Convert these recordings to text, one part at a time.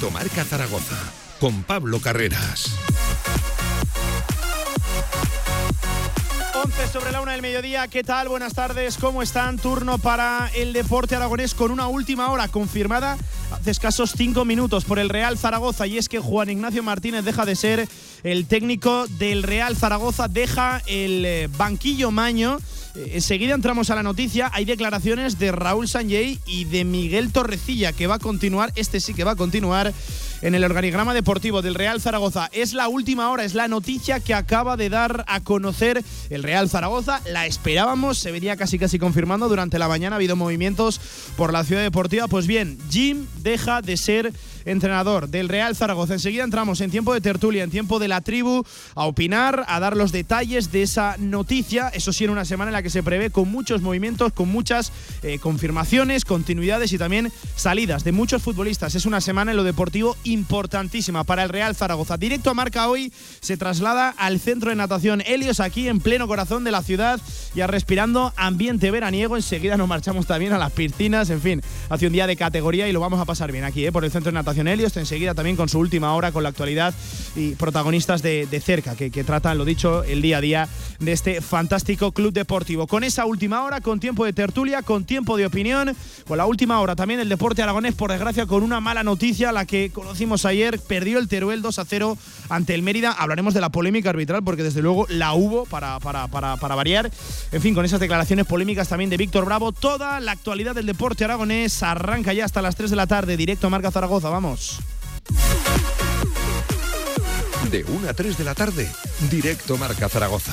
Directo Marca Zaragoza con Pablo Carreras. 11 sobre la una del mediodía, ¿qué tal? Buenas tardes, ¿cómo están? Turno para el deporte aragonés con una última hora confirmada hace escasos cinco minutos por el Real Zaragoza y es que Juan Ignacio Martínez deja de ser el técnico del Real Zaragoza, deja el eh, banquillo maño. Eh, enseguida entramos a la noticia. Hay declaraciones de Raúl Sanjay y de Miguel Torrecilla que va a continuar, este sí que va a continuar en el organigrama deportivo del Real Zaragoza. Es la última hora, es la noticia que acaba de dar a conocer el Real Zaragoza. La esperábamos, se venía casi casi confirmando durante la mañana. Ha habido movimientos por la ciudad deportiva. Pues bien, Jim deja de ser entrenador del Real Zaragoza. Enseguida entramos en tiempo de tertulia, en tiempo de la tribu, a opinar, a dar los detalles de esa noticia. Eso sí, en una semana en la que se prevé con muchos movimientos, con muchas eh, confirmaciones, continuidades y también salidas de muchos futbolistas. Es una semana en lo deportivo importantísima para el Real Zaragoza. Directo a marca hoy se traslada al centro de natación Helios, aquí en pleno corazón de la ciudad, ya respirando ambiente veraniego. Enseguida nos marchamos también a las piscinas, en fin, hace un día de categoría y lo vamos a pasar bien aquí, eh, por el centro de natación Helios. Enseguida también con su última hora, con la actualidad y protagonistas de, cerca, que, que tratan, lo dicho, el día a día de este fantástico club deportivo. Con esa última hora, con tiempo de tertulia, con tiempo de opinión, con la última hora también el deporte aragonés, por desgracia, con una mala noticia, la que conocimos ayer, perdió el Teruel 2 a 0 ante el Mérida. Hablaremos de la polémica arbitral, porque desde luego la hubo para, para, para, para variar. En fin, con esas declaraciones polémicas también de Víctor Bravo, toda la actualidad del deporte aragonés arranca ya hasta las 3 de la tarde, directo a Marca Zaragoza. Vamos. De 1 a 3 de la tarde, directo Marca Zaragoza.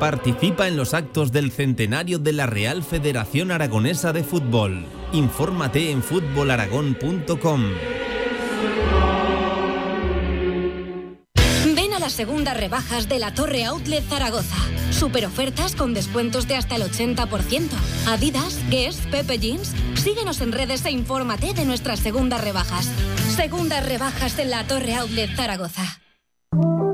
Participa en los actos del centenario de la Real Federación Aragonesa de Fútbol. Infórmate en fútbolaragón.com. Ven a las segundas rebajas de la Torre Outlet Zaragoza. Super ofertas con descuentos de hasta el 80%. Adidas, Guess, Pepe Jeans. Síguenos en redes e infórmate de nuestras segundas rebajas. Segundas rebajas en la Torre Outlet Zaragoza.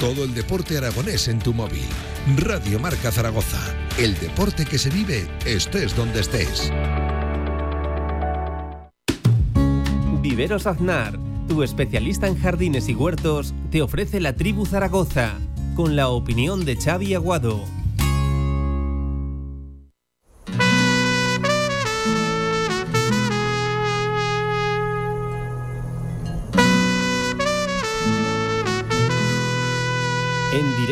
Todo el deporte aragonés en tu móvil. Radio Marca Zaragoza. El deporte que se vive estés donde estés. Viveros Aznar, tu especialista en jardines y huertos, te ofrece la tribu Zaragoza, con la opinión de Xavi Aguado.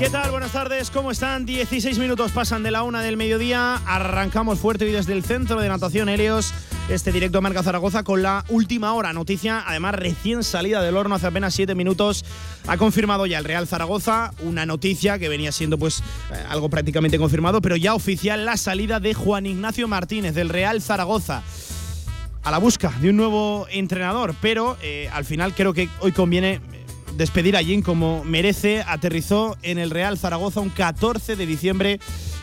¿Qué tal? Buenas tardes, ¿cómo están? 16 minutos pasan de la una del mediodía. Arrancamos fuerte hoy desde el centro de natación Helios este directo Marca Zaragoza con la última hora. Noticia, además, recién salida del horno hace apenas siete minutos. Ha confirmado ya el Real Zaragoza una noticia que venía siendo pues eh, algo prácticamente confirmado, pero ya oficial la salida de Juan Ignacio Martínez del Real Zaragoza a la busca de un nuevo entrenador, pero eh, al final creo que hoy conviene despedir a Jim como merece. Aterrizó en el Real Zaragoza un 14 de diciembre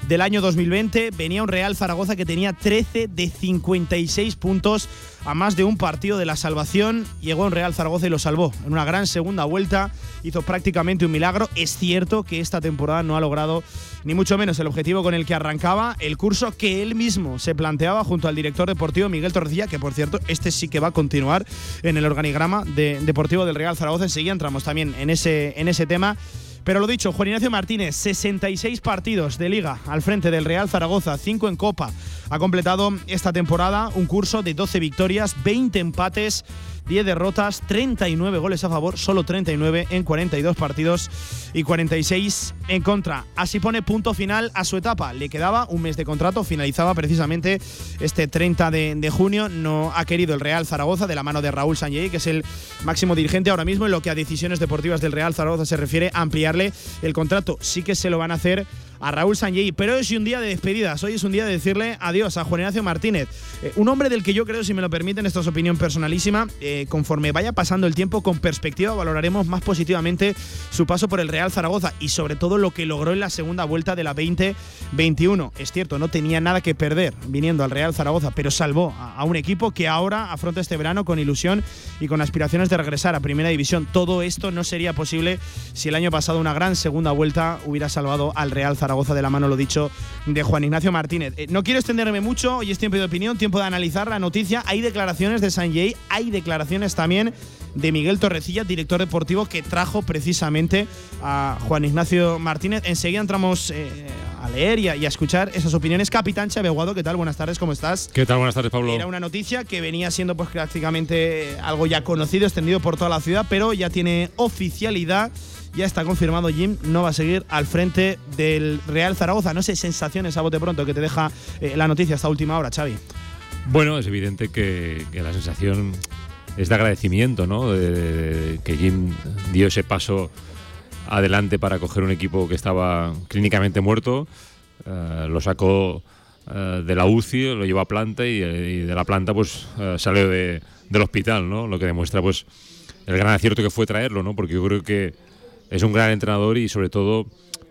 del año 2020. Venía un Real Zaragoza que tenía 13 de 56 puntos a más de un partido de la salvación. Llegó en Real Zaragoza y lo salvó. En una gran segunda vuelta hizo prácticamente un milagro. Es cierto que esta temporada no ha logrado ni mucho menos el objetivo con el que arrancaba el curso que él mismo se planteaba junto al director deportivo Miguel Torrecilla, que por cierto, este sí que va a continuar en el organigrama de deportivo del Real Zaragoza. Enseguida entramos también en ese, en ese tema. Pero lo dicho, Juan Ignacio Martínez, 66 partidos de liga al frente del Real Zaragoza, 5 en Copa. Ha completado esta temporada un curso de 12 victorias, 20 empates 10 derrotas, 39 goles a favor, solo 39 en 42 partidos y 46 en contra. Así pone punto final a su etapa. Le quedaba un mes de contrato, finalizaba precisamente este 30 de, junio. No ha querido el Real Zaragoza de la mano de Raúl Sanjay, que es el máximo dirigente ahora mismo en lo que a decisiones deportivas del Real Zaragoza se refiere, ampliarle el contrato. Sí que se lo van a hacer a Raúl Sanjay. Pero hoy es un día de despedidas, hoy es un día de decirle adiós a Juan Ignacio Martínez. Eh, un hombre del que yo creo, si me lo permiten, esto es opinión personalísima, eh, conforme vaya pasando el tiempo con perspectiva valoraremos más positivamente su paso por el Real Zaragoza y sobre todo lo que logró en la segunda vuelta de la 2021. Es cierto, no tenía nada que perder viniendo al Real Zaragoza, pero salvó a un equipo que ahora afronta este verano con ilusión y con aspiraciones de regresar a Primera División. Todo esto no sería posible si el año pasado una gran segunda vuelta hubiera salvado al Real Zaragoza Zaragoza de la mano, lo dicho, de Juan Ignacio Martínez. Eh, no quiero extenderme mucho, hoy es tiempo de opinión, tiempo de analizar la noticia. Hay declaraciones de Sanjay, hay declaraciones también de Miguel Torrecilla, director deportivo, que trajo precisamente a Juan Ignacio Martínez. Enseguida entramos eh, a leer y a, escuchar esas opiniones. Capitán Chaveguado, ¿qué tal? Buenas tardes, ¿cómo estás? ¿Qué tal? Buenas tardes, Pablo. Era una noticia que venía siendo pues prácticamente algo ya conocido, extendido por toda la ciudad, pero ya tiene oficialidad ya está confirmado Jim, no va a seguir al frente del Real Zaragoza. No sé, sensaciones a bote pronto que te deja eh, la noticia esta última hora, Xavi. Bueno, es evidente que, la sensación es de agradecimiento, ¿no? De, que Jim dio ese paso adelante para coger un equipo que estaba clínicamente muerto, eh, lo sacó eh, de la UCI, lo llevó a planta y, de la planta pues salió del hospital, ¿no? Lo que demuestra pues el gran acierto que fue traerlo, ¿no? Porque yo creo que es un gran entrenador y sobre todo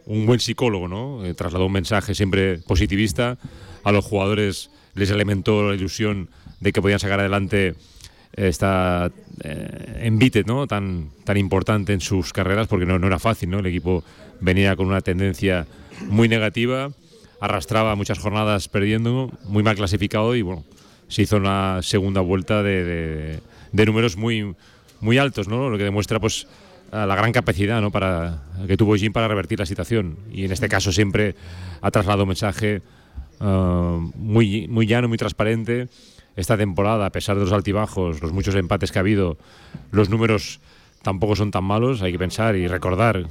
un buen psicólogo, ¿no? Eh, trasladó un mensaje siempre positivista a los jugadores, les alimentó la ilusión de que podían sacar adelante esta eh, envite ¿no? tan, tan importante en sus carreras, porque no, era fácil, ¿no? El equipo venía con una tendencia muy negativa, arrastraba muchas jornadas perdiendo, muy mal clasificado y bueno, se hizo una segunda vuelta de, de números muy, muy altos, ¿no? Lo que demuestra pues la gran capacidad ¿no? para, que tuvo Jim para revertir la situación. Y en este caso siempre ha trasladado un mensaje uh, muy, muy llano, muy transparente. Esta temporada, a pesar de los altibajos, los muchos empates que ha habido, los números tampoco son tan malos. Hay que pensar y recordar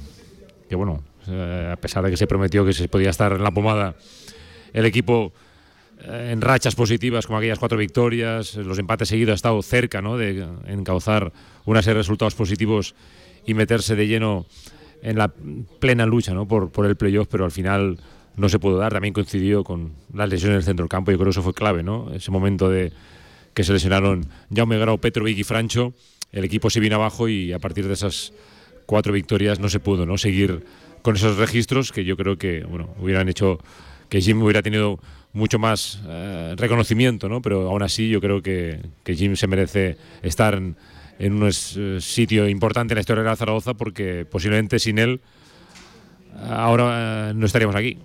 que, bueno, eh, a pesar de que se prometió que se podía estar en la pomada, el equipo eh, en rachas positivas como aquellas cuatro victorias, los empates seguidos ha estado cerca ¿no? de encauzar una serie de resultados positivos y meterse de lleno en la plena lucha ¿no? por, por el playoff, pero al final no se pudo dar. También coincidió con las lesiones en el centro del campo. Yo creo que eso fue clave, ¿no? Ese momento de que se lesionaron Jaume Grau, Petrovic y Francho. El equipo se vino abajo y a partir de esas cuatro victorias no se pudo ¿no? seguir con esos registros que yo creo que bueno, hubieran hecho que Jim hubiera tenido mucho más eh, reconocimiento, ¿no? pero aún así yo creo que, que Jim se merece estar en, en un eh, sitio importante en la historia de la Zaragoza porque posiblemente sin él ahora eh, no estaríamos aquí.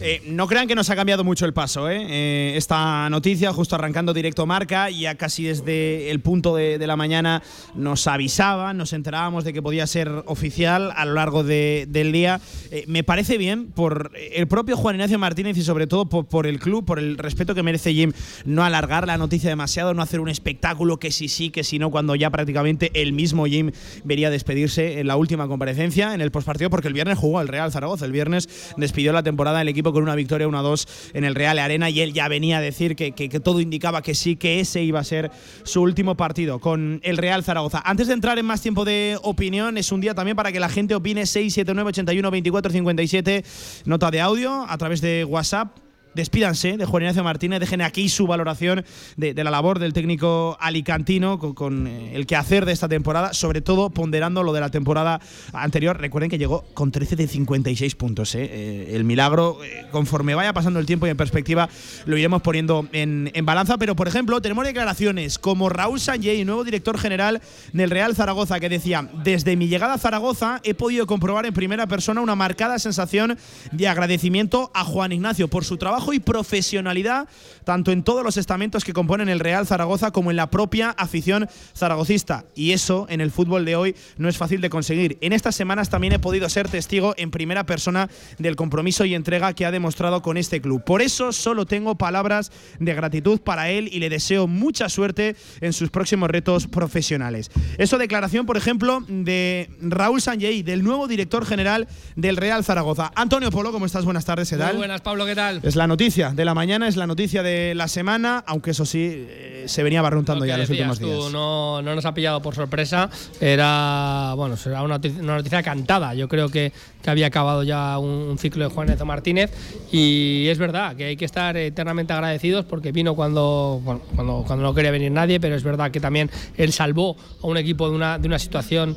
Eh, no crean que nos ha cambiado mucho el paso, ¿eh? ¿eh? esta noticia, justo arrancando directo marca, ya casi desde el punto de, la mañana nos avisaban, nos enterábamos de que podía ser oficial a lo largo del día. Eh, me parece bien por el propio Juan Ignacio Martínez y sobre todo por, el club, por el respeto que merece Jim, no alargar la noticia demasiado, no hacer un espectáculo que sí sí, que si no, cuando ya prácticamente el mismo Jim vería despedirse en la última comparecencia, en el postpartido, porque el viernes jugó el Real Zaragoza, el viernes despidió la temporada el equipo con una victoria 1-2 en el Real Arena y él ya venía a decir que, que, todo indicaba que sí, que ese iba a ser su último partido con el Real Zaragoza. Antes de entrar en más tiempo de opinión, es un día también para que la gente opine 679 81 24 57 nota de audio a través de WhatsApp despídanse de Juan Ignacio Martínez, dejen aquí su valoración de, la labor del técnico alicantino con, eh, el quehacer de esta temporada, sobre todo ponderando lo de la temporada anterior. Recuerden que llegó con 13 de 56 puntos. Eh. Eh, el milagro, conforme vaya pasando el tiempo y en perspectiva, lo iremos poniendo en, balanza. Pero, por ejemplo, tenemos declaraciones como Raúl Sanjay, nuevo director general del Real Zaragoza, que decía, desde mi llegada a Zaragoza he podido comprobar en primera persona una marcada sensación de agradecimiento a Juan Ignacio por su trabajo y profesionalidad, tanto en todos los estamentos que componen el Real Zaragoza como en la propia afición zaragocista. Y eso en el fútbol de hoy no es fácil de conseguir. En estas semanas también he podido ser testigo en primera persona del compromiso y entrega que ha demostrado con este club. Por eso solo tengo palabras de gratitud para él y le deseo mucha suerte en sus próximos retos profesionales. Eso declaración, por ejemplo, de Raúl Sanjay, del nuevo director general del Real Zaragoza. Antonio Polo, ¿cómo estás? Buenas tardes, ¿qué Muy buenas, Pablo, ¿qué tal? Es la noticia de la mañana, es la noticia de la semana, aunque eso sí, eh, se venía barruntando ya los últimos días. no, no, nos ha pillado por sorpresa, era bueno, será una noticia, cantada. Yo creo que, que había acabado ya un, ciclo de Juan Martínez y es verdad que hay que estar eternamente agradecidos porque vino cuando, cuando, cuando no quería venir nadie, pero es verdad que también él salvó a un equipo de una, de una situación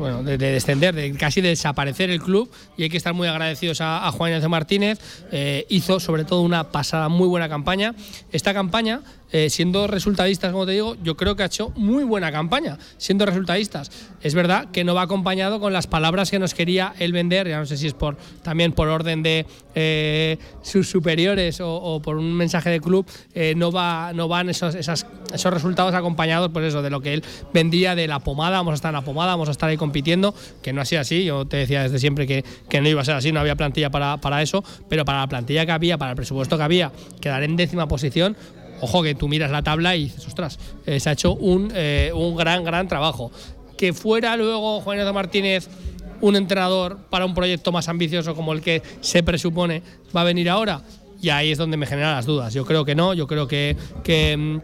bueno, de, descender, de casi desaparecer el club y hay que estar muy agradecidos a, Juan Ignacio Martínez. Eh, hizo sobre todo una pasada muy buena campaña. Esta campaña eh, siendo resultadistas, como te digo, yo creo que ha hecho muy buena campaña, siendo resultadistas. Es verdad que no va acompañado con las palabras que nos quería él vender, ya no sé si es por también por orden de eh, sus superiores o, por un mensaje de club, eh, no, va, no van esos, esos resultados acompañados por eso, de lo que él vendía de la pomada, vamos a estar en la pomada, vamos a estar ahí compitiendo, que no ha sido así, yo te decía desde siempre que, que no iba a ser así, no había plantilla para, para eso, pero para la plantilla que había, para el presupuesto que había, quedar en décima posición, Ojo que tú miras la tabla y dices, ostras, eh, se ha hecho un, eh, un, gran, gran trabajo. Que fuera luego Juan Ignacio Martínez un entrenador para un proyecto más ambicioso como el que se presupone va a venir ahora, y ahí es donde me generan las dudas. Yo creo que no, yo creo que, que mm,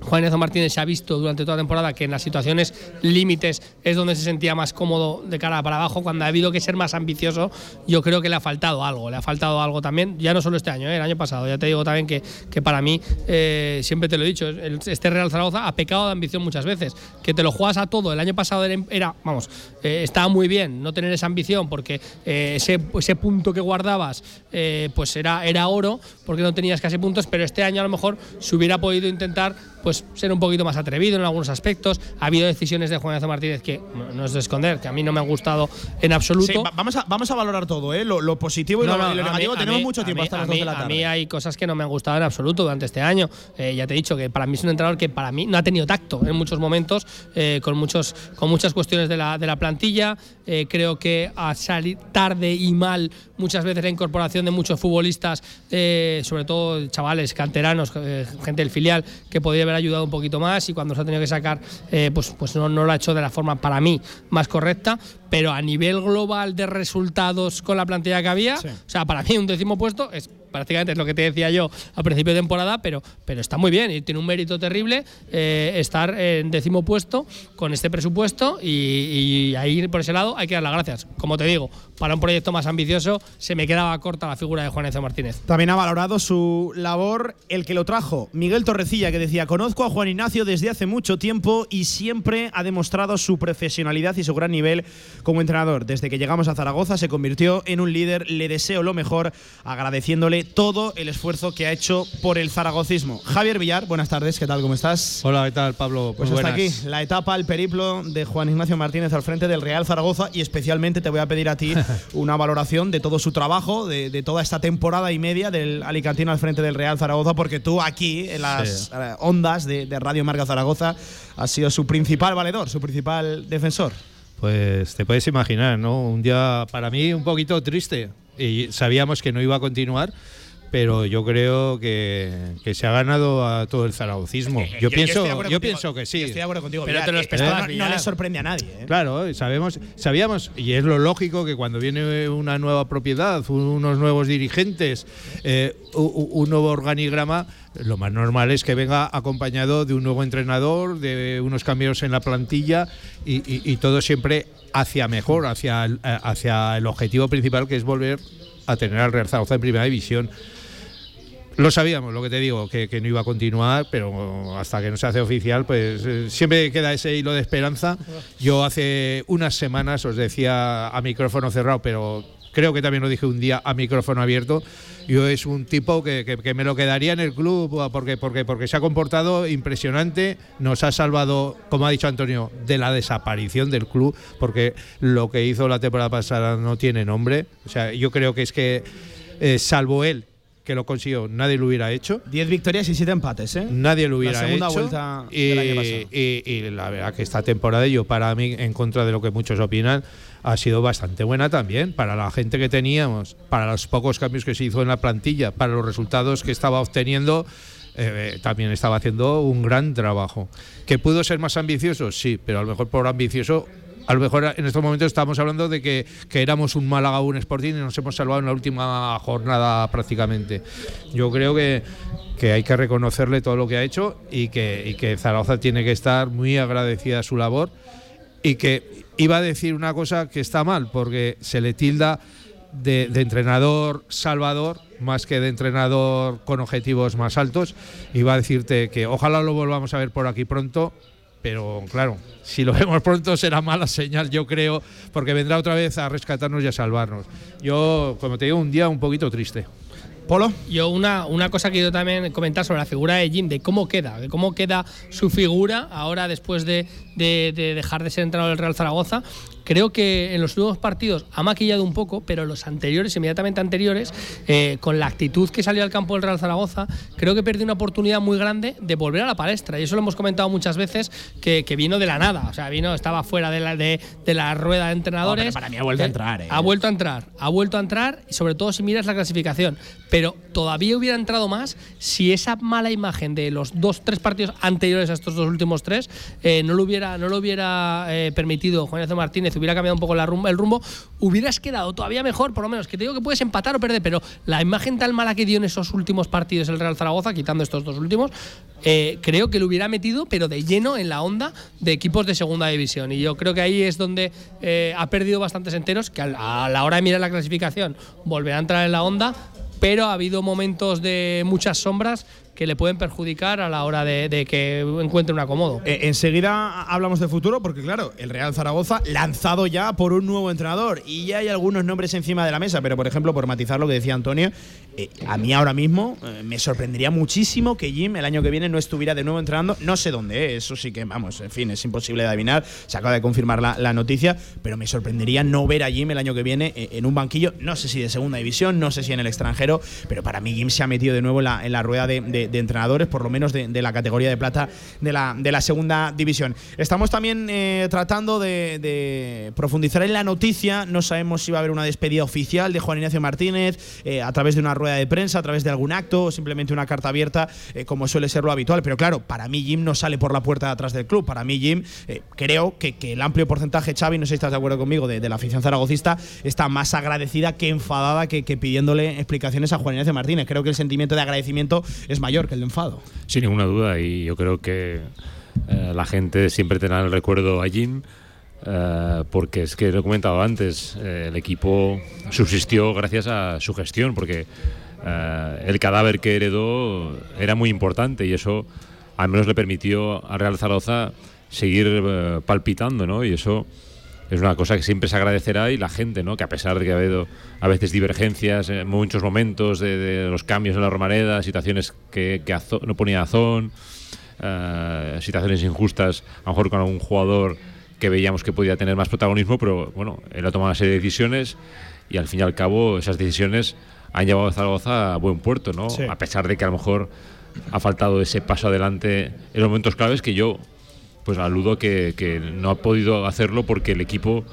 Juan Martínez se ha visto durante toda la temporada que en las situaciones límites es donde se sentía más cómodo de cara para abajo. Cuando ha habido que ser más ambicioso, yo creo que le ha faltado algo. Le ha faltado algo también, ya no solo este año, ¿eh? el año pasado. Ya te digo también que, que para mí, eh, siempre te lo he dicho, este Real Zaragoza ha pecado de ambición muchas veces. Que te lo juegas a todo. El año pasado era, vamos, eh, estaba muy bien no tener esa ambición porque ese, ese, punto que guardabas pues era, era oro porque no tenías casi puntos, pero este año a lo mejor se hubiera podido intentar pues ser un poquito más atrevido en algunos aspectos. Ha habido decisiones de Juan Ignacio Martínez que no es de esconder, que a mí no me han gustado en absoluto. vamos, a, vamos a valorar todo, ¿eh? lo, positivo y lo, negativo. Tenemos mucho tiempo hasta las 2 de la tarde. A mí hay cosas que no me han gustado en absoluto durante este año. Eh, ya te he dicho que para mí es un entrenador que para mí no ha tenido tacto en muchos momentos, eh, con, muchos, con muchas cuestiones de la, de la plantilla. Eh, creo que ha salido tarde y mal muchas veces la incorporación de muchos futbolistas, sobre todo chavales canteranos, gente del filial, que podría haber ayudado un poquito más y cuando se ha tenido que sacar, eh, pues, pues no, no lo ha hecho de la forma para mí más correcta pero a nivel global de resultados con la plantilla que había, o sea, para mí un décimo puesto es prácticamente es lo que te decía yo a principio de temporada, pero, pero está muy bien y tiene un mérito terrible eh, estar en décimo puesto con este presupuesto y, ahí por ese lado hay que dar las gracias. Como te digo, para un proyecto más ambicioso se me quedaba corta la figura de Juan Ignacio Martínez. También ha valorado su labor el que lo trajo, Miguel Torrecilla, que decía, conozco a Juan Ignacio desde hace mucho tiempo y siempre ha demostrado su profesionalidad y su gran nivel como entrenador. Desde que llegamos a Zaragoza se convirtió en un líder. Le deseo lo mejor, agradeciéndole todo el esfuerzo que ha hecho por el zaragocismo. Javier Villar, buenas tardes, ¿qué tal? ¿Cómo estás? Hola, ¿qué tal, Pablo? Pues hasta aquí la etapa, el periplo de Juan Ignacio Martínez al frente del Real Zaragoza y especialmente te voy a pedir a ti una valoración de todo su trabajo, de, toda esta temporada y media del Alicantino al frente del Real Zaragoza, porque tú aquí, en las eh, ondas de, de Radio Marca Zaragoza, has sido su principal valedor, su principal defensor. Pues te puedes imaginar, ¿no? Un día para mí un poquito triste y sabíamos que no iba a continuar, pero yo creo que, que se ha ganado a todo el zaragocismo. Eh, yo, pienso, yo pienso que sí. Yo estoy de acuerdo contigo. Pero te lo eh, esperabas, no- no, le sorprende a nadie. ¿eh? Claro, sabemos, sabíamos, y es lo lógico que cuando viene una nueva propiedad, unos nuevos dirigentes, eh, un nuevo organigrama, lo más normal es que venga acompañado de un nuevo entrenador, de unos cambios en la plantilla y, y- y todo siempre hacia mejor, hacia el, eh, hacia el objetivo principal que es volver a tener al Real Zaragoza en primera división. Lo sabíamos, lo que te digo, que, no iba a continuar, pero hasta que no se hace oficial, pues eh, siempre queda ese hilo de esperanza. Yo hace unas semanas os decía a micrófono cerrado, pero creo que también lo dije un día a micrófono abierto. Yo es un tipo que, que- me lo quedaría en el club porque, porque, porque se ha comportado impresionante, nos ha salvado, como ha dicho Antonio, de la desaparición del club, porque lo que hizo la temporada pasada no tiene nombre. O sea, yo creo que es que, eh, salvo él, que lo consiguió, nadie lo hubiera hecho. 10 victorias y 7 empates, ¿eh? Nadie lo hubiera La segunda hecho. vuelta y, del año pasado. y- y la verdad que esta temporada, yo para mí, en contra de lo que muchos opinan, ha sido bastante buena también. Para la gente que teníamos, para los pocos cambios que se hizo en la plantilla, para los resultados que estaba obteniendo. eh, también estaba haciendo un gran trabajo. ¿Que pudo ser más ambicioso? Sí, pero a lo mejor por ambicioso a lo mejor en estos momentos estamos hablando de que, éramos un Málaga un Sporting y nos hemos salvado en la última jornada prácticamente. Yo creo que, hay que reconocerle todo lo que ha hecho y que, y que Zaragoza tiene que estar muy agradecida a su labor y que iba a decir una cosa que está mal porque se le tilda de, de entrenador salvador más que de entrenador con objetivos más altos. Iba a decirte que ojalá lo volvamos a ver por aquí pronto, pero claro, si lo vemos pronto será mala señal, yo creo, porque vendrá otra vez a rescatarnos y a salvarnos. Yo, como te digo, un día un poquito triste. Polo. Yo una, una cosa que yo también comentar sobre la figura de Jim, de cómo queda, de cómo queda su figura ahora después de, de- de dejar de ser entrenador del Real Zaragoza. Creo que en los últimos partidos ha maquillado un poco, pero los anteriores, inmediatamente anteriores, eh, con la actitud que salió al campo del Real Zaragoza, creo que perdió una oportunidad muy grande de volver a la palestra. Y eso lo hemos comentado muchas veces, que, que vino de la nada. O sea, vino, estaba fuera de la, de, de la rueda de entrenadores. No, para mí ha vuelto a Eh, entrar, eh. Ha vuelto a entrar, ha vuelto a entrar, y sobre todo si miras la clasificación. Pero todavía hubiera entrado más si esa mala imagen de los dos, tres partidos anteriores a estos dos últimos tres eh, no lo hubiera, no lo hubiera permitido Juan Ignacio Hubiera cambiado un poco la rumba, el rumbo, hubieras quedado todavía mejor, por lo menos. Que te digo que puedes empatar o perder, pero la imagen tan mala que dio en esos últimos partidos el Real Zaragoza, quitando estos dos últimos, eh, creo que lo hubiera metido, pero de lleno en la onda de equipos de segunda división. Y yo creo que ahí es donde eh, ha perdido bastantes enteros, que a la hora de mirar la clasificación volverá a entrar en la onda, pero ha habido momentos de muchas sombras que le pueden perjudicar a la hora de, que encuentre un acomodo. Eh, enseguida hablamos de futuro porque, claro, el Real Zaragoza lanzado ya por un nuevo entrenador y ya hay algunos nombres encima de la mesa, pero por ejemplo, por matizar lo que decía Antonio, eh, a mí ahora mismo eh, me sorprendería muchísimo que Jim el año que viene no estuviera de nuevo entrenando, no sé dónde, eh, eso sí que, vamos, en fin, es imposible de adivinar, se acaba de confirmar la, noticia, pero me sorprendería no ver a Jim el año que viene en un banquillo, no sé si de segunda división, no sé si en el extranjero, pero para mí Jim se ha metido de nuevo en la, en la rueda de, entrenadores, por lo menos de, de la categoría de plata de la, de la segunda división. Estamos también tratando de, profundizar en la noticia, no sabemos si va a haber una despedida oficial de Juan Ignacio Martínez a través de una rueda de prensa, a través de algún acto o simplemente una carta abierta, eh, como suele ser lo habitual. Pero claro, para mí Jim no sale por la puerta de atrás del club. Para mí Jim, eh, creo que, el amplio porcentaje, Xavi, no sé si estás de acuerdo conmigo, de, de la afición zaragocista, está más agradecida que enfadada que, pidiéndole explicaciones a Juan Ignacio Martínez. Creo que el sentimiento de agradecimiento es mayor que el de enfado. Sin ninguna duda, y yo creo que eh, la gente siempre tendrá el recuerdo a Jim, eh, porque es que lo he comentado antes, eh, el equipo subsistió gracias a su gestión, porque eh, el cadáver que heredó era muy importante y eso al menos le permitió a Real Zaragoza seguir eh, palpitando, ¿no? Y eso es una cosa que siempre se agradecerá y la gente, ¿no? Que a pesar de que ha habido a veces divergencias en muchos momentos de, de los cambios en la Romareda, situaciones que, que no ponía Azón, situaciones injustas, a lo mejor con algún jugador que veíamos que podía tener más protagonismo, pero bueno, él ha tomado una serie de decisiones y al fin y al cabo esas decisiones han llevado a Zaragoza a buen puerto, ¿no? Sí. A pesar de que a lo mejor ha faltado ese paso adelante en los momentos claves que yo pues aludo que, que no ha podido hacerlo porque el equipo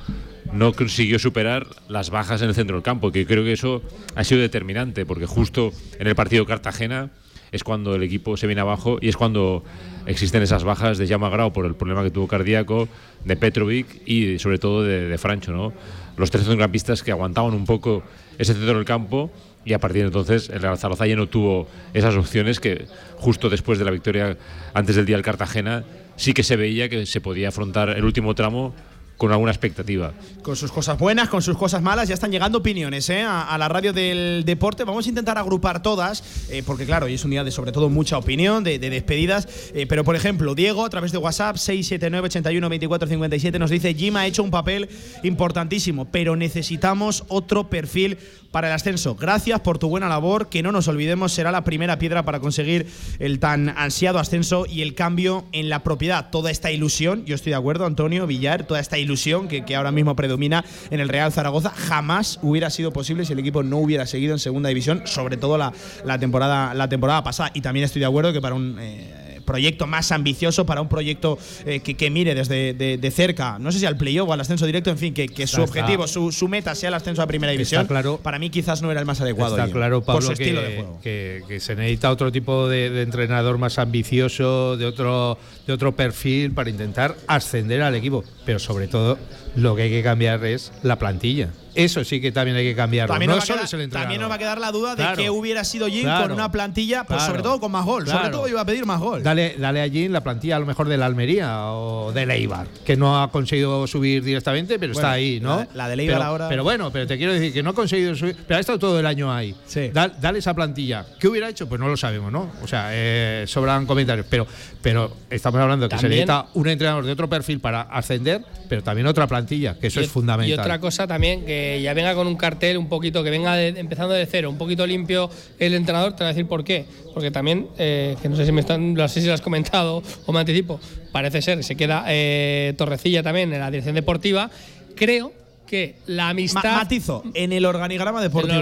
no consiguió superar las bajas en el centro del campo, que creo que eso ha sido determinante, porque justo en el partido Cartagena es cuando el equipo se viene abajo y es cuando existen esas bajas de Jaume Grau por el problema que tuvo cardíaco, de Petrovic y sobre todo de, Francho, ¿no? Los tres centrocampistas que aguantaban un poco ese centro del campo y a partir de entonces el Real Zaragoza ya no tuvo esas opciones que justo después de la victoria antes del día del Cartagena sí que se veía que se podía afrontar el último tramo con alguna expectativa. Con sus cosas buenas, con sus cosas malas, ya están llegando opiniones ¿eh? a, la radio del deporte. Vamos a intentar agrupar todas, eh, porque claro, hoy es un día de sobre todo mucha opinión, de, despedidas. Eh, pero por ejemplo, Diego, a través de WhatsApp, 679 81 24 57, nos dice: Jim ha hecho un papel importantísimo, pero necesitamos otro perfil para el ascenso. Gracias por tu buena labor, que no nos olvidemos será la primera piedra para conseguir el tan ansiado ascenso y el cambio en la propiedad. Toda esta ilusión, yo estoy de acuerdo, Antonio Villar, toda esta ilusión que, ahora mismo predomina en el Real Zaragoza jamás hubiera sido posible si el equipo no hubiera seguido en segunda división, sobre todo la, la temporada, la temporada pasada. Y también estoy de acuerdo que para un eh, proyecto más ambicioso, para un proyecto eh, que, mire desde de, cerca, no sé si al playoff o al ascenso directo, en fin, que, su objetivo, su, meta sea el ascenso a primera división. Claro, para mí quizás no era el más adecuado. Está claro, Pablo, por estilo de juego. Que, se necesita otro tipo de, entrenador más ambicioso, de otro, de otro perfil para intentar ascender al equipo. Pero sobre todo, lo que hay que cambiar es la plantilla. Eso sí que también hay que cambiarlo. También, nos, va a quedar la duda de que hubiera sido Jim con una plantilla, pues sobre todo con más gol. Sobre todo iba a pedir más gol. Dale, dale a Jim la plantilla a lo mejor de la Almería o de Leibar, que no ha conseguido subir directamente, pero está ahí, ¿no? La, de Leibar ahora. Pero bueno, pero te quiero decir que no ha conseguido subir, pero ha estado todo el año ahí. Sí. Dale, esa plantilla. ¿Qué hubiera hecho? Pues no lo sabemos, ¿no? O sea, eh, sobran comentarios. Pero, pero estamos hablando que se necesita un entrenador de otro perfil para ascender, pero también otra plantilla, que eso es fundamental. Y otra cosa también, que ya venga con un cartel un poquito, que venga empezando de cero, un poquito limpio el entrenador, te va a decir por qué. Porque también, eh, que no sé si me están, no sé si lo has comentado o me anticipo, parece ser, se queda eh, Torrecilla también en la dirección deportiva. Creo que la amistad. matizo, en el organigrama deportivo.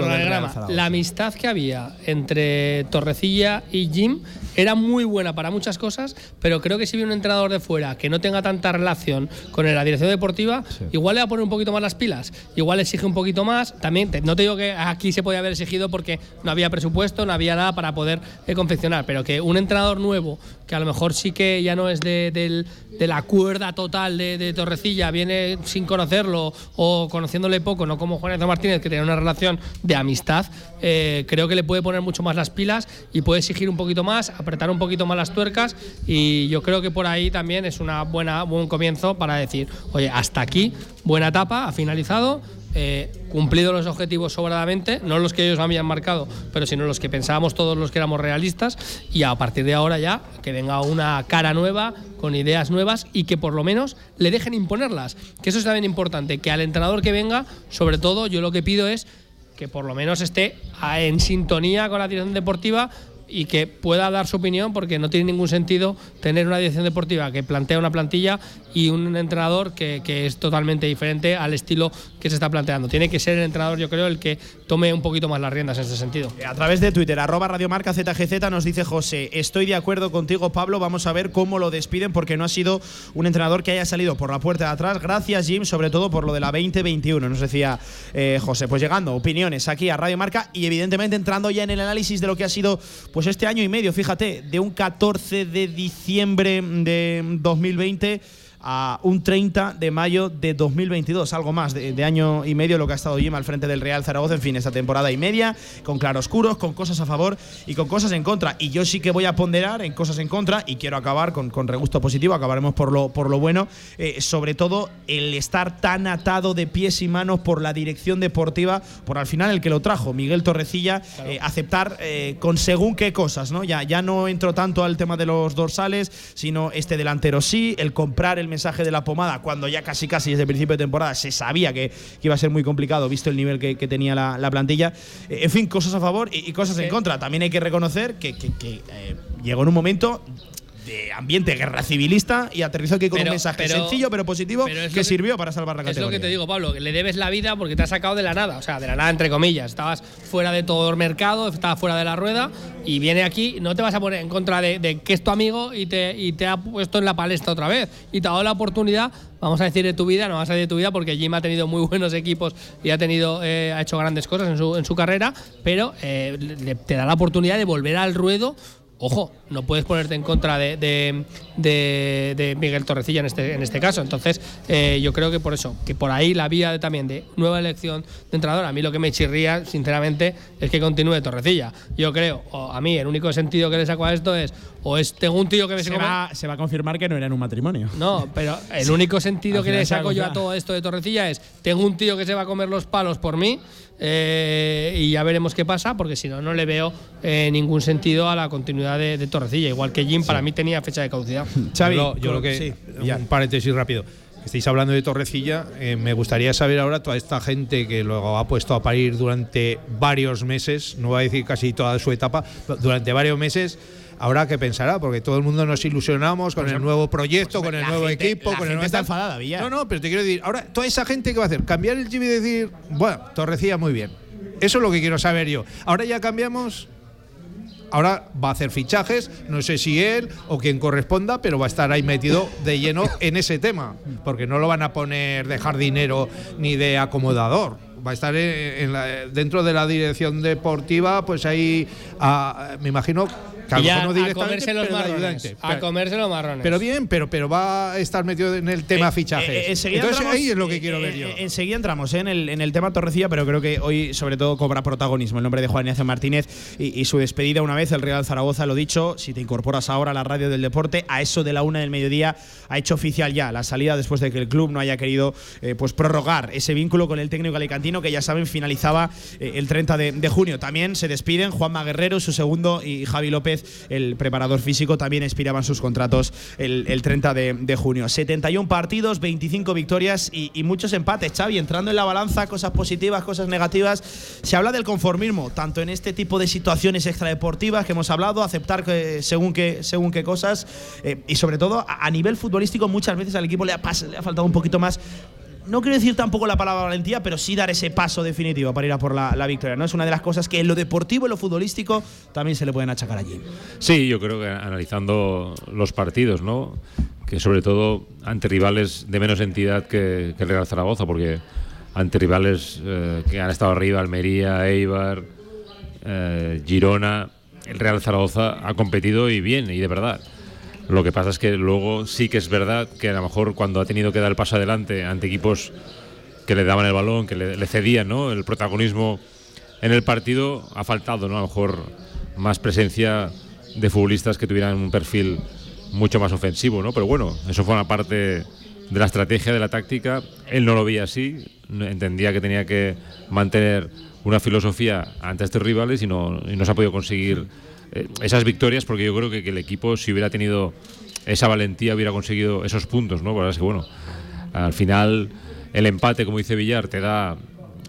la amistad que había entre Torrecilla y Jim era muy buena para muchas cosas, pero creo que si viene un entrenador de fuera que no tenga tanta relación con la dirección deportiva, igual le va a poner un poquito más las pilas, igual exige un poquito más. También no te digo que aquí se podía haber exigido porque no había presupuesto, no había nada para poder eh, confeccionar, pero que un entrenador nuevo, que a lo mejor sí que ya no es de, la cuerda total de, Torrecilla, viene sin conocerlo o conociéndole poco, no como Juan Martínez, que tiene una relación de amistad, eh, creo que le puede poner mucho más las pilas y puede exigir un poquito más apretar un poquito más las tuercas y yo creo que por ahí también es una buena buen comienzo para decir, oye, hasta aquí, buena etapa, ha finalizado, eh, cumplido los objetivos sobradamente, no los que ellos habían marcado, pero sino los que pensábamos todos los que éramos realistas, y a partir de ahora ya que venga una cara nueva, con ideas nuevas y que por lo menos le dejen imponerlas, que eso es también importante, que al entrenador que venga, sobre todo yo lo que pido es que por lo menos esté en sintonía con la dirección deportiva y que pueda dar su opinión porque no tiene ningún sentido tener una dirección deportiva que plantea una plantilla y un entrenador que, es totalmente diferente al estilo que se está planteando. Tiene que ser el entrenador, yo creo, el que tome un poquito más las riendas en ese sentido. A través de Twitter, arroba Radiomarca ZGZ nos dice José, estoy de acuerdo contigo Pablo, vamos a ver cómo lo despiden porque no ha sido un entrenador que haya salido por la puerta de atrás. Gracias Jim, sobre todo por lo de la 2021, nos decía eh, José. Pues llegando, opiniones aquí a Radio Marca y evidentemente entrando ya en el análisis de lo que ha sido pues este año y medio, fíjate, de un 14 de diciembre de 2020 a un 30 de mayo de 2022, algo más de, año y medio lo que ha estado Jim al frente del Real Zaragoza, en fin, esta temporada y media, con claroscuros, con cosas a favor y con cosas en contra. Y yo sí que voy a ponderar en cosas en contra y quiero acabar con, con regusto positivo, acabaremos por lo, por lo bueno, eh, sobre todo el estar tan atado de pies y manos por la dirección deportiva, por al final el que lo trajo, Miguel Torrecilla, eh, aceptar eh, con según qué cosas, ¿no? Ya, ya no entro tanto al tema de los dorsales, sino este delantero sí, el comprar el mensaje de la pomada cuando ya casi casi desde el principio de temporada se sabía que, iba a ser muy complicado visto el nivel que, tenía la, plantilla. Eh, en fin, cosas a favor y, cosas en contra. También hay que reconocer que, eh, llegó en un momento de ambiente guerra civilista y aterrizó aquí con Pero- un mensaje pero- sencillo pero positivo pero es que que- sirvió para salvar la Es categoría. lo que te digo, Pablo, que le debes la vida porque te has sacado de la nada, o sea, de la nada entre comillas. Estabas fuera de todo el mercado, estabas fuera de la rueda y viene aquí, no te vas a poner en contra de, de que es tu amigo y te, y te ha puesto en la palestra otra vez y te ha dado la oportunidad, vamos a decir de tu vida, no vas a decir de tu vida porque Jim ha tenido muy buenos equipos y ha tenido eh, ha hecho grandes cosas en su, en su carrera, pero eh, le- te da la oportunidad de volver al ruedo Ojo, no puedes ponerte en contra de, de- de- de Miguel Torrecilla en este, en este caso. Entonces, eh, yo creo que por eso, que por ahí la vía también de nueva elección de entrenador, a mí lo que me chirría, sinceramente, es que continúe Torrecilla. Yo creo, o a mí, el único sentido que le saco a esto es, o es, tengo un tío que me se, come- va, se va a confirmar que no era en un matrimonio. no, pero el único sentido que le saco yo a todo esto de Torrecilla es: tengo un tío que se va a comer los palos por mí eh, y ya veremos qué pasa, porque si no, no le veo eh, ningún sentido a la continuidad de, de Torrecilla. Igual que Jim, para mí tenía fecha de caducidad. Xavi, yo, yo lo que. sí, ya. un paréntesis rápido. Estáis hablando de Torrecilla. eh, me gustaría saber ahora toda esta gente que lo ha puesto a parir durante varios meses, no voy a decir casi toda su etapa, durante varios meses. Ahora qué pensará, porque todo el mundo nos ilusionamos con el nuevo proyecto, con el nuevo gente- equipo, con el nuevo está enfadada, Villar. No, no, pero te quiero decir, ahora toda esa gente que va a hacer, cambiar el chip y decir, bueno, Torrecilla muy bien. Eso es lo que quiero saber yo. Ahora ya cambiamos Ahora va a hacer fichajes, no sé si él o quien corresponda, pero va a estar ahí metido de lleno en ese tema, porque no lo van a poner de jardinero ni de acomodador. Va a estar en- en la- dentro de la dirección deportiva, pues ahí, a- me imagino que a ya no comerse los pero marrones. ayudante. A Pero- comerse los marrones. Pero bien, pero, pero va a estar metido en el tema Eh, fichajes. eh, Entonces entramos- ahí es lo que eh, quiero eh, ver yo. enseguida entramos en, el, en el tema Torrecilla, pero creo que hoy sobre todo cobra protagonismo el nombre de Juan Ignacio Martínez y, y su despedida una vez. El Real Zaragoza, lo dicho, si te incorporas ahora a la radio del deporte, a eso de la una del mediodía ha hecho oficial ya la salida después de que el club no haya querido eh, pues prorrogar ese vínculo con el técnico alicantino que ya saben finalizaba el 30 de, de junio. También se despiden Juanma Guerrero, su segundo, y Javi López, el preparador físico, también expiraban sus contratos el, el 30 de, de junio. 71 partidos, 25 victorias y, muchos empates. Xavi, entrando en la balanza, cosas positivas, cosas negativas. Se habla del conformismo, tanto en este tipo de situaciones extradeportivas que hemos hablado, aceptar que, según, qué, según cosas, eh, y sobre todo a, nivel futbolístico muchas veces al equipo le ha, le ha faltado un poquito más no quiero decir tampoco la palabra valentía, pero sí dar ese paso definitivo para ir a por la, victoria. ¿no? Es una de las cosas que en lo deportivo y lo futbolístico también se le pueden achacar allí. Sí, yo creo que analizando los partidos, ¿no? Que sobre todo ante rivales de menos entidad que, que el Real Zaragoza, porque ante rivales eh, que han estado arriba, Almería, Eibar, eh, Girona, el Real Zaragoza ha competido y bien, y de verdad. Lo que pasa es que luego sí que es verdad que a lo mejor cuando ha tenido que dar el paso adelante ante equipos que le daban el balón, que le, cedían ¿no? el protagonismo en el partido, ha faltado ¿no? a lo mejor más presencia de futbolistas que tuvieran un perfil mucho más ofensivo, ¿no? Pero bueno, eso fue una parte de la estrategia, de la táctica. Él no lo veía así, entendía que tenía que mantener una filosofía ante estos rivales y no, y no se ha podido conseguir eh, esas victorias porque yo creo que, que el equipo si hubiera tenido esa valentía hubiera conseguido esos puntos, ¿no? Bueno, al final el empate, como dice Villar, te da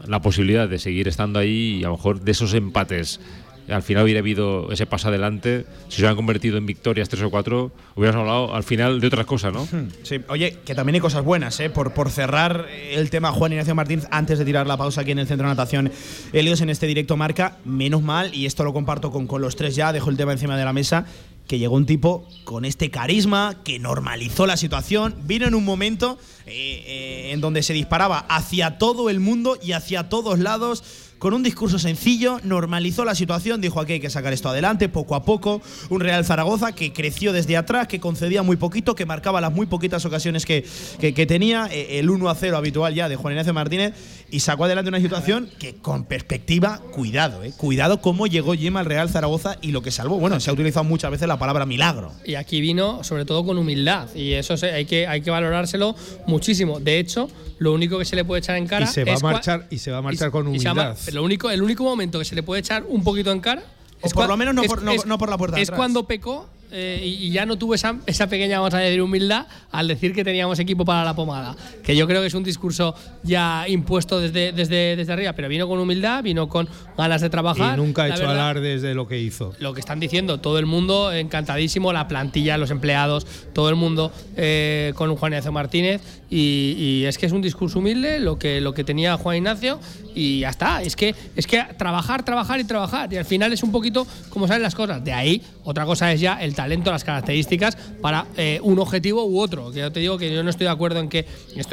la posibilidad de seguir estando ahí y a lo mejor de esos empates al final hubiera habido ese paso adelante, si se hubieran convertido en victorias tres o cuatro, hubiéramos hablado al final de otras cosas, ¿no? Sí, oye, que también hay cosas buenas, ¿eh? Por, por cerrar el tema Juan Ignacio Martínez, antes de tirar la pausa aquí en el Centro de Natación Helios en este directo marca, menos mal, y esto lo comparto con, con los tres ya, dejo el tema encima de la mesa, que llegó un tipo con este carisma, que normalizó la situación, vino en un momento eh, eh, en donde se disparaba hacia todo el mundo y hacia todos lados con un discurso sencillo, normalizó la situación, dijo aquí hay que sacar esto adelante poco a poco. Un Real Zaragoza que creció desde atrás, que concedía muy poquito, que marcaba las muy poquitas ocasiones que, que- que tenía, eh, el 1 a 0 habitual ya de Juan Ignacio Martínez, y sacó adelante una situación que con perspectiva, cuidado, eh, cuidado cómo llegó Jim al Real Zaragoza y lo que salvó. Bueno, se ha utilizado muchas veces la palabra milagro. Y aquí vino sobre todo con humildad y eso se- hay, que, hay que valorárselo muchísimo. De hecho, lo único que se le puede echar en cara Y se va a es cua- marchar- y se va a marchar y- con y lo único, el único momento que se le puede echar un poquito en cara O por cua- lo menos no por- no- no por la puerta de Es atrás. cuando pecó eh, y, ya no tuvo esa, esa, pequeña, vamos a decir, humildad al decir que teníamos equipo para la pomada. Que yo creo que es un discurso ya impuesto desde, desde, desde arriba, pero vino con humildad, vino con ganas de trabajar. Y nunca ha hecho alardes de lo que hizo. Lo que están diciendo, todo el mundo encantadísimo, la plantilla, los empleados, todo el mundo eh, con Juan Ignacio Martínez. Y, y, es que es un discurso humilde lo que, lo que tenía Juan Ignacio y ya está. Es que, es que trabajar, trabajar y trabajar. Y al final es un poquito como salen las cosas. De ahí, otra cosa es ya el talento, las características para eh, un objetivo u otro. Yo te digo que yo no estoy de acuerdo en que.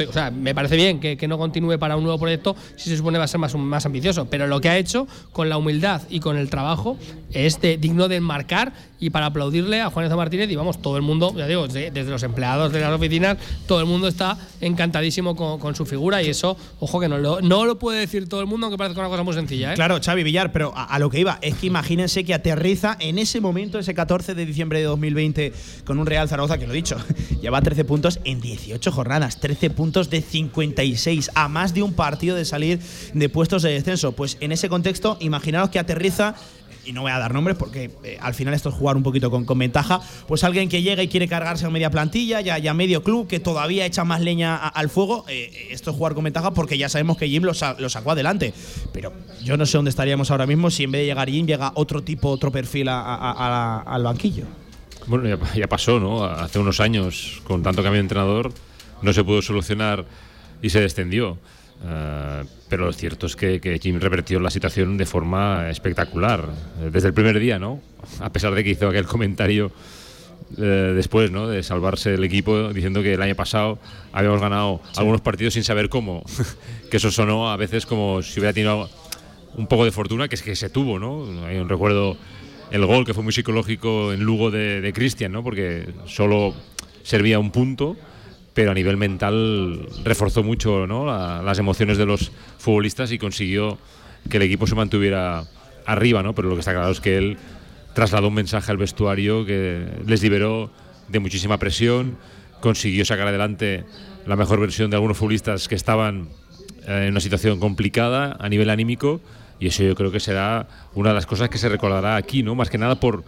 O sea, me parece bien que, que no continúe para un nuevo proyecto si se supone va a ser más, más ambicioso. Pero lo que ha hecho con la humildad y con el trabajo es digno de enmarcar y para aplaudirle a Juan Martínez. Y vamos, todo el mundo, ya digo, desde los empleados de las oficinas, todo el mundo está encantadísimo con, con su figura. Y eso, ojo, que no lo, no lo puede decir todo el mundo, aunque parezca una cosa muy sencilla. ¿eh? Claro, Xavi Villar, pero a, lo que iba, es que imagínense que aterriza en ese momento, ese 14 de diciembre de 2020, con un Real Zaragoza, que lo he dicho, lleva 13 puntos en 18 jornadas, 13 puntos de 56, a más de un partido de salir de puestos de descenso. Pues en ese contexto, imaginaos que aterriza y no voy a dar nombres porque eh, al final esto es jugar un poquito con, ventaja, pues alguien que llega y quiere cargarse a media plantilla, ya, ya medio club, que todavía echa más leña al fuego, eh, esto es jugar con ventaja porque ya sabemos que Jim lo, sacó adelante. Pero yo no sé dónde estaríamos ahora mismo si en vez de llegar Jim llega otro tipo, otro perfil al banquillo. Bueno, ya, pasó, ¿no? Hace unos años, con tanto cambio de entrenador, no se pudo solucionar y se descendió. Eh, pero lo cierto es que, Jim revertió la situación de forma espectacular, desde el primer día, ¿no? A pesar de que hizo aquel comentario eh, después, ¿no? De salvarse el equipo diciendo que el año pasado habíamos ganado algunos partidos sin saber cómo. que eso sonó a veces como si hubiera tenido un poco de fortuna, que es que se tuvo, ¿no? Hay un recuerdo el gol que fue muy psicológico en Lugo de Cristian, ¿no? Porque solo servía un punto pero a nivel mental reforzó mucho las emociones de los futbolistas y consiguió que el equipo se mantuviera arriba, ¿no? Pero lo que está claro es que él trasladó un mensaje al vestuario que les liberó de muchísima presión, consiguió sacar adelante la mejor versión de algunos futbolistas que estaban eh, en una situación complicada a nivel anímico y eso yo creo que será una de las cosas que se recordará aquí, ¿no? Más que nada por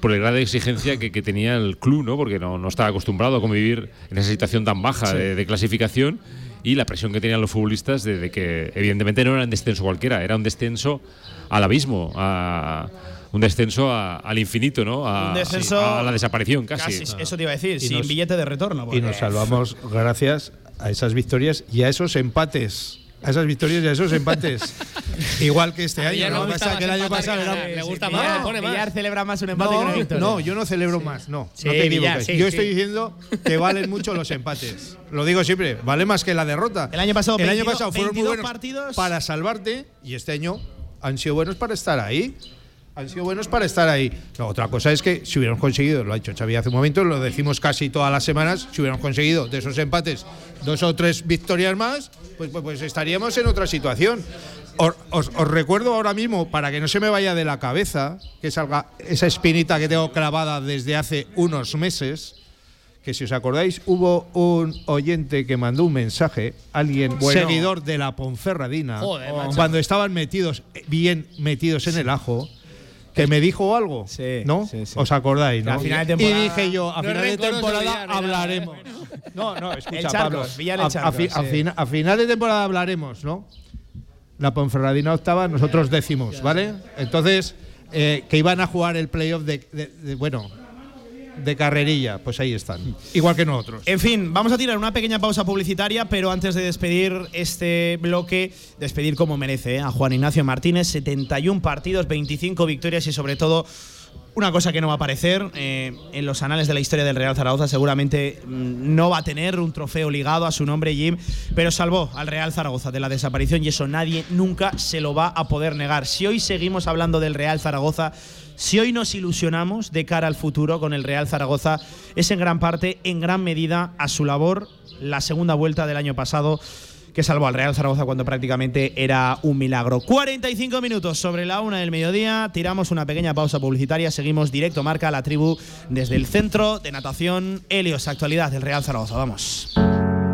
por el grado de exigencia que, tenía el club, ¿no? porque no, no, estaba acostumbrado a convivir en esa situación tan baja de, clasificación y la presión que tenían los futbolistas de, que evidentemente no era un descenso cualquiera, era un descenso al abismo, a, un descenso al infinito, ¿no? A, a la desaparición casi. Eso te iba a decir, sin billete de retorno. Y nos salvamos gracias a esas victorias y a esos empates a esas victorias y a esos empates. Igual que este año. No, que el año pasado Le gusta más, pone más. celebra más un empate no, que una victoria. No, yo no celebro más, no. no te equivoques. yo estoy diciendo que valen mucho los empates. Lo digo siempre, vale más que la derrota. El año pasado, el año pasado fueron muy buenos partidos. para salvarte y este año han sido buenos para estar ahí han sido buenos para estar ahí. otra cosa es que si hubiéramos conseguido, lo ha dicho Xavi hace un momento, lo decimos casi todas las semanas, si hubiéramos conseguido de esos empates dos o tres victorias más, pues, pues, pues estaríamos en otra situación. Os, recuerdo ahora mismo, para que no se me vaya de la cabeza, que salga esa espinita que tengo clavada desde hace unos meses, que si os acordáis, hubo un oyente que mandó un mensaje, alguien seguidor de la Ponferradina, cuando estaban metidos, bien metidos en el ajo, que me dijo algo, sí, ¿no? ¿Os acordáis? ¿no? y dije yo, a final de temporada hablaremos. No, no, escucha, Pablo. A, final de temporada hablaremos, ¿no? La Ponferradina octava, nosotros décimos, ¿vale? Entonces, eh, que iban a jugar el playoff de, bueno, de carrerilla, pues ahí están. Igual que nosotros. En fin, vamos a tirar una pequeña pausa publicitaria, pero antes de despedir este bloque, despedir como merece ¿eh? a Juan Ignacio Martínez, 71 partidos, 25 victorias y sobre todo una cosa que no va a aparecer eh, en los anales de la historia del Real Zaragoza, seguramente mm, no va a tener un trofeo ligado a su nombre Jim, pero salvó al Real Zaragoza de la desaparición y eso nadie nunca se lo va a poder negar. Si hoy seguimos hablando del Real Zaragoza, si hoy nos ilusionamos de cara al futuro con el Real Zaragoza, es en gran parte, en gran medida, a su labor la segunda vuelta del año pasado que salvó al Real Zaragoza cuando prácticamente era un milagro. 45 minutos sobre la una del mediodía, tiramos una pequeña pausa publicitaria, seguimos directo marca la tribu desde el centro de natación Helios, actualidad del Real Zaragoza. Vamos.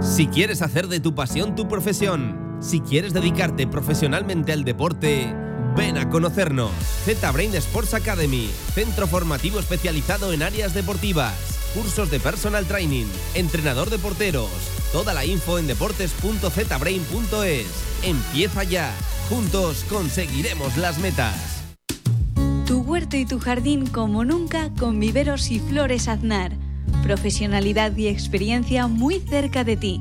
Si quieres hacer de tu pasión tu profesión, si quieres dedicarte profesionalmente al deporte, Ven a conocernos. Z-Brain Sports Academy, centro formativo especializado en áreas deportivas, cursos de personal training, entrenador de porteros. Toda la info en deportes.zbrain.es. Empieza ya. Juntos conseguiremos las metas. Tu huerto y tu jardín como nunca con viveros y flores aznar. Profesionalidad y experiencia muy cerca de ti.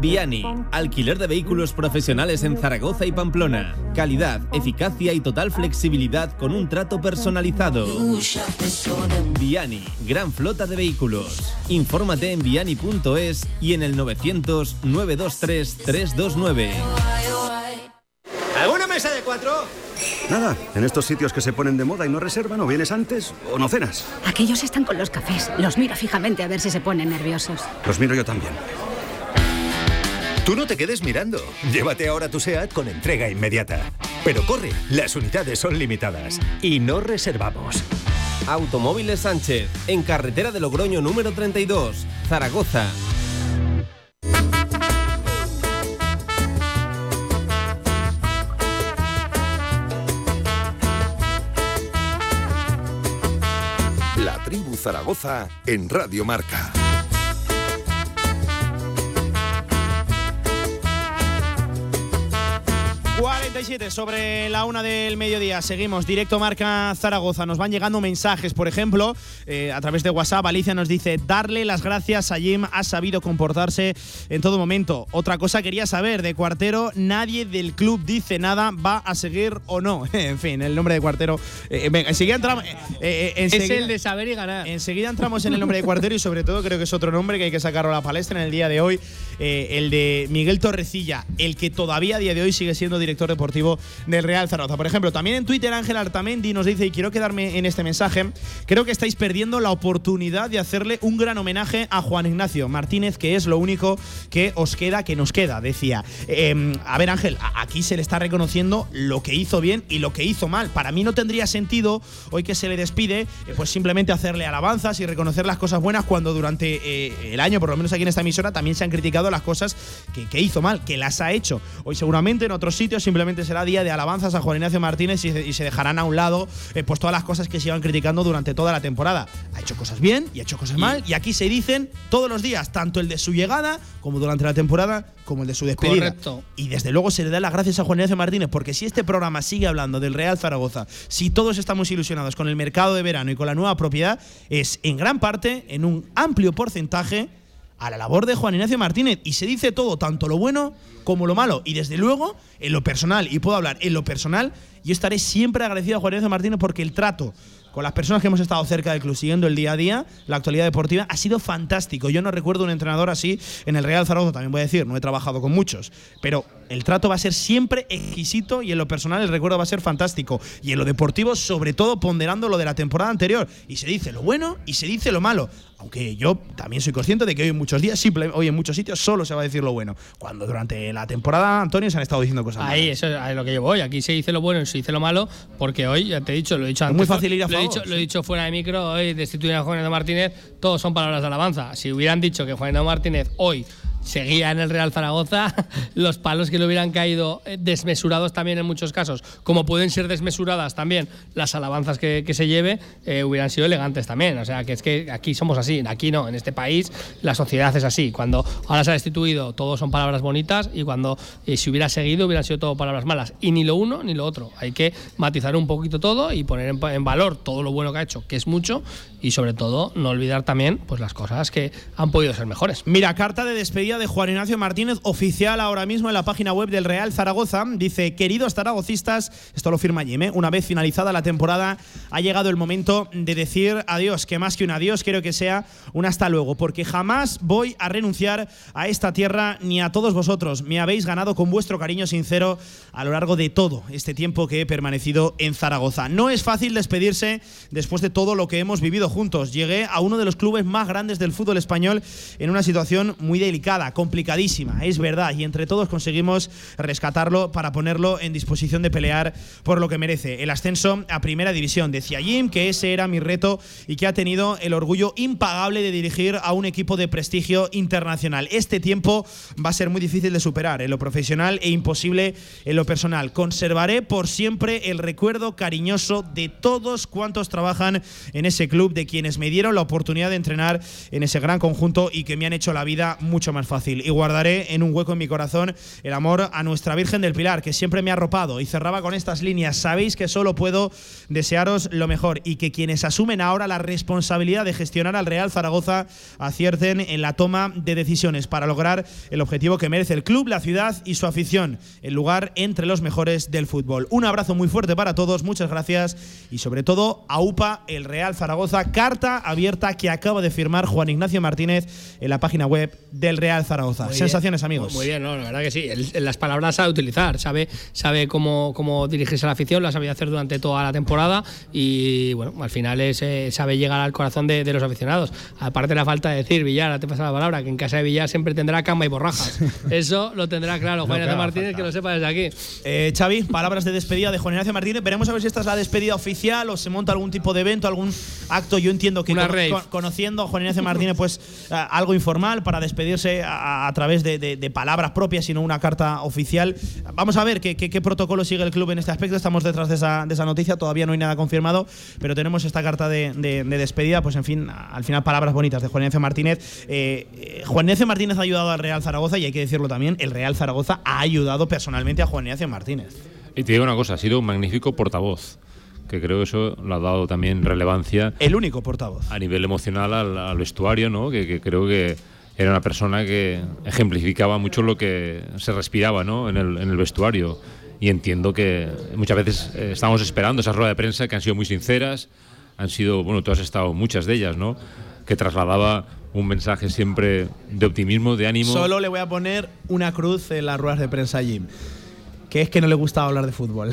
Viani, alquiler de vehículos profesionales en Zaragoza y Pamplona. Calidad, eficacia y total flexibilidad con un trato personalizado. Viani, gran flota de vehículos. Infórmate en viani.es y en el 900 923 329. ¿Alguna mesa de cuatro? Nada, en estos sitios que se ponen de moda y no reservan, o vienes antes o no cenas. Aquellos están con los cafés. Los miro fijamente a ver si se ponen nerviosos. Los miro yo también. Tú no te quedes mirando. Llévate ahora tu SEAT con entrega inmediata. Pero corre, las unidades son limitadas y no reservamos. Automóviles Sánchez, en carretera de Logroño número 32, Zaragoza. Zaragoza en Radio Marca. 47 sobre la una del mediodía. Seguimos directo marca Zaragoza. Nos van llegando mensajes, por ejemplo, eh, a través de WhatsApp. Alicia nos dice: darle las gracias a Jim. Ha sabido comportarse en todo momento. Otra cosa quería saber de Cuartero. Nadie del club dice nada. ¿Va a seguir o no? en fin, el nombre de Cuartero. Eh, venga, enseguida entramos. eh, es el de saber y ganar. Enseguida entramos en el nombre de Cuartero y sobre todo creo que es otro nombre que hay que sacarlo a la palestra en el día de hoy. eh, el de Miguel Torrecilla, el que todavía a día de hoy sigue siendo director deportivo del Real Zaragoza. Por ejemplo, también en Twitter Ángel Artamendi nos dice, y quiero quedarme en este mensaje, creo que estáis perdiendo la oportunidad de hacerle un gran homenaje a Juan Ignacio Martínez, que es lo único que os queda, que nos queda, decía. Eh, a ver Ángel, aquí se le está reconociendo lo que hizo bien y lo que hizo mal. Para mí no tendría sentido, hoy que se le despide, eh, pues simplemente hacerle alabanzas y reconocer las cosas buenas cuando durante eh, el año, por lo menos aquí en esta emisora, también se han criticado las cosas que hizo mal, que las ha hecho. Hoy seguramente en otros sitios simplemente será día de alabanzas a Juan Ignacio Martínez y, se- y se dejarán a un lado eh, pues todas las cosas que se iban criticando durante toda la temporada. Ha hecho cosas bien y ha hecho cosas mal y aquí se dicen todos los días, tanto el de su llegada como durante la temporada, como el de su despedida. Correcto. Y desde luego se le da las gracias a Juan Ignacio Martínez, porque si este programa sigue hablando del Real Zaragoza, si todos estamos ilusionados con el mercado de verano y con la nueva propiedad, es en gran parte, en un amplio porcentaje, a la labor de Juan Ignacio Martínez. Y se dice todo, tanto lo bueno como lo malo. Y desde luego, en lo personal, y puedo hablar en lo personal, yo estaré siempre agradecido a Juan Ignacio Martínez porque el trato con las personas que hemos estado cerca del club siguiendo el día a día, la actualidad deportiva, ha sido fantástico. Yo no recuerdo un entrenador así en el Real Zaragoza, también voy a decir, no he trabajado con muchos, pero el trato va a ser siempre exquisito y en lo personal el recuerdo va a ser fantástico. Y en lo deportivo, sobre todo ponderando lo de la temporada anterior. Y se dice lo bueno y se dice lo malo. Aunque yo también soy consciente de que hoy en muchos días, simple, hoy en muchos sitios, solo se va a decir lo bueno. Cuando durante la temporada, Antonio, se han estado diciendo cosas Ahí, malas. eso es a lo que yo voy. Aquí se dice lo bueno y se dice lo malo, porque hoy, ya te he dicho, lo he dicho Es antes. muy fácil ir a favor, dicho, lo he dicho fuera de micro, hoy destituir a Juan Ignacio Martínez, todos son palabras de alabanza. Si hubieran dicho que Juan Ignacio Martínez hoy seguía en el Real Zaragoza, los palos que le hubieran caído eh, desmesurados también en muchos casos, como pueden ser desmesuradas también las alabanzas que, se lleve, eh, hubieran sido elegantes también. O sea, que es que aquí somos así, aquí no, en este país la sociedad es así. Cuando ahora se ha destituido, todo son palabras bonitas y cuando eh, si hubiera seguido, hubieran sido todo palabras malas. Y ni lo uno ni lo otro. Hay que matizar un poquito todo y poner en, en valor todo lo bueno que ha hecho, que es mucho, y sobre todo no olvidar también pues las cosas que han podido ser mejores. Mira, carta de despedida de Juan Ignacio Martínez, oficial ahora mismo en la página web del Real Zaragoza. Dice, queridos zaragocistas, esto lo firma Jim, ¿eh? una vez finalizada la temporada, ha llegado el momento de decir adiós, que más que un adiós, quiero que sea un hasta luego, porque jamás voy a renunciar a esta tierra ni a todos vosotros. Me habéis ganado con vuestro cariño sincero a lo largo de todo este tiempo que he permanecido en Zaragoza. No es fácil despedirse después de todo lo que hemos vivido juntos. Llegué a uno de los clubes más grandes del fútbol español en una situación muy delicada. complicadísima, es verdad, y entre todos conseguimos rescatarlo para ponerlo en disposición de pelear por lo que merece, el ascenso a Primera División. Decía Jim que ese era mi reto y que ha tenido el orgullo impagable de dirigir a un equipo de prestigio internacional. Este tiempo va a ser muy difícil de superar en lo profesional e imposible en lo personal. Conservaré por siempre el recuerdo cariñoso de todos cuantos trabajan en ese club, de quienes me dieron la oportunidad de entrenar en ese gran conjunto y que me han hecho la vida mucho más fácil. Y guardaré en un hueco en mi corazón el amor a nuestra Virgen del Pilar, que siempre me ha arropado. Y cerraba con estas líneas. Sabéis que solo puedo desearos lo mejor y que quienes asumen ahora la responsabilidad de gestionar al Real Zaragoza acierten en la toma de decisiones para lograr el objetivo que merece el club, la ciudad y su afición, el lugar entre los mejores del fútbol. Un abrazo muy fuerte para todos, muchas gracias y sobre todo a UPA, el Real Zaragoza, carta abierta que acaba de firmar Juan Ignacio Martínez en la página web del Real Zaragoza. Sensaciones, amigos. Muy bien, no, la verdad que sí. las palabras a utilizar, sabe, sabe cómo, cómo dirigirse a la afición, ha sabido hacer durante toda la temporada y bueno, al final es, eh, sabe llegar al corazón de, los aficionados. Aparte de la falta de decir, Villar, te pasa la palabra, que en casa de Villar siempre tendrá cama y borrajas. Eso lo tendrá claro Juan Ignacio Martínez, que lo sepa desde aquí. Eh, Xavi, palabras de despedida de Juan Ignacio Martínez. Veremos a ver si esta es la despedida oficial o se monta algún tipo de evento, algún acto. Yo entiendo que conociendo a Juan Ignacio Martínez, pues algo informal para despedirse a, través de, palabras propias, sino una carta oficial. Vamos a ver qué, protocolo sigue el club en este aspecto. Estamos detrás de esa, noticia, todavía no hay nada confirmado, pero tenemos esta carta de, despedida. Pues en fin, al final palabras bonitas de Juan Ignacio Martínez. Eh, eh, Juan Ignacio Martínez ha ayudado al Real Zaragoza y hay que decirlo también, el Real Zaragoza ha ayudado personalmente a Juan Ignacio Martínez. Y te digo una cosa, ha sido un magnífico portavoz que creo que eso lo ha dado también relevancia. El único portavoz. A nivel emocional al, vestuario, ¿no? Que, creo que era una persona que ejemplificaba mucho lo que se respiraba ¿no? en, el, vestuario. Y entiendo que muchas veces eh, estamos esperando esas ruedas de prensa que han sido muy sinceras, han sido, bueno, tú has estado muchas de ellas, ¿no? Que trasladaba un mensaje siempre de optimismo, de ánimo. Solo le voy a poner una cruz en las ruedas de prensa Jim que es que no le gustaba hablar de fútbol.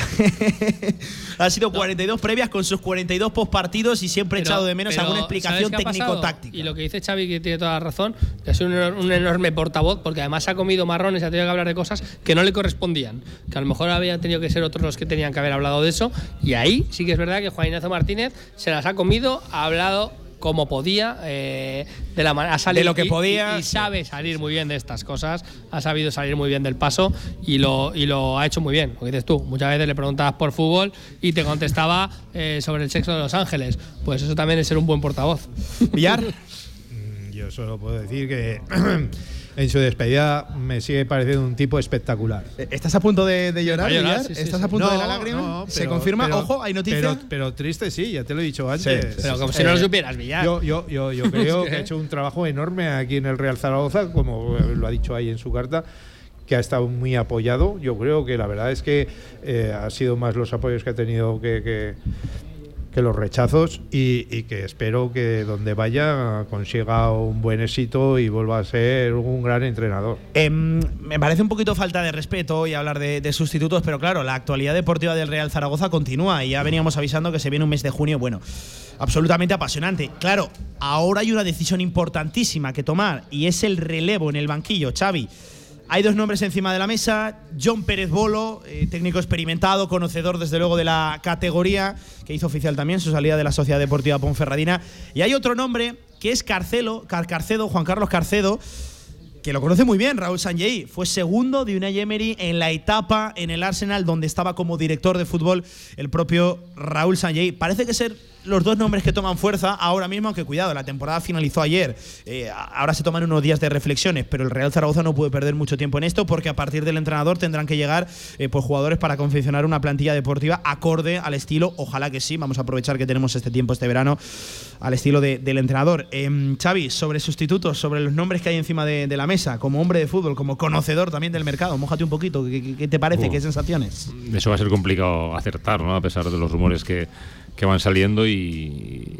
ha sido 42 previas con sus 42 postpartidos y siempre he echado de menos alguna explicación técnico-táctica. Y lo que dice Xavi, que tiene toda la razón, es un, un, enorme portavoz, porque además ha comido marrones y ha tenido que hablar de cosas que no le correspondían. Que a lo mejor habían tenido que ser otros los que tenían que haber hablado de eso. Y ahí sí que es verdad que Juan Ignacio Martínez se las ha comido, ha hablado como podía, eh, de la manera, de lo que podía. Y, sabe salir muy bien de estas cosas, ha sabido salir muy bien del paso y lo, y lo ha hecho muy bien. Lo dices tú, muchas veces le preguntabas por fútbol y te contestaba eh, sobre el sexo de Los Ángeles. Pues eso también es ser un buen portavoz. Villar. Mm, yo solo puedo decir que en su despedida me sigue pareciendo un tipo espectacular. Eh, ¿Estás a punto de, llorar, ¿Estás a punto de la lágrima? ¿Se confirma? Ojo, hay noticias. Pero, triste sí, ya te lo he dicho antes. pero como si no lo supieras, Villar. Yo, yo, yo, yo creo que ha hecho un trabajo enorme aquí en el Real Zaragoza, como lo ha dicho ahí en su carta que ha estado muy apoyado. Yo creo que la verdad es que eh, ha sido más los apoyos que ha tenido que, que los rechazos y, que espero que donde vaya consiga un buen éxito y vuelva a ser un gran entrenador. Em, me parece un poquito falta de respeto y hablar de, sustitutos, pero claro, la actualidad deportiva del Real Zaragoza continúa y ya veníamos avisando que se viene un mes de junio, bueno, absolutamente apasionante. Claro, ahora hay una decisión importantísima que tomar y es el relevo en el banquillo, Xavi. Hay dos nombres encima de la mesa. John Pérez Bolo, eh, técnico experimentado, conocedor desde luego de la categoría, que hizo oficial también su salida de la Sociedad Deportiva Ponferradina. Y hay otro nombre que es Carcelo, Carcedo, Juan Carlos Carcedo, que lo conoce muy bien, Raúl Sanjei. Fue segundo de Unai Emery en la etapa en el Arsenal donde estaba como director de fútbol el propio Raúl Sanjei. Parece que ser los dos nombres que toman fuerza ahora mismo, aunque cuidado, la temporada finalizó ayer. Eh, ahora se toman unos días de reflexiones, pero el Real Zaragoza no puede perder mucho tiempo en esto porque a partir del entrenador tendrán que llegar eh, pues, jugadores para confeccionar una plantilla deportiva acorde al estilo, ojalá que sí, vamos a aprovechar que tenemos este tiempo este verano, al estilo del entrenador. Eh, Xavi, sobre sustitutos, sobre los nombres que hay encima de, la mesa, como hombre de fútbol, como conocedor también del mercado, mójate un poquito, ¿qué, te parece? ¿Qué sensaciones? Eso va a ser complicado acertar, ¿no? A pesar de los rumores que que van saliendo y,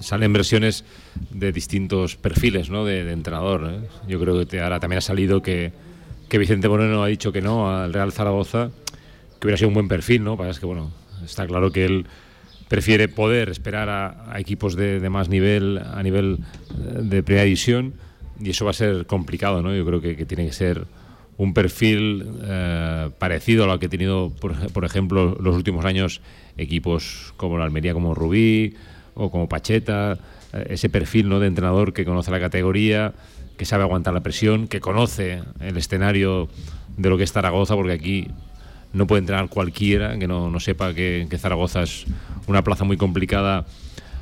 salen versiones de distintos perfiles ¿no? de, entrenador. ¿eh? Yo creo que ahora también ha salido que, que, Vicente Moreno ha dicho que no al Real Zaragoza, que hubiera sido un buen perfil, ¿no? Para que, bueno, está claro que él prefiere poder esperar a, equipos de, más nivel, a nivel eh, de primera división, y eso va a ser complicado, ¿no? Yo creo que, tiene que ser un perfil eh, parecido a lo que ha tenido, por, por, ejemplo, los últimos años equipos como la Almería, como Rubí o como Pacheta, eh, ese perfil ¿no? de entrenador que conoce la categoría, que sabe aguantar la presión, que conoce el escenario de lo que es Zaragoza, porque aquí no puede entrenar cualquiera que no, no sepa que, que, Zaragoza es una plaza muy complicada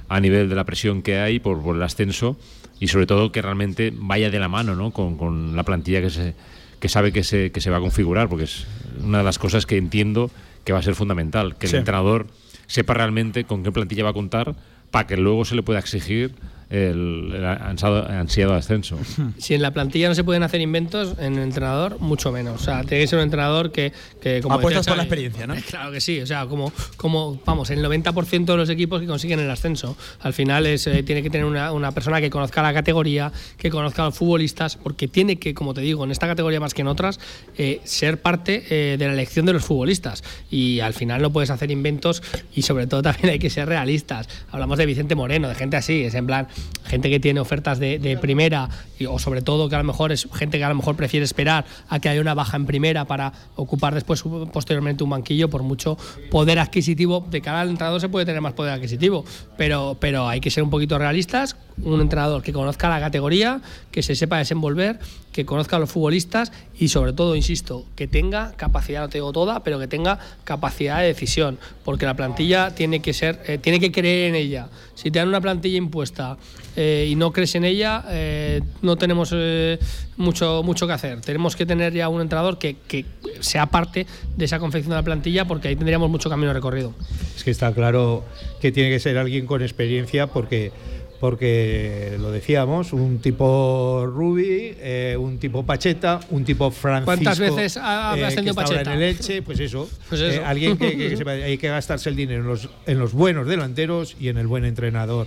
a nivel de la presión que hay por, por el ascenso y sobre todo que realmente vaya de la mano ¿no? con, con la plantilla que se que sabe que se, que se va a configurar, porque es una de las cosas que entiendo que va a ser fundamental, que sí. el entrenador sepa realmente con qué plantilla va a contar para que luego se le pueda exigir el, el ansiado, ansiado, ascenso. Si en la plantilla no se pueden hacer inventos, en el entrenador mucho menos. O sea, tiene que ser un entrenador que... que como Apuestas decía, por la experiencia, ¿no? Claro que sí. O sea, como, como vamos, el 90% de los equipos que consiguen el ascenso, al final es, eh, tiene que tener una, una, persona que conozca la categoría, que conozca a los futbolistas, porque tiene que, como te digo, en esta categoría más que en otras, eh, ser parte eh, de la elección de los futbolistas. Y al final no puedes hacer inventos y sobre todo también hay que ser realistas. Hablamos de Vicente Moreno, de gente así, es en plan gente que tiene ofertas de, primera y, o sobre todo que a lo mejor es gente que a lo mejor prefiere esperar a que haya una baja en primera para ocupar después posteriormente un banquillo por mucho poder adquisitivo de cara al entrenador se puede tener más poder adquisitivo pero pero hay que ser un poquito realistas un entrenador que conozca la categoría que se sepa desenvolver que conozca a los futbolistas y sobre todo insisto que tenga capacidad no te digo toda pero que tenga capacidad de decisión porque la plantilla tiene que ser eh, tiene que creer en ella. Si te dan una plantilla impuesta eh, y no crees en ella, eh, no tenemos eh, mucho, mucho que hacer. Tenemos que tener ya un entrenador que, que, sea parte de esa confección de la plantilla porque ahí tendríamos mucho camino recorrido. Es que está claro que tiene que ser alguien con experiencia porque porque lo decíamos, un tipo Rubi, eh, un tipo Pacheta, un tipo Francisco. ¿Cuántas veces has eh, tenido Pacheta? En el Elche, pues eso. Pues eso. Alguien que, que, hay que gastarse el dinero en los, en los buenos delanteros y en el buen entrenador.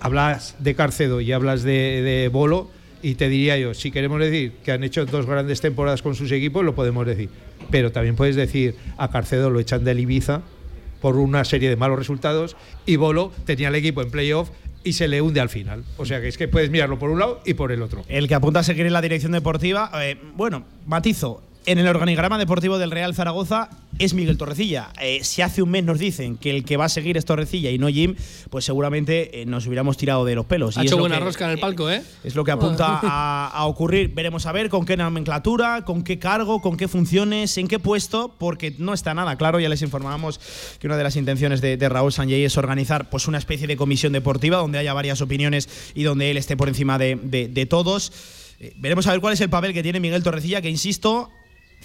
Hablas de Carcedo y hablas de, de Bolo. Y te diría yo, si queremos decir que han hecho dos grandes temporadas con sus equipos, lo podemos decir. Pero también puedes decir, a Carcedo lo echan del Ibiza por una serie de malos resultados y Bolo tenía el equipo en playoff y se le hunde al final. O sea que es que puedes mirarlo por un lado y por el otro. El que apunta a seguir en la dirección deportiva, eh, bueno, matizo. En el organigrama deportivo del Real Zaragoza es Miguel Torrecilla. Eh, si hace un mes nos dicen que el que va a seguir es Torrecilla y no Jim, pues seguramente eh, nos hubiéramos tirado de los pelos. Ha y hecho buena que, rosca en el palco, ¿eh? Es lo que apunta a, a, ocurrir. Veremos a ver con qué nomenclatura, con qué cargo, con qué funciones, en qué puesto, porque no está nada claro. Ya les informábamos que una de las intenciones de, de Raúl Sanjay es organizar pues, una especie de comisión deportiva donde haya varias opiniones y donde él esté por encima de, de, de todos. Eh, veremos a ver cuál es el papel que tiene Miguel Torrecilla, que insisto,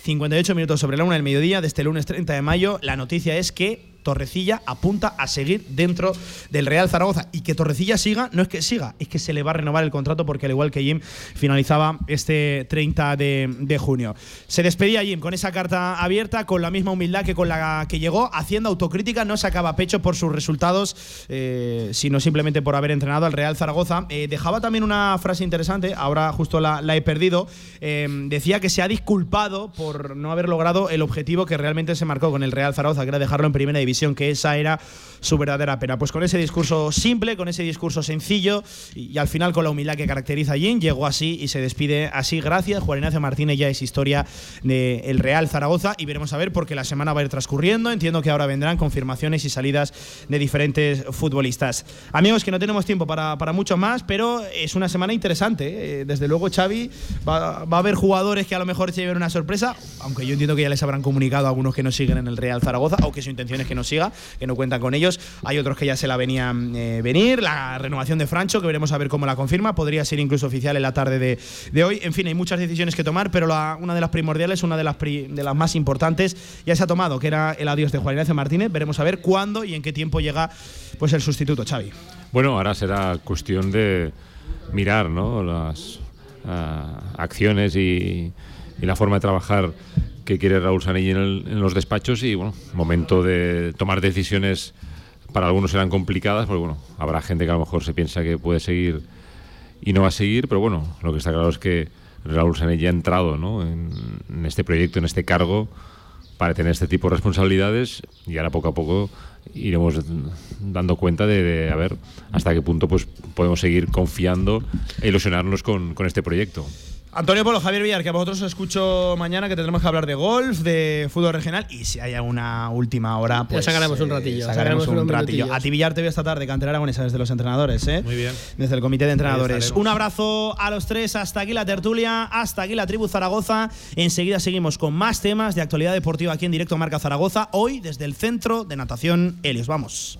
58 minutos sobre la una del mediodía de este lunes 30 de mayo. La noticia es que Torrecilla apunta a seguir dentro del Real Zaragoza. Y que Torrecilla siga, no es que siga, es que se le va a renovar el contrato porque al igual que Jim finalizaba este 30 de, junio. Se despedía Jim con esa carta abierta, con la misma humildad que con la que llegó, haciendo autocrítica, no sacaba pecho por sus resultados, eh, sino simplemente por haber entrenado al Real Zaragoza. Eh, dejaba también una frase interesante, ahora justo la, la he perdido. Eh, decía que se ha disculpado por no haber logrado el objetivo que realmente se marcó con el Real Zaragoza, que era dejarlo en primera división que esa era su verdadera pena. Pues con ese discurso simple, con ese discurso sencillo y, y al final con la humildad que caracteriza a Jim, llegó así y se despide así. Gracias, Juan Ignacio Martínez ya es historia del de Real Zaragoza y veremos a ver porque la semana va a ir transcurriendo. Entiendo que ahora vendrán confirmaciones y salidas de diferentes futbolistas. Amigos, que no tenemos tiempo para, para mucho más, pero es una semana interesante. ¿eh? Desde luego, Xavi, va, va, a haber jugadores que a lo mejor se lleven una sorpresa, aunque yo entiendo que ya les habrán comunicado a algunos que no siguen en el Real Zaragoza o que su intención es que no siga, que no cuentan con ellos. Hay otros que ya se la venían eh, venir. La renovación de Francho, que veremos a ver cómo la confirma, podría ser incluso oficial en la tarde de, de hoy. En fin, hay muchas decisiones que tomar, pero la, una de las primordiales, una de las, pri, de las más importantes, ya se ha tomado, que era el adiós de Juan Ignacio Martínez. Veremos a ver cuándo y en qué tiempo llega pues el sustituto, Xavi. Bueno, ahora será cuestión de mirar ¿no? las uh, acciones y, y la forma de trabajar que quiere Raúl Sanelli en, en, los despachos y bueno, momento de tomar decisiones para algunos serán complicadas, porque bueno, habrá gente que a lo mejor se piensa que puede seguir y no va a seguir, pero bueno, lo que está claro es que Raúl Sanelli ha entrado ¿no? en, este proyecto, en este cargo, para tener este tipo de responsabilidades y ahora poco a poco iremos dando cuenta de, a ver hasta qué punto pues podemos seguir confiando e ilusionarnos con, con este proyecto. Antonio Polo, Javier Villar, que a vosotros os escucho mañana, que tendremos que hablar de golf, de fútbol regional y si hay alguna última hora, pues. Ya sacaremos un ratillo. eh, sacaremos un, un ratillo. A ti, Villar, te veo esta tarde, cantera aragonesa desde los entrenadores, ¿eh? Muy bien. Desde el comité de entrenadores. Un abrazo a los tres. Hasta aquí la tertulia, hasta aquí la tribu Zaragoza. Enseguida seguimos con más temas de actualidad deportiva aquí en directo Marca Zaragoza. Hoy desde el centro de natación Helios. Vamos.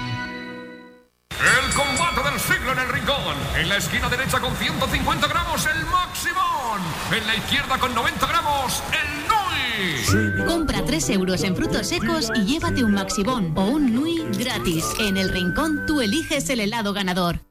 El combate del siglo en el rincón. En la esquina derecha con 150 gramos el Maximón. En la izquierda con 90 gramos el Nui. Compra 3 euros en frutos secos y llévate un Maxibón o un Nui gratis. En el rincón tú eliges el helado ganador.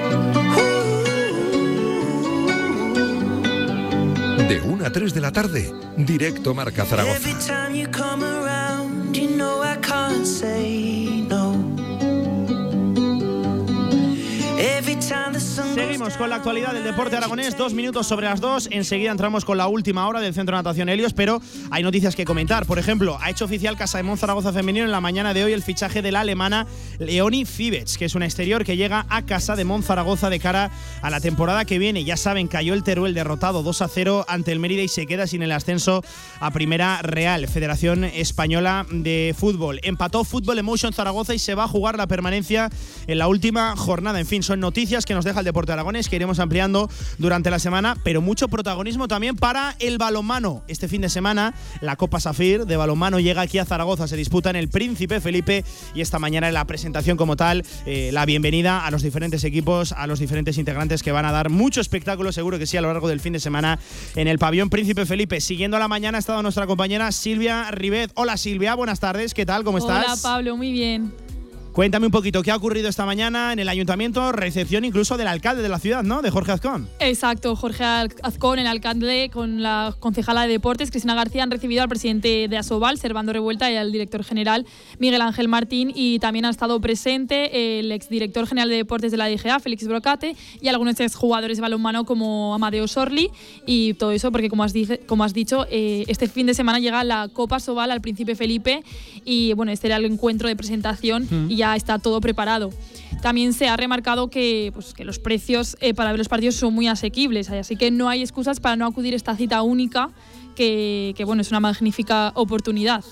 1 a 3 de la tarde, directo Marca Zaragoza. Seguimos con la actualidad del deporte aragonés, dos minutos sobre las dos. Enseguida entramos con la última hora del Centro de Natación Helios, pero hay noticias que comentar. Por ejemplo, ha hecho oficial Casa de Zaragoza Femenino en la mañana de hoy el fichaje de la alemana Leonie Fibets, que es una exterior que llega a Casa de Zaragoza de cara a la temporada que viene. Ya saben, cayó el Teruel derrotado 2 a 0 ante el Mérida y se queda sin el ascenso a Primera Real, Federación Española de Fútbol. Empató Fútbol Emotion Zaragoza y se va a jugar la permanencia en la última jornada. En fin, son noticias que nos deja el deporte aragonés que iremos ampliando durante la semana, pero mucho protagonismo también para el balonmano. Este fin de semana la Copa Safir de balonmano llega aquí a Zaragoza, se disputa en el Príncipe Felipe y esta mañana en la presentación como tal, eh, la bienvenida a los diferentes equipos, a los diferentes integrantes que van a dar mucho espectáculo, seguro que sí, a lo largo del fin de semana en el pabellón Príncipe Felipe. Siguiendo la mañana ha estado nuestra compañera Silvia Ribet. Hola Silvia, buenas tardes, ¿qué tal? ¿Cómo estás? Hola Pablo, muy bien. Cuéntame un poquito qué ha ocurrido esta mañana en el ayuntamiento, recepción incluso del alcalde de la ciudad, ¿no? De Jorge Azcón. Exacto, Jorge Azcón, el alcalde, con la concejala de deportes, Cristina García, han recibido al presidente de Asobal, Servando Revuelta, y al director general, Miguel Ángel Martín, y también ha estado presente el exdirector general de deportes de la DGA, Félix Brocate, y algunos exjugadores de balonmano como Amadeo Sorli, y todo eso porque, como has, dice- como has dicho, eh, este fin de semana llega la Copa Asobal al Príncipe Felipe, y bueno, este era el encuentro de presentación, Mm. y ya está todo preparado. También se ha remarcado que, pues, que los precios eh, para ver los partidos son muy asequibles, así que no hay excusas para no acudir a esta cita única, que, que, bueno, es una magnífica oportunidad.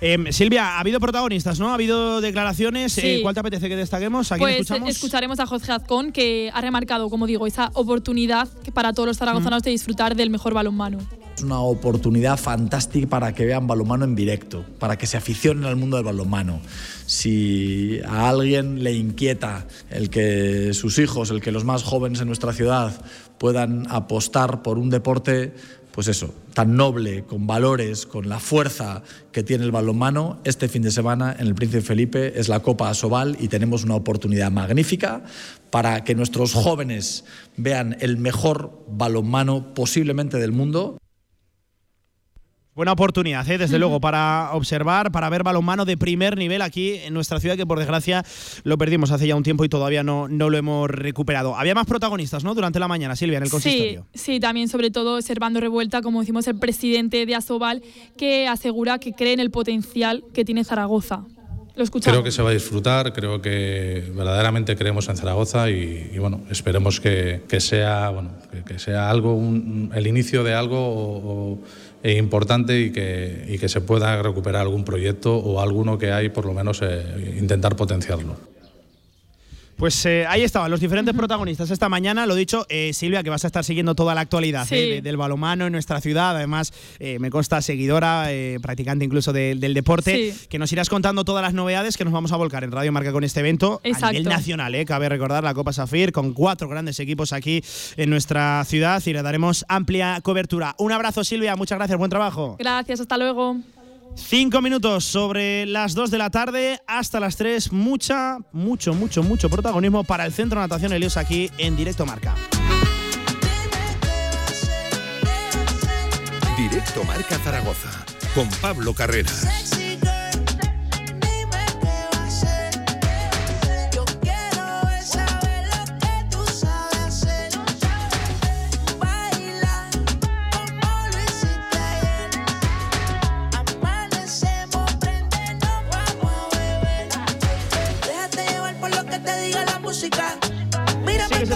Em, Silvia, ha habido protagonistas, ¿no? Ha habido declaraciones. Sí. Eh, ¿Cuál te apetece que destaquemos? ¿A quién Pues escuchamos? escucharemos a Jorge Azcón, que ha remarcado, como digo, esa oportunidad que para todos los zaragozanos de disfrutar del mejor balonmano. Es una oportunidad fantástica para que vean balonmano en directo, para que se aficionen al mundo del balonmano. Si a alguien le inquieta el que sus hijos, el que los más jóvenes en nuestra ciudad puedan apostar por un deporte, pues eso, tan noble, con valores, con la fuerza que tiene el balonmano, este fin de semana en el Príncipe Felipe es la Copa Asobal y tenemos una oportunidad magnífica para que nuestros jóvenes vean el mejor balonmano posiblemente del mundo. Buena oportunidad, ¿eh? desde luego, para observar, para ver balonmano de primer nivel aquí en nuestra ciudad, que por desgracia lo perdimos hace ya un tiempo y todavía no, no lo hemos recuperado. Había más protagonistas, ¿no? Durante la mañana, Silvia, en el consistorio. sí, también sobre todo Servando Revuelta, como decimos, el presidente de Asobal, que asegura que cree en el potencial que tiene Zaragoza. Lo escuchamos. Creo que se va a disfrutar, creo que verdaderamente creemos en Zaragoza y, y bueno, esperemos que, que sea, bueno, que, que sea algo, un- el inicio de algo o- o- e importante y que, se pueda recuperar algún proyecto o alguno que hay, por lo menos eh, intentar potenciarlo. Pues eh, ahí estaban los diferentes protagonistas esta mañana. Lo dicho, eh, Silvia, que vas a estar siguiendo toda la actualidad Sí. eh, de- del balomano en nuestra ciudad. Además, me consta seguidora, practicante incluso de- del deporte, Sí. que nos irás contando todas las novedades que nos vamos a volcar en Radio Marca con este evento a Exacto. nivel nacional. Eh. Cabe recordar la Copa Safir con cuatro grandes equipos aquí en nuestra ciudad y le daremos amplia cobertura. Un abrazo, Silvia. Muchas gracias. Buen trabajo. Gracias, hasta luego. Cinco minutos sobre las dos de la tarde hasta las tres. Mucha, mucho, mucho, mucho protagonismo para el Centro de Natación Helios aquí en Directo Marca. Directo Marca Zaragoza con Pablo Carreras.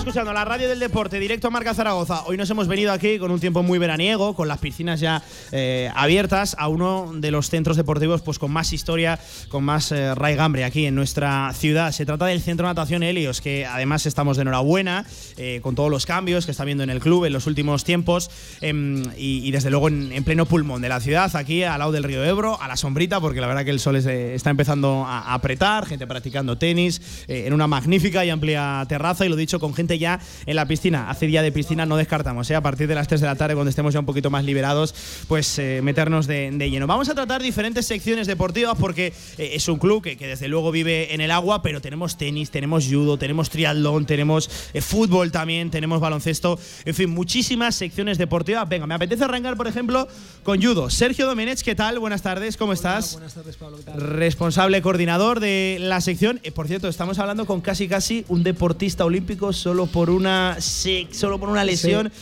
Escuchando la radio del deporte, directo a Marca Zaragoza. Hoy nos hemos venido aquí con un tiempo muy veraniego, con las piscinas ya eh, abiertas, a uno de los centros deportivos pues con más historia, con más eh, raigambre aquí en nuestra ciudad. Se trata del Centro de Natación Helios, que además estamos de enhorabuena eh, con todos los cambios que está viendo en el club en los últimos tiempos em, y, desde luego en, en pleno pulmón de la ciudad, aquí al lado del río Ebro, a la sombrita, porque la verdad que el sol eh, está empezando a, apretar, gente practicando tenis, en una magnífica y amplia terraza y lo dicho con gente ya en la piscina. Hace día de piscina no descartamos, ¿eh? a partir de las 3 de la tarde cuando estemos ya un poquito más liberados, pues eh, meternos de, de lleno. Vamos a tratar diferentes secciones deportivas porque eh, es un club que, que desde luego vive en el agua, pero tenemos tenis, tenemos judo, tenemos triatlón, tenemos fútbol también, tenemos baloncesto, en fin, muchísimas secciones deportivas. Venga, me apetece arrancar, por ejemplo, con judo. Sergio Domenech, ¿qué tal? Buenas tardes, ¿cómo estás? Buenas tardes, Pablo. ¿qué tal? responsable coordinador de la sección. Por cierto, estamos hablando con casi casi un deportista olímpico solo por una solo por una lesión.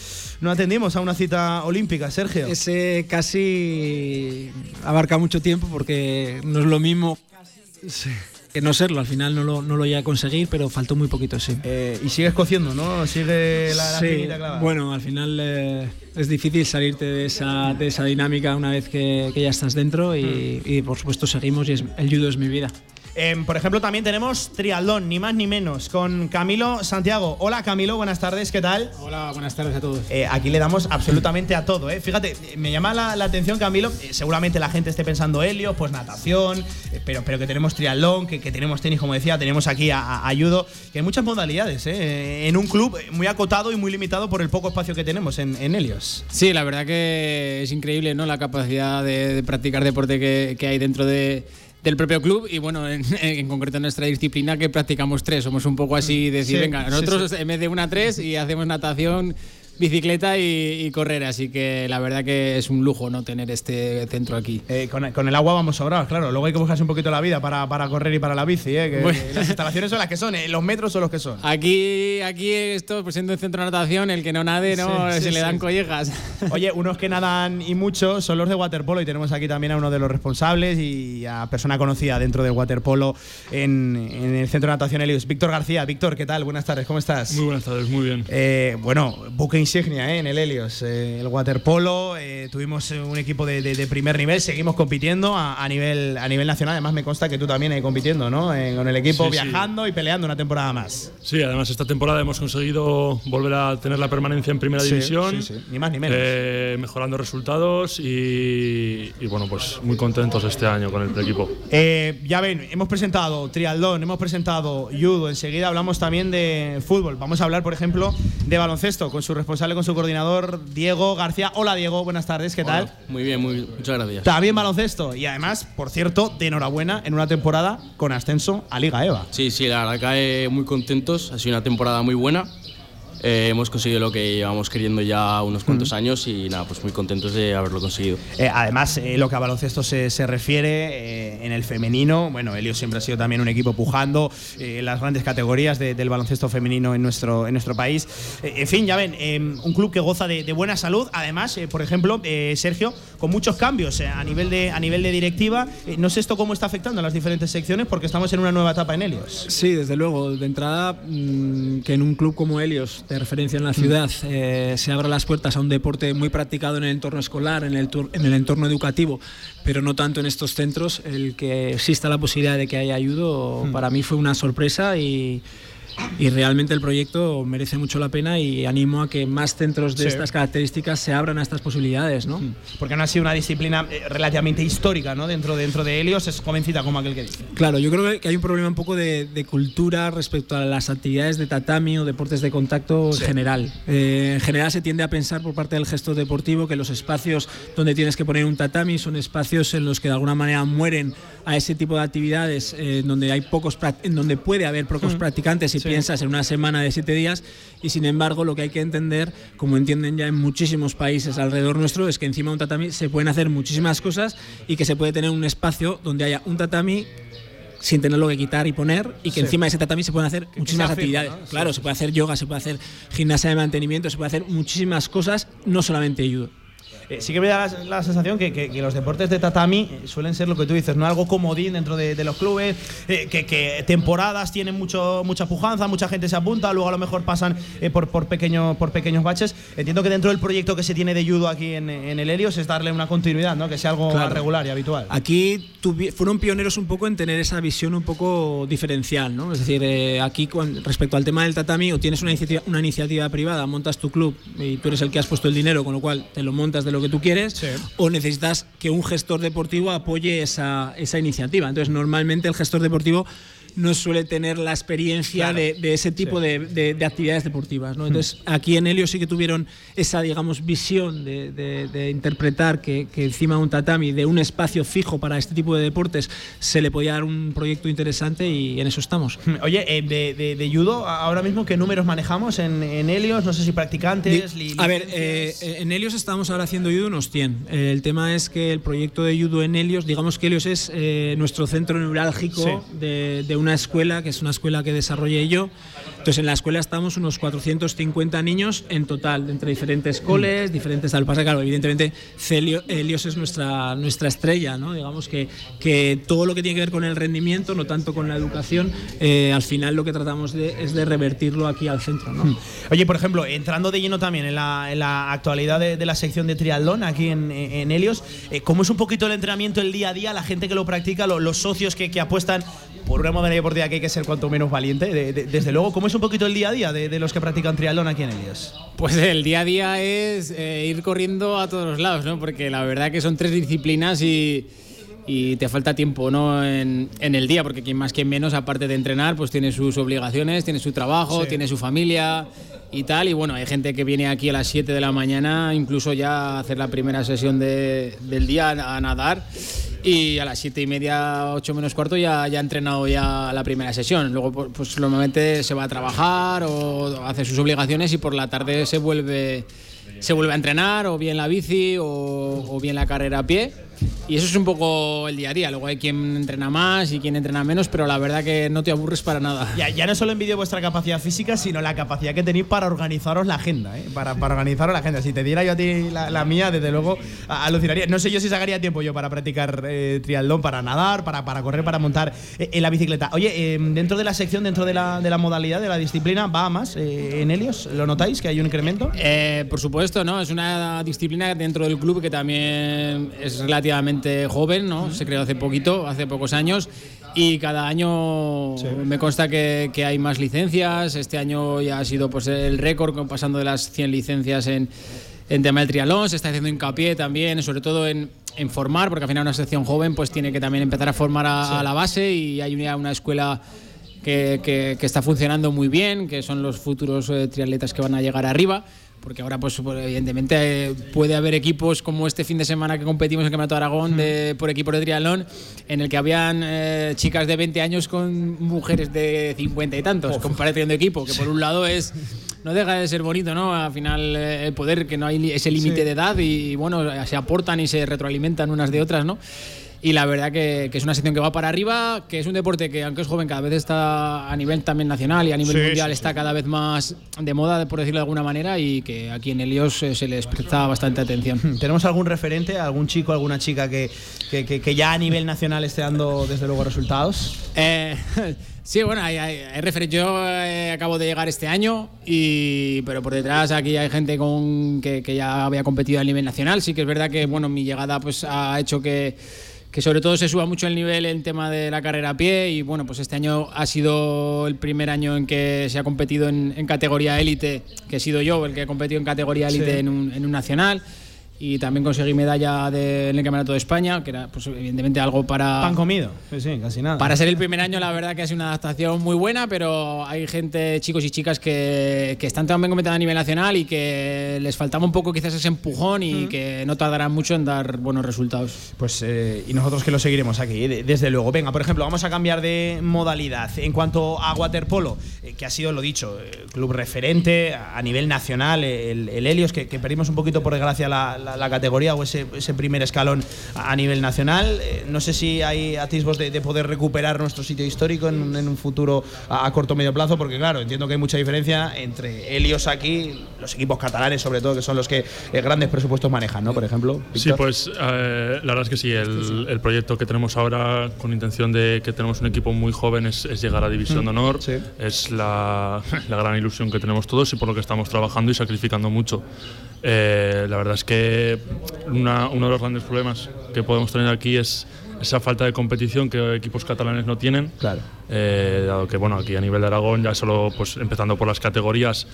No atendimos a una cita olímpica, Sergio. Ese casi abarca mucho tiempo porque no es lo mismo que no serlo. Al final no lo, no lo llegué a conseguir, pero faltó muy poquito, sí. Eh, y sigues cociendo, ¿no? Sigue la, la Sí, clavada. bueno, al final eh, es difícil salirte de esa, de esa dinámica una vez que, que ya estás dentro y, y, por supuesto seguimos y es- el judo es mi vida. Em, por ejemplo, también tenemos triatlón, ni más ni menos, con Camilo Santiago. Hola Camilo, buenas tardes, ¿qué tal? Hola, buenas tardes a todos. Eh, aquí le damos absolutamente a todo, ¿eh? Fíjate, me llama la, la atención, Camilo. eh, seguramente la gente esté pensando Helio, pues natación, eh, pero, pero que tenemos triatlón, que, que tenemos tenis, como decía, tenemos aquí a, a- a judo, que hay muchas modalidades, ¿eh? En un club muy acotado y muy limitado por el poco espacio que tenemos en, en Helios. Sí, la verdad que es increíble ¿no? la capacidad de, de practicar deporte que, que hay dentro de- del propio club y bueno, en, en concreto en nuestra disciplina que practicamos tres. Somos un poco así de decir, Sí, venga, sí, nosotros sí. en vez de una tres y hacemos natación, bicicleta y, y correr. Así que la verdad que es un lujo no tener este centro aquí. Eh, con, con el agua vamos sobrados, claro. Luego hay que buscarse un poquito la vida para, para correr y para la bici, ¿eh? Que, Bueno. que las instalaciones son las que son, ¿eh? los metros son los que son. Aquí, aquí esto, pues siendo un centro de natación, el que no nade, ¿no? Sí, se sí, le sí. dan collejas. Oye, unos que nadan y mucho son los de waterpolo y tenemos aquí también a uno de los responsables y a persona conocida dentro del waterpolo en, en el Centro de Natación Helios, Víctor García. Víctor, ¿qué tal? Buenas tardes, ¿cómo estás? Muy buenas tardes, muy bien. Eh, bueno, buque insignia ¿eh? en el Helios, eh, el waterpolo. eh, tuvimos un equipo de, de- de primer nivel, seguimos compitiendo a, a nivel, a nivel nacional. Además, me consta que tú también compitiendo, ¿no? Con el equipo, Sí, sí. viajando y peleando una temporada más. Sí, además esta temporada hemos conseguido volver a tener la permanencia en primera Sí, división. ni más ni menos. mejorando resultados y, y, bueno, pues muy contentos este año con el equipo. Ya ven, hemos presentado triatlón, hemos presentado judo, enseguida hablamos también de fútbol. Vamos a hablar, por ejemplo, de baloncesto con su responsable, con su coordinador, Diego García. Hola Diego, buenas tardes, ¿qué tal? Muy bien, muy, muchas gracias. También baloncesto y además, por cierto, de enhorabuena en una temporada con ascenso a Liga EVA. Sí, sí, la verdad que muy contentos. Ha sido una temporada muy buena eh, hemos conseguido lo que llevamos queriendo ya unos cuantos años y nada, pues muy contentos de haberlo conseguido. Eh, además, eh, lo que a baloncesto se, se refiere, eh, en el femenino, bueno, Helios siempre ha sido también un equipo pujando eh, las grandes categorías de- del baloncesto femenino en nuestro, en nuestro país. Eh, en fin, ya ven, eh, un club que goza de, de buena salud. Además, eh, por ejemplo, eh, Sergio, con muchos cambios eh, a, nivel de, a nivel de directiva. Eh, no sé esto cómo está afectando a las diferentes secciones porque estamos en una nueva etapa en Helios. Sí, desde luego. De entrada, mm, que en un club como Helios, de referencia en la ciudad, eh, se abran las puertas a un deporte muy practicado en el entorno escolar, en el, en el entorno educativo, pero no tanto en estos centros, el que exista la posibilidad de que haya ayudo, Mm. para mí fue una sorpresa y. Y realmente el proyecto merece mucho la pena y animo a que más centros de Sí. estas características se abran a estas posibilidades, ¿no? Porque no ha sido una disciplina eh, relativamente histórica ¿no? dentro, dentro de Helios, es jovencita como aquel que dice. Claro, yo creo que hay un problema un poco de, de cultura respecto a las actividades de tatami o deportes de contacto Sí. en general. Eh, en general se tiende a pensar por parte del gestor deportivo que los espacios donde tienes que poner un tatami son espacios en los que de alguna manera mueren a ese tipo de actividades eh, donde hay pocos en donde puede haber pocos Mm. practicantes Sí. piensas en una semana de siete días y sin embargo lo que hay que entender como entienden ya en muchísimos países alrededor nuestro es que encima de un tatami se pueden hacer muchísimas cosas y que se puede tener un espacio donde haya un tatami sin tenerlo que quitar y poner y que Sí. encima de ese tatami se pueden hacer muchísimas actividades. Claro, se puede hacer yoga, se puede hacer gimnasia de mantenimiento, se puede hacer muchísimas cosas, no solamente judo. Eh, sí que me da la, la sensación que, que- que los deportes de tatami eh, suelen ser lo que tú dices, no algo comodín dentro de, de los clubes, eh, que, que temporadas tienen mucho, mucha pujanza, mucha gente se apunta, luego a lo mejor pasan eh, por, por, pequeño- por pequeños baches. Entiendo que dentro del proyecto que se tiene de judo aquí en, en el Helios es darle una continuidad, ¿no? que sea algo Claro. regular y habitual. Aquí fueron pioneros un poco en tener esa visión un poco diferencial, ¿no? Es decir, aquí con- respecto al tema del tatami, o tienes una iniciativa, una iniciativa privada, montas tu club y tú eres el que has puesto el dinero, con lo cual te lo montas de lo que tú quieres, o necesitas que un gestor deportivo apoye esa, esa iniciativa. Entonces, normalmente el gestor deportivo no suele tener la experiencia Claro. de, de ese tipo Sí. de, de- de actividades deportivas. ¿no? Entonces, aquí en Helio sí que tuvieron esa, digamos, visión de, interpretar que, que encima de un tatami, de un espacio fijo para este tipo de deportes, se le podía dar un proyecto interesante y en eso estamos. Oye, eh, de, judo, ahora mismo, ¿qué números manejamos en, en Helios? No sé si practicantes. Li- a ver, eh, en Helios estamos ahora haciendo judo unos 100. Eh, el tema es que el proyecto de judo en Helios, digamos que Helios es eh, nuestro centro neurálgico Sí. de, de una escuela, que es una escuela que desarrollé yo. Entonces, en la escuela estamos unos 450 niños en total, entre diferentes coles, diferentes tal. Pasa, evidentemente, Celio- Helios es nuestra, nuestra estrella, ¿no? Digamos que, que todo lo que tiene que ver con el rendimiento, no tanto con la educación, eh, al final lo que tratamos de, es de revertirlo aquí al centro, ¿no? Oye, por ejemplo, entrando de lleno también en la, actualidad de, la sección de triatlón aquí en, en Helios, eh, ¿cómo es un poquito el entrenamiento el día a día, la gente que lo practica, lo- los socios que, que apuestan por una modalidad deportiva que hay que ser cuanto menos valiente? de- de- desde luego, ¿cómo es un poquito el día a día de, de los que practican triatlón aquí en Helios? Pues el día a día es eh, ir corriendo a todos los lados, ¿no? Porque la verdad que son tres disciplinas y, y te falta tiempo, ¿no? En, en el día, porque quien más, quien menos, aparte de entrenar, pues tiene sus obligaciones, tiene su trabajo, Sí. tiene su familia y tal. Y bueno, hay gente que viene aquí a las 7 de la mañana, incluso ya a hacer la primera sesión de- del día a nadar. Y a las siete y media, ocho menos cuarto, ya, ya ha entrenado ya la primera sesión. Luego, pues, pues normalmente se va a trabajar o hace sus obligaciones y por la tarde se vuelve, se vuelve a entrenar, o bien la bici o bien la carrera a pie. Y eso es un poco el día a día. Luego hay quien entrena más y quien entrena menos, pero la verdad que no te aburres para nada. Ya, ya no solo envidio vuestra capacidad física, sino la capacidad que tenéis para organizaros la agenda, ¿eh? para, para organizaros la agenda. Si te diera yo a ti la, la mía, desde luego alucinaría. No sé yo si sacaría tiempo yo para practicar eh, triatlón, para nadar, para, para correr, para montar eh, en la bicicleta. Oye, eh, dentro de la sección, dentro de la, de la modalidad, de la disciplina, ¿va a más eh, en Helios? ¿Lo notáis que hay un incremento? Eh, por supuesto, ¿no? Es una disciplina dentro del club que también es relativamente joven, ¿no? Se creó hace poquito, hace pocos años. Y cada año me consta que, que hay más licencias. Este año ya ha sido pues, el récord, pasando de las 100 licencias en, en tema del triatlón. Se está haciendo hincapié también, sobre todo en, en formar, porque al final una sección joven pues tiene que también empezar a formar a, a la base y hay una, una escuela que, que- que está funcionando muy bien, que son los futuros eh, triatletas que van a llegar arriba. Porque ahora, pues, evidentemente, puede haber equipos como este fin de semana que competimos en el Campeonato de Aragón de, por equipos de triatlón, en el que habían eh, chicas de 20 años con mujeres de 50 y tantos, comparación de equipo, que por un lado es no deja de ser bonito, ¿no? Al final eh, el poder, que no hay ese límite Sí. de edad y, bueno, se aportan y se retroalimentan unas de otras, ¿no? Y la verdad que, que es una sección que va para arriba, que es un deporte que, aunque es joven, cada vez está a nivel también nacional y a nivel Sí, mundial sí, está cada vez más de moda, por decirlo de alguna manera, y que aquí en Helios eh, se les presta bastante atención. ¿Tenemos algún referente, algún chico, alguna chica que, que, que- que ya a nivel nacional esté dando desde luego resultados? Eh, sí, bueno, hay, hay, Yo eh, acabo de llegar este año, y, pero por detrás aquí hay gente con, que, que ya había competido a nivel nacional. Sí que es verdad que bueno, mi llegada pues, ha hecho que, que sobre todo se suba mucho el nivel en tema de la carrera a pie. Y bueno, pues este año ha sido el primer año en que se ha competido en, en categoría élite, que he sido yo el que he competido en categoría élite Sí. en, un, en un nacional. Y también conseguí medalla de- en el Campeonato de España, que era pues, evidentemente algo para... Pan comido. Sí, sí, casi nada. Para ser el primer año, la verdad que ha sido una adaptación muy buena, pero hay gente, chicos y chicas, que, que están también competiendo a nivel nacional y que les faltaba un poco quizás ese empujón y que no tardarán mucho en dar buenos resultados. Pues eh, y nosotros que lo seguiremos aquí, de- desde luego. Venga, por ejemplo, vamos a cambiar de modalidad. En cuanto a waterpolo, eh, que ha sido, lo dicho, eh, club referente a nivel nacional, el, el Helios, que, que perdimos un poquito por desgracia la, la- la categoría o ese, ese primer escalón a, a nivel nacional. Eh, no sé si hay atisbos de, de poder recuperar nuestro sitio histórico en, un- en un futuro a, a corto o medio plazo, porque claro, entiendo que hay mucha diferencia entre Helios aquí, los equipos catalanes sobre todo, que son los que eh, grandes presupuestos manejan, ¿no? Por ejemplo. Sí, Víctor. pues eh, la verdad es que sí, el, el proyecto que tenemos ahora con intención de que tenemos un equipo muy joven es, es llegar a División Mm, de Honor. Es la, la gran ilusión que tenemos todos y por lo que estamos trabajando y sacrificando mucho. Eh, la verdad es que una- uno de los grandes problemas que podemos tener aquí es esa falta de competición que equipos catalanes no tienen. Claro. Eh, dado que bueno, aquí a nivel de Aragón, ya solo pues, empezando por las categorías,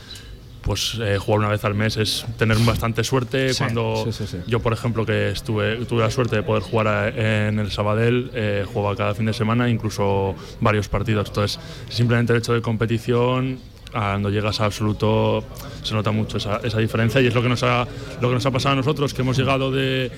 pues eh, jugar una vez al mes es tener bastante suerte. Sí, Cuando sí, sí, yo, por ejemplo, que estuve, tuve la suerte de poder jugar a- en el Sabadell, eh, jugaba cada fin de semana, incluso varios partidos. Entonces, simplemente el hecho de competición, cuando llegas a absoluto, se nota mucho esa, esa diferencia y es lo que, nos ha, lo que nos ha pasado a nosotros, que hemos llegado de,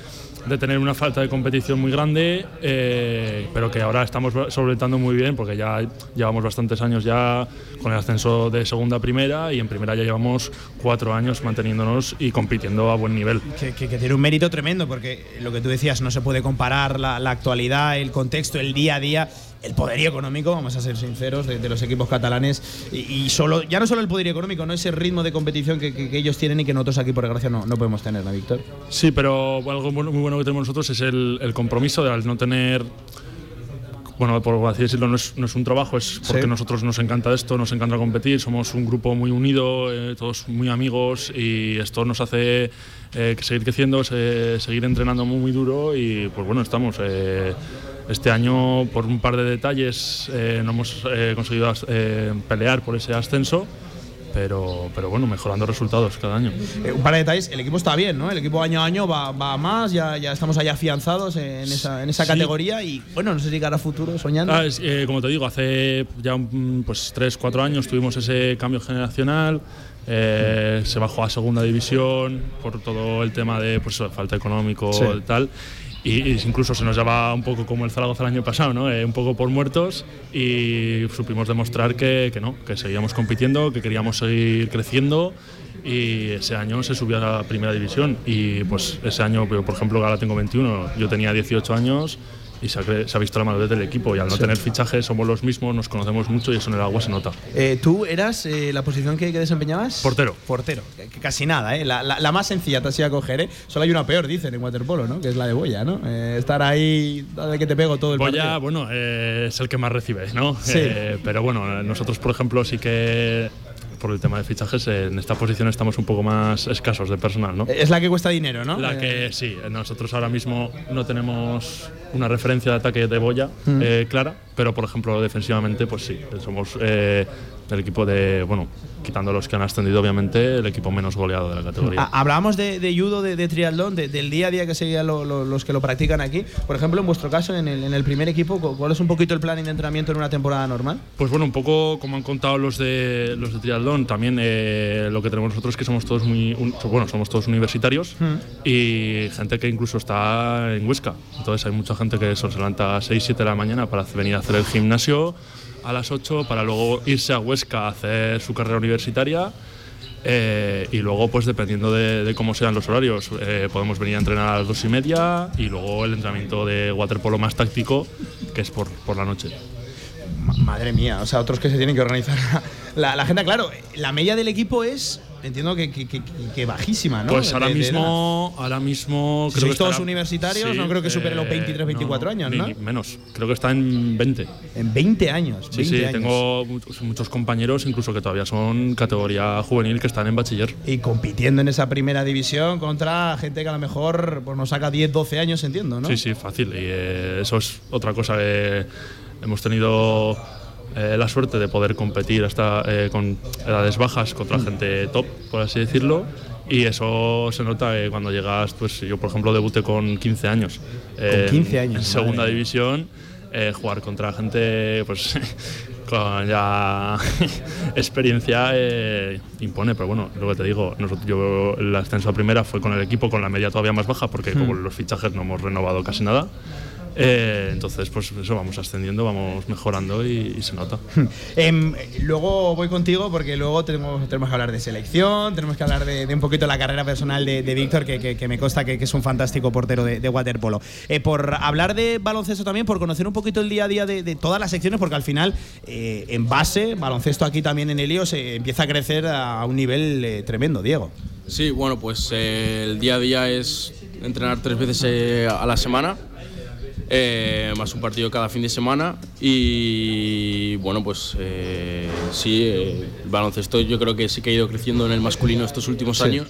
de tener una falta de competición muy grande, eh, pero que ahora estamos solventando muy bien porque ya llevamos bastantes años ya con el ascenso de segunda a primera y en primera ya llevamos cuatro años manteniéndonos y compitiendo a buen nivel. que, que- que tiene un mérito tremendo, porque lo que tú decías, no se puede comparar la, la actualidad, el contexto, el día a día, el poderío económico, vamos a ser sinceros, de, los equipos catalanes. Y, solo, ya no solo el poderío económico, no ese ritmo de competición que, ellos tienen y que nosotros aquí, por desgracia, no, no podemos tener, ¿no, Víctor? Sí, pero algo muy bueno que tenemos nosotros es el, el compromiso de al no tener. Bueno, por así decirlo, no es, no es un trabajo, es porque Sí. nosotros nos encanta esto, nos encanta competir, somos un grupo muy unido, eh, todos muy amigos y esto nos hace eh, seguir creciendo, se- seguir entrenando muy, muy duro y pues bueno, estamos. eh, este año, por un par de detalles, no hemos conseguido pelear por ese ascenso, pero, pero bueno, mejorando resultados cada año. Eh, un par de detalles, el equipo está bien, ¿no? El equipo año a año va, va más, ya, ya estamos allá afianzados en esa, en esa Sí. categoría y bueno, no sé si cara a futuro, soñando. Ah, es, eh, como te digo, hace ya pues, 3, 4 años tuvimos ese cambio generacional. eh, se bajó a segunda división por todo el tema de pues, falta económico Sí. y tal. Y, incluso se nos lleva un poco como el Zaragoza el año pasado, ¿no? Eh, un poco por muertos y supimos demostrar que, que no, que seguíamos compitiendo, que queríamos seguir creciendo y ese año se subió a la primera división y pues ese año, por ejemplo, ahora tengo 21, yo tenía 18 años y se ha, se ha visto la madurez del equipo y al no Sí. tener fichajes somos los mismos, nos conocemos mucho y eso en el agua se nota. Eh, ¿Tú eras eh, la posición que, que desempeñabas? Portero. Portero, casi nada, ¿eh? La, la- la más sencilla te has ido a coger, ¿eh? Solo hay una peor, dicen, en waterpolo, ¿no? Que es la de Boya, ¿no? Eh, estar ahí, dale que te pego todo el Boya, partido. bueno, es el que más recibe, ¿no? Sí. Pero bueno, nosotros, por ejemplo, sí que por el tema de fichajes, en esta posición estamos un poco más escasos de personal, ¿no? Es la que cuesta dinero, ¿no? La Eh, que sí, nosotros ahora mismo no tenemos una referencia de ataque de Boya Mm. eh, clara, pero por ejemplo defensivamente pues sí, somos eh, el equipo de, bueno, quitando los que han ascendido obviamente, el equipo menos goleado de la categoría. Ah, Hablábamos de, de judo, de, de triatlón, de- del día a día que seguían lo- lo- los que lo practican aquí. Por ejemplo, en vuestro caso, en el, en el primer equipo, cu- ¿cuál es un poquito el planning de entrenamiento en una temporada normal? Pues bueno, un poco como han contado los de los de triatlón, también eh, lo que tenemos nosotros es que somos todos muy un- bueno, somos todos universitarios y gente que incluso está en Huesca. Entonces hay mucha gente que se levanta a 6, 7 de la mañana para venir a hacer el gimnasio a las 8 para luego irse a Huesca a hacer su carrera universitaria Eh, y luego, pues dependiendo de, cómo sean los horarios, eh, podemos venir a entrenar a las dos y media y luego el entrenamiento de waterpolo más táctico, que es por, por la noche. Ma- Madre mía, o sea, otros que se tienen que organizar la, la agenda. Claro, la media del equipo es, entiendo que, que- que- que bajísima, ¿no? Pues ahora De- de mismo, ahora mismo Si creo sois que todos estará- universitarios, no creo que supere los 23, 24 años, ¿no? ni menos, creo que está en 20. En 20 años. Sí, 20 sí, años. tengo muchos, muchos compañeros incluso que todavía son categoría juvenil que están en bachiller. Y compitiendo en esa primera división contra gente que a lo mejor pues, nos saca 10, 12 años, entiendo, ¿no? Sí, sí, fácil. Y eh, eso es otra cosa que hemos tenido eh, la suerte de poder competir hasta eh, con edades bajas contra gente top, por así decirlo. Y eso se nota eh, cuando llegas, pues yo por ejemplo debuté con 15 años. eh, 15 años, En madre segunda división, jugar contra gente pues con ya experiencia eh, impone, pero bueno, lo que te digo, nosotros, yo el ascenso a primera fue con el equipo con la media todavía más baja porque como Hmm. los fichajes no hemos renovado casi nada. Eh, entonces, pues eso, vamos ascendiendo, vamos mejorando y, y se nota. Em, luego voy contigo porque luego tenemos, tenemos que hablar de selección, tenemos que hablar de, de un poquito la carrera personal de, de Víctor, que, que- que me consta que, que es un fantástico portero de, de waterpolo. Eh, por hablar de baloncesto también, por conocer un poquito el día a día de, de todas las secciones, porque al final, eh, en base, baloncesto aquí también en Helios eh, empieza a crecer a un nivel eh, tremendo, Diego. Sí, bueno, pues eh, el día a día es entrenar tres veces eh, a la semana, eh, más un partido cada fin de semana y bueno, pues eh, sí, eh, el baloncesto yo creo que sí que ha ido creciendo en el masculino estos últimos Sí. años.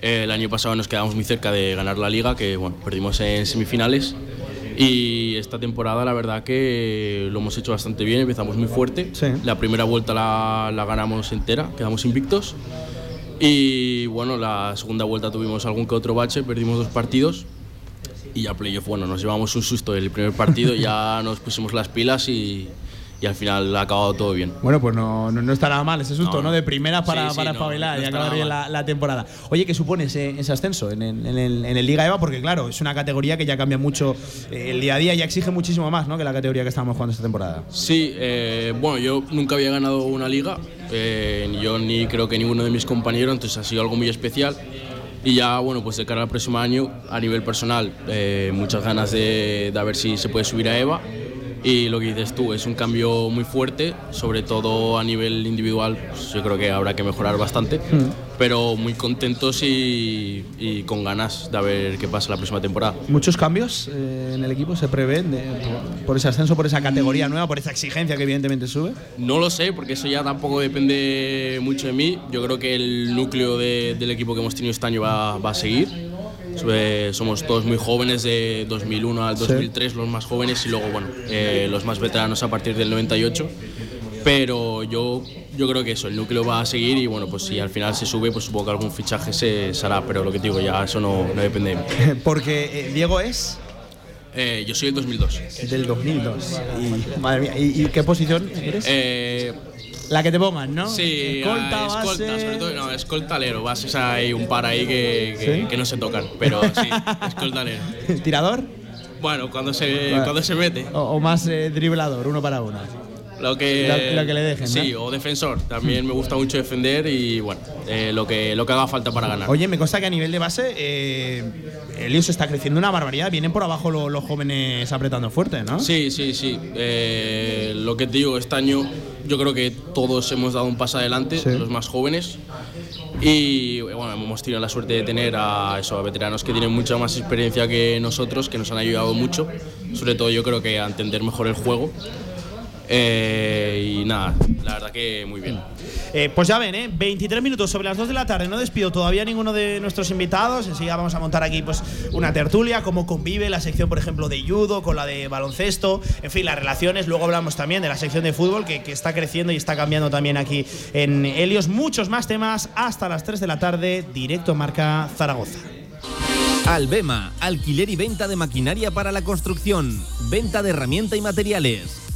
Eh, el año pasado nos quedamos muy cerca de ganar la liga, que bueno, perdimos en semifinales. Y esta temporada la verdad que lo hemos hecho bastante bien, empezamos muy fuerte. La primera vuelta la, la ganamos entera, quedamos invictos. Y bueno, la segunda vuelta tuvimos algún que otro bache, perdimos dos partidos. Y ya playoff, bueno, nos llevamos un susto el primer partido, ya nos pusimos las pilas y, y al final ha acabado todo bien. Bueno, pues no, no, no está nada mal ese susto, ¿no? No. De primeras para, Sí, sí, para espabilar no y acabar bien la, la temporada. Oye, ¿qué supone ese, ese ascenso en el, en, el, en el Liga EVA? Porque claro, es una categoría que ya cambia mucho eh, el día a día y exige muchísimo más, ¿no? Que la categoría que estamos jugando esta temporada. Sí, eh, bueno, yo nunca había ganado una liga, eh, ni yo ni creo que ninguno de mis compañeros, entonces ha sido algo muy especial. Y ya, bueno, pues de cara al próximo año, a nivel personal, eh, muchas ganas de, de ver si se puede subir a EVA. Y lo que dices tú, es un cambio muy fuerte, sobre todo a nivel individual, pues yo creo que habrá que mejorar bastante, pero muy contentos y, y con ganas de ver qué pasa la próxima temporada. ¿Muchos cambios eh, en el equipo se prevén de- por, ese ascenso, por esa categoría nueva, por esa exigencia que evidentemente sube? No lo sé, porque eso ya tampoco depende mucho de mí. Yo creo que el núcleo de- del equipo que hemos tenido este año va, va a seguir. Eh, Somos todos muy jóvenes, de 2001 al Sí. 2003, los más jóvenes, y luego, bueno, eh, los más veteranos a partir del 98. Pero yo, yo creo que eso, el núcleo va a seguir y, bueno, pues si al final se sube, pues supongo que algún fichaje se, se hará, pero lo que te digo, ya eso no, no depende de mí. Porque eh, Diego es Eh, yo soy el 2002. del 2002. Y, madre mía, ¿y, y qué posición eres? Eh, la que te pongan, ¿no? Sí, Escolta, ah, escolta, base. sobre todo, no, escoltalero, bases hay un par ahí que, que, ¿Sí? que no se tocan, pero sí, escoltalero. ¿Tirador? Bueno, cuando se, Vale. cuando se mete. O, o más eh, driblador, uno para uno. Lo que, Lo- lo que le dejen, Sí, ¿no? o defensor. También me gusta mucho defender y bueno, eh, lo, que, lo que haga falta para ganar. Oye, me consta que a nivel de base, eh, Helios está creciendo una barbaridad. Vienen por abajo lo- los jóvenes apretando fuerte, ¿no? Sí, sí, sí. Eh, lo que te digo, este año yo creo que todos hemos dado un paso adelante, los más jóvenes. Y bueno, hemos tenido la suerte de tener a, eso, a veteranos que tienen mucha más experiencia que nosotros, que nos han ayudado mucho. Sobre todo yo creo que a entender mejor el juego. Eh, y nada, la verdad que muy bien. Eh, pues ya ven, ¿eh? 23 minutos sobre las 2 de la tarde. No despido todavía a ninguno de nuestros invitados. Enseguida vamos a montar aquí pues, una tertulia, cómo convive la sección, por ejemplo, de judo con la de baloncesto. En fin, las relaciones. Luego hablamos también de la sección de fútbol que, que está creciendo y está cambiando también aquí en Helios. Muchos más temas hasta las 3 de la tarde, directo Marca Zaragoza. Albema, alquiler y venta de maquinaria para la construcción, venta de herramienta y materiales,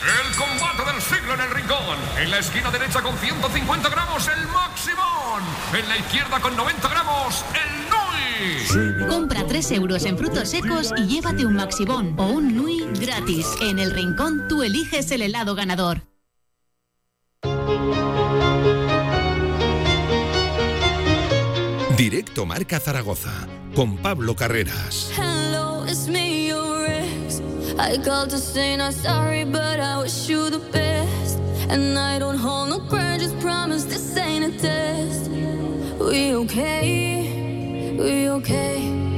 El combate del siglo en el rincón. En la esquina derecha con 150 gramos el Maximón. En la izquierda con 90 gramos el Nui. Compra 3 euros en frutos secos y llévate un Maxibón o un Nui gratis. En el rincón tú eliges el helado ganador. Directo Marca Zaragoza con Pablo Carreras. Hello, it's me. I called to say not sorry, but I wish you the best. And I don't hold no grudges, promise this ain't a test. We okay? We okay?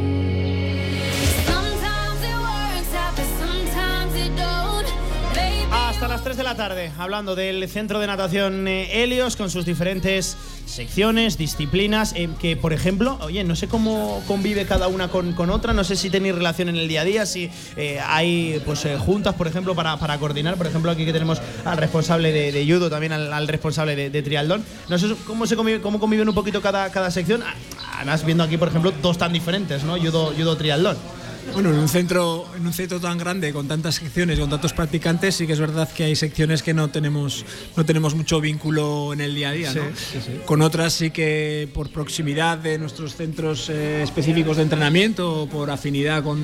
Hasta las 3 de la tarde, hablando del centro de natación eh, Helios con sus diferentes secciones, disciplinas, eh, que por ejemplo, oye, no sé cómo convive cada una con, con otra, no sé si tenéis relación en el día a día, si eh, hay pues juntas, por ejemplo, para, para coordinar, por ejemplo, aquí que tenemos al responsable de, de judo, también al, responsable de, de triatlón, no sé cómo se convive- cómo conviven un poquito cada, cada sección, además viendo aquí, por ejemplo, dos tan diferentes, ¿no? Judo, judo triatlón. Bueno, en un centro, en un centro tan grande, con tantas secciones, con tantos practicantes, sí que es verdad que hay secciones que no tenemos, no tenemos mucho vínculo en el día a día. Sí, ¿no? sí, sí. Con otras sí que por proximidad de nuestros centros eh, específicos de entrenamiento o por afinidad con,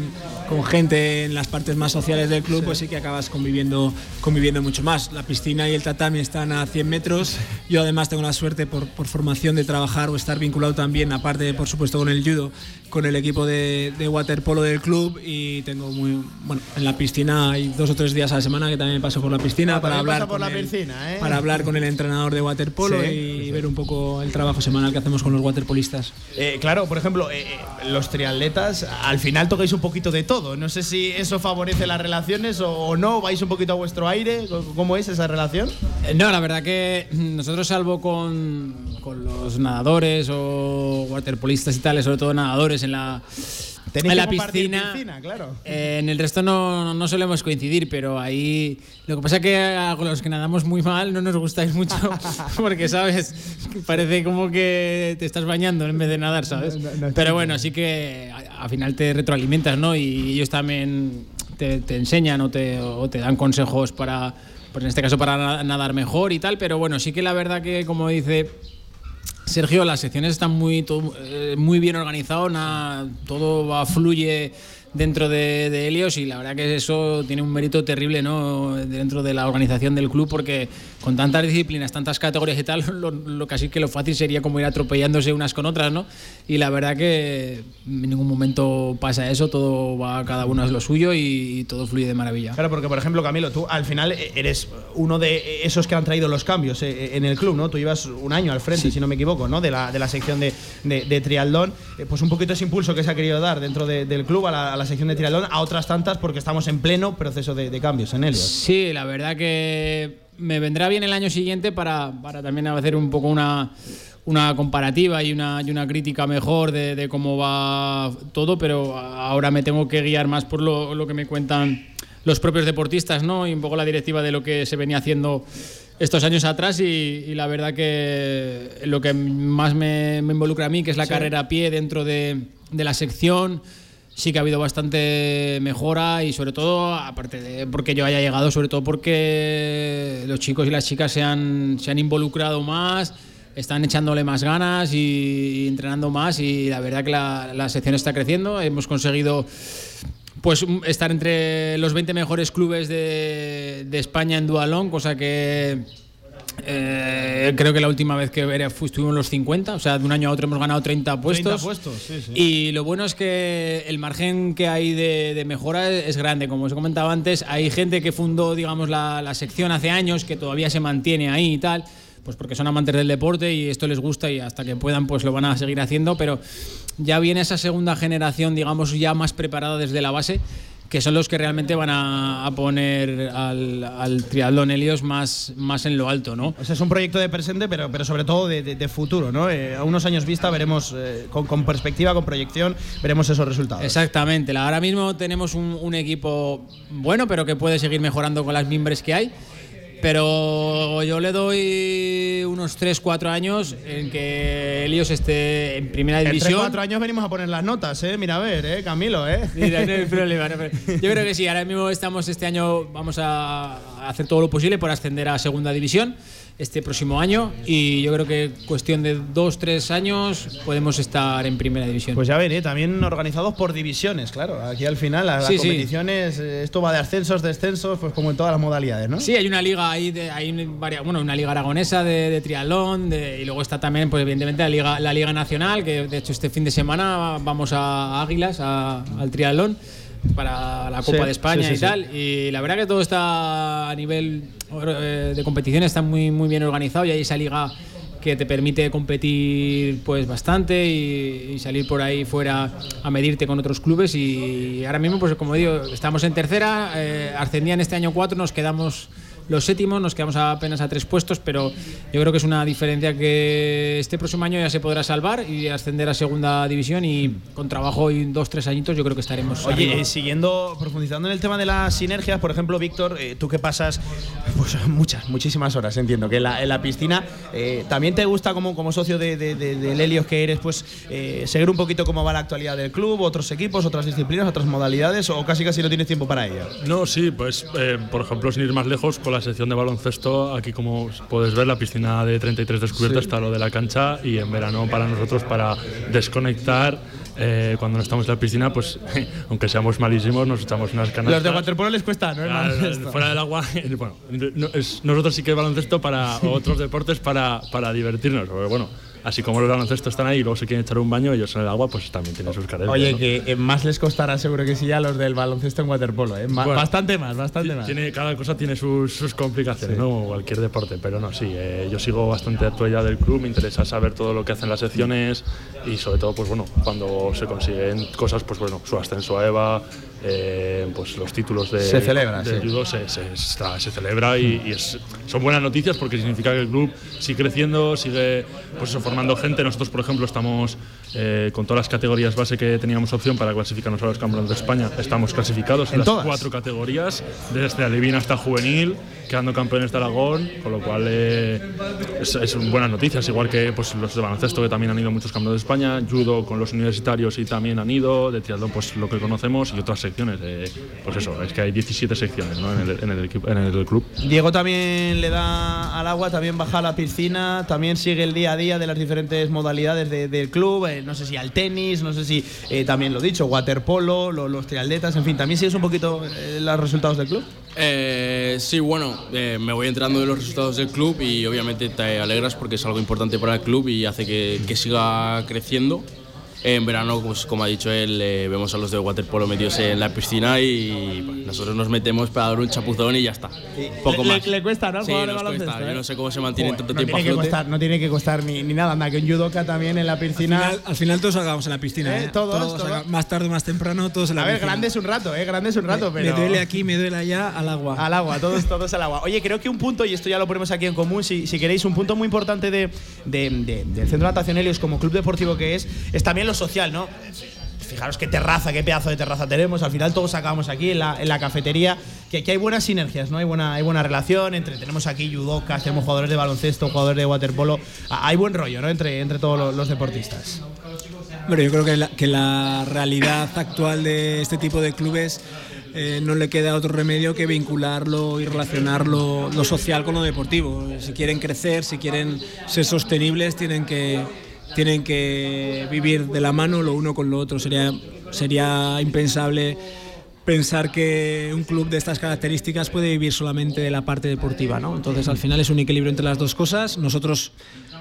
con gente en las partes más sociales del club, pues sí que acabas conviviendo, conviviendo mucho más. La piscina y el tatami están a 100 metros. Yo además tengo la suerte por, por formación de trabajar o estar vinculado también, aparte por supuesto con el judo, con el equipo de, de waterpolo del club y tengo muy bueno en la piscina hay dos o tres días a la semana que también paso por la piscina Ah, para hablar pasa por con la el- piscina, ¿eh? para hablar con el entrenador de waterpolo Sí, y ver un poco el trabajo semanal que hacemos con los waterpolistas. Eh, claro, por ejemplo, eh, eh, los triatletas al final tocáis un poquito de todo. No sé si eso favorece las relaciones o, o no, vais un poquito a vuestro aire. ¿Cómo es esa relación? Eh, No, la verdad que nosotros, salvo con, con los nadadores o waterpolistas y tal, sobre todo nadadores en la, en la piscina. piscina, claro. eh, en el resto no, no solemos coincidir, pero ahí lo que pasa es que a los que nadamos muy mal no nos gustáis mucho porque, ¿sabes? Parece como que te estás bañando en vez de nadar, ¿sabes? Pero bueno, sí que al final te retroalimentas, ¿no? Y ellos también te, te enseñan o te, o te dan consejos para, pues en este caso, para na- nadar mejor y tal. Pero bueno, sí que la verdad que, como dice Sergio, las secciones están muy, eh, muy bien organizadas, todo va, fluye dentro de, de Helios y la verdad que eso tiene un mérito terrible ¿no? dentro de la organización del club porque con tantas disciplinas, tantas categorías y tal, lo, lo casi que lo fácil sería como ir atropellándose unas con otras, ¿no? Y la verdad que en ningún momento pasa eso, todo va cada uno a lo suyo y, todo fluye de maravilla. Claro, porque por ejemplo, Camilo, tú al final eres uno de esos que han traído los cambios eh, en el club, ¿no? Tú llevas un año al frente, si no me equivoco, ¿no? De la, de la sección de, de, de triatlón. Eh, pues un poquito ese impulso que se ha querido dar dentro de- del club a la, a la sección de triatlón, a otras tantas, porque estamos en pleno proceso de, de cambios en Helios. Sí, la verdad que me vendrá bien el año siguiente para, para también hacer un poco una, una comparativa y una, y una crítica mejor de, de cómo va todo, pero ahora me tengo que guiar más por lo, lo que me cuentan los propios deportistas, ¿no? Y un poco la directiva de lo que se venía haciendo estos años atrás y, y la verdad que lo que más me, me involucra a mí, que es la Sí. carrera a pie dentro de, de la sección, sí que ha habido bastante mejora y sobre todo, aparte de porque yo haya llegado, sobre todo porque los chicos y las chicas se han, se han involucrado más, están echándole más ganas y, entrenando más y la verdad que la, sección está creciendo. Hemos conseguido pues estar entre los 20 mejores clubes de, de España en Dualón, cosa que eh, creo que la última vez que estuvimos los 50, o sea, de un año a otro hemos ganado 30 puestos. 30 puestos, sí, sí. Y lo bueno es que el margen que hay de, de mejora es grande. Como os he comentado antes, hay gente que fundó, digamos, la, la sección hace años, que todavía se mantiene ahí y tal, pues porque son amantes del deporte y esto les gusta y hasta que puedan, pues lo van a seguir haciendo. Pero ya viene esa segunda generación, digamos, ya más preparada desde la base que son los que realmente van a, a poner al, al triatlón Helios más, más en lo alto, ¿no? O sea, es un proyecto de presente, pero, pero sobre todo de, de- de futuro, ¿no? Eh, a unos años vista veremos, eh, con, con perspectiva, con proyección, veremos esos resultados. Exactamente. Ahora mismo tenemos un, un equipo bueno, pero que puede seguir mejorando con las mimbres que hay. Pero yo le doy unos 3-4 años en que Helios esté en primera En división. 3 cuatro años venimos a poner las notas, ¿eh? Mira, a ver, ¿eh? Camilo, ¿eh? Mira, no hay problema, no hay problema. Yo creo que sí, ahora mismo estamos este año, vamos a hacer todo lo posible por ascender a segunda división este próximo año y yo creo que cuestión de dos, tres años podemos estar en primera división. Pues ya ven, ¿eh? también organizados por divisiones, claro. Aquí al final las, Sí, las sí. competiciones, eh, esto va de ascensos, descensos, pues como en todas las modalidades, ¿no? Sí, hay una liga ahí, de, hay un- varia- bueno, una liga aragonesa de, de triatlón de- y luego está también, pues evidentemente la liga, la liga nacional, que de hecho este fin de semana vamos a Águilas, a- al triatlón para la Copa Sí, de España y tal. Y la verdad que todo está a nivel de competición está muy muy bien organizado y hay esa liga que te permite competir pues bastante y, y salir por ahí fuera a medirte con otros clubes y ahora mismo pues como digo estamos en tercera eh, ascendían este año cuatro nos quedamos los séptimos nos quedamos apenas a tres puestos pero yo creo que es una diferencia que este próximo año ya se podrá salvar y ascender a segunda división y con trabajo y dos tres añitos yo creo que estaremos Oye, eh, siguiendo, profundizando en el tema de las sinergias, por ejemplo, Víctor, eh, tú que pasas pues, muchas, muchísimas horas, entiendo, que en la, en la piscina, eh, ¿también te gusta como, como socio de, de, de- del Helios que eres, pues eh, seguir un poquito cómo va la actualidad del club, otros equipos, otras disciplinas, otras modalidades, o casi casi no tienes tiempo para ello? No, sí, pues eh, por ejemplo, sin ir más lejos, con la sección de baloncesto, aquí como puedes ver, la piscina de 33 descubierta Sí. está lo de la cancha y en verano para nosotros, para desconectar, eh, cuando no estamos en la piscina, pues aunque seamos malísimos, nos echamos unas canas. Los de waterpolo les cuesta, ¿no? El fuera del agua, bueno, no- es- nosotros sí que baloncesto para otros deportes para, para divertirnos. Bueno, así como los baloncesto están ahí y luego se quieren echar un baño, ellos en el agua, pues también tienen sus carencias. Oye, ¿no? que eh, más les costará seguro que sí a los del baloncesto en waterpolo, ¿eh? Bueno, bastante más, bastante más. Tiene, cada cosa tiene sus, sus complicaciones, ¿no? Como Cualquier deporte, pero no, sí. eh, yo sigo bastante actualidad del club, me interesa saber todo lo que hacen las secciones y sobre todo, pues bueno, cuando se consiguen cosas, pues bueno, su ascenso a EVA, eh, pues los títulos de, Se celebra, de sí. judo se, se, está- se celebra y, y es- son buenas noticias porque significa que el club sigue creciendo, sigue pues formando gente. Nosotros, por ejemplo, estamos eh, con todas las categorías base que teníamos opción para clasificarnos a los campeonatos de España. Estamos clasificados en, ¿En las todas? cuatro categorías, desde alevín hasta juvenil, quedando campeones de Aragón, con lo cual eh, es, es buenas noticias, igual que pues, los de baloncesto que también han ido muchos campeones de España, judo con los universitarios y también han ido, de triatlón pues lo que conocemos y otras secciones. eh, pues eso, es que hay 17 secciones ¿no? en, el, en, el equipo, en el club. Diego también le da al agua, también baja a la piscina, también sigue el día a día de las diferentes modalidades de- del club, eh, no sé si al tenis, no sé si eh, también lo dicho, waterpolo, lo- los triatletas, en fin, también sigues un poquito eh, los resultados del club. Eh, sí, bueno, me voy enterando de los resultados del club y obviamente te alegras porque es algo importante para el club y hace que siga creciendo. En verano, pues como ha dicho él, eh, vemos a los de waterpolo metidos en la piscina y bueno, nosotros nos metemos para dar un chapuzón y ya está. Poco le, más. le- le cuesta, ¿no? Sí, nos cuesta. Yo ¿eh? no sé cómo se mantienen Joder, tanto no tiempo a tiene que costar, no tiene que costar ni, ni nada, anda, que un judoka también en la piscina. Al final, al final todos acabamos en la piscina, Eh, ¿eh? todos, Todos todos. más tarde o más temprano, todos en la A ver, piscina. grande es un rato, ¿eh? Grande es un rato, me, pero. me duele aquí, me duele allá, al agua. Al agua, todos, todos al agua. Oye, creo que un punto, y esto ya lo ponemos aquí en común, si, si queréis, un punto muy importante de, de- de- del Centro de Natación Helios como club deportivo que es, es también lo social, ¿no? Fijaros qué terraza, qué pedazo de terraza tenemos. Al final todos acabamos aquí en la, cafetería. Que aquí hay buenas sinergias, ¿no? Hay buena, hay buena relación entre. Tenemos aquí judocas, tenemos jugadores de baloncesto, jugadores de waterpolo. Hay buen rollo, ¿no? Entre, entre todos los, deportistas. Bueno, yo creo que la, que la realidad actual de este tipo de clubes eh, no le queda otro remedio que vincularlo y relacionarlo lo social con lo deportivo. Si quieren crecer, si quieren ser sostenibles, tienen que, tienen que vivir de la mano lo uno con lo otro. Sería, sería impensable pensar que un club de estas características puede vivir solamente de la parte deportiva, ¿no? Entonces al final es un equilibrio entre las dos cosas. Nosotros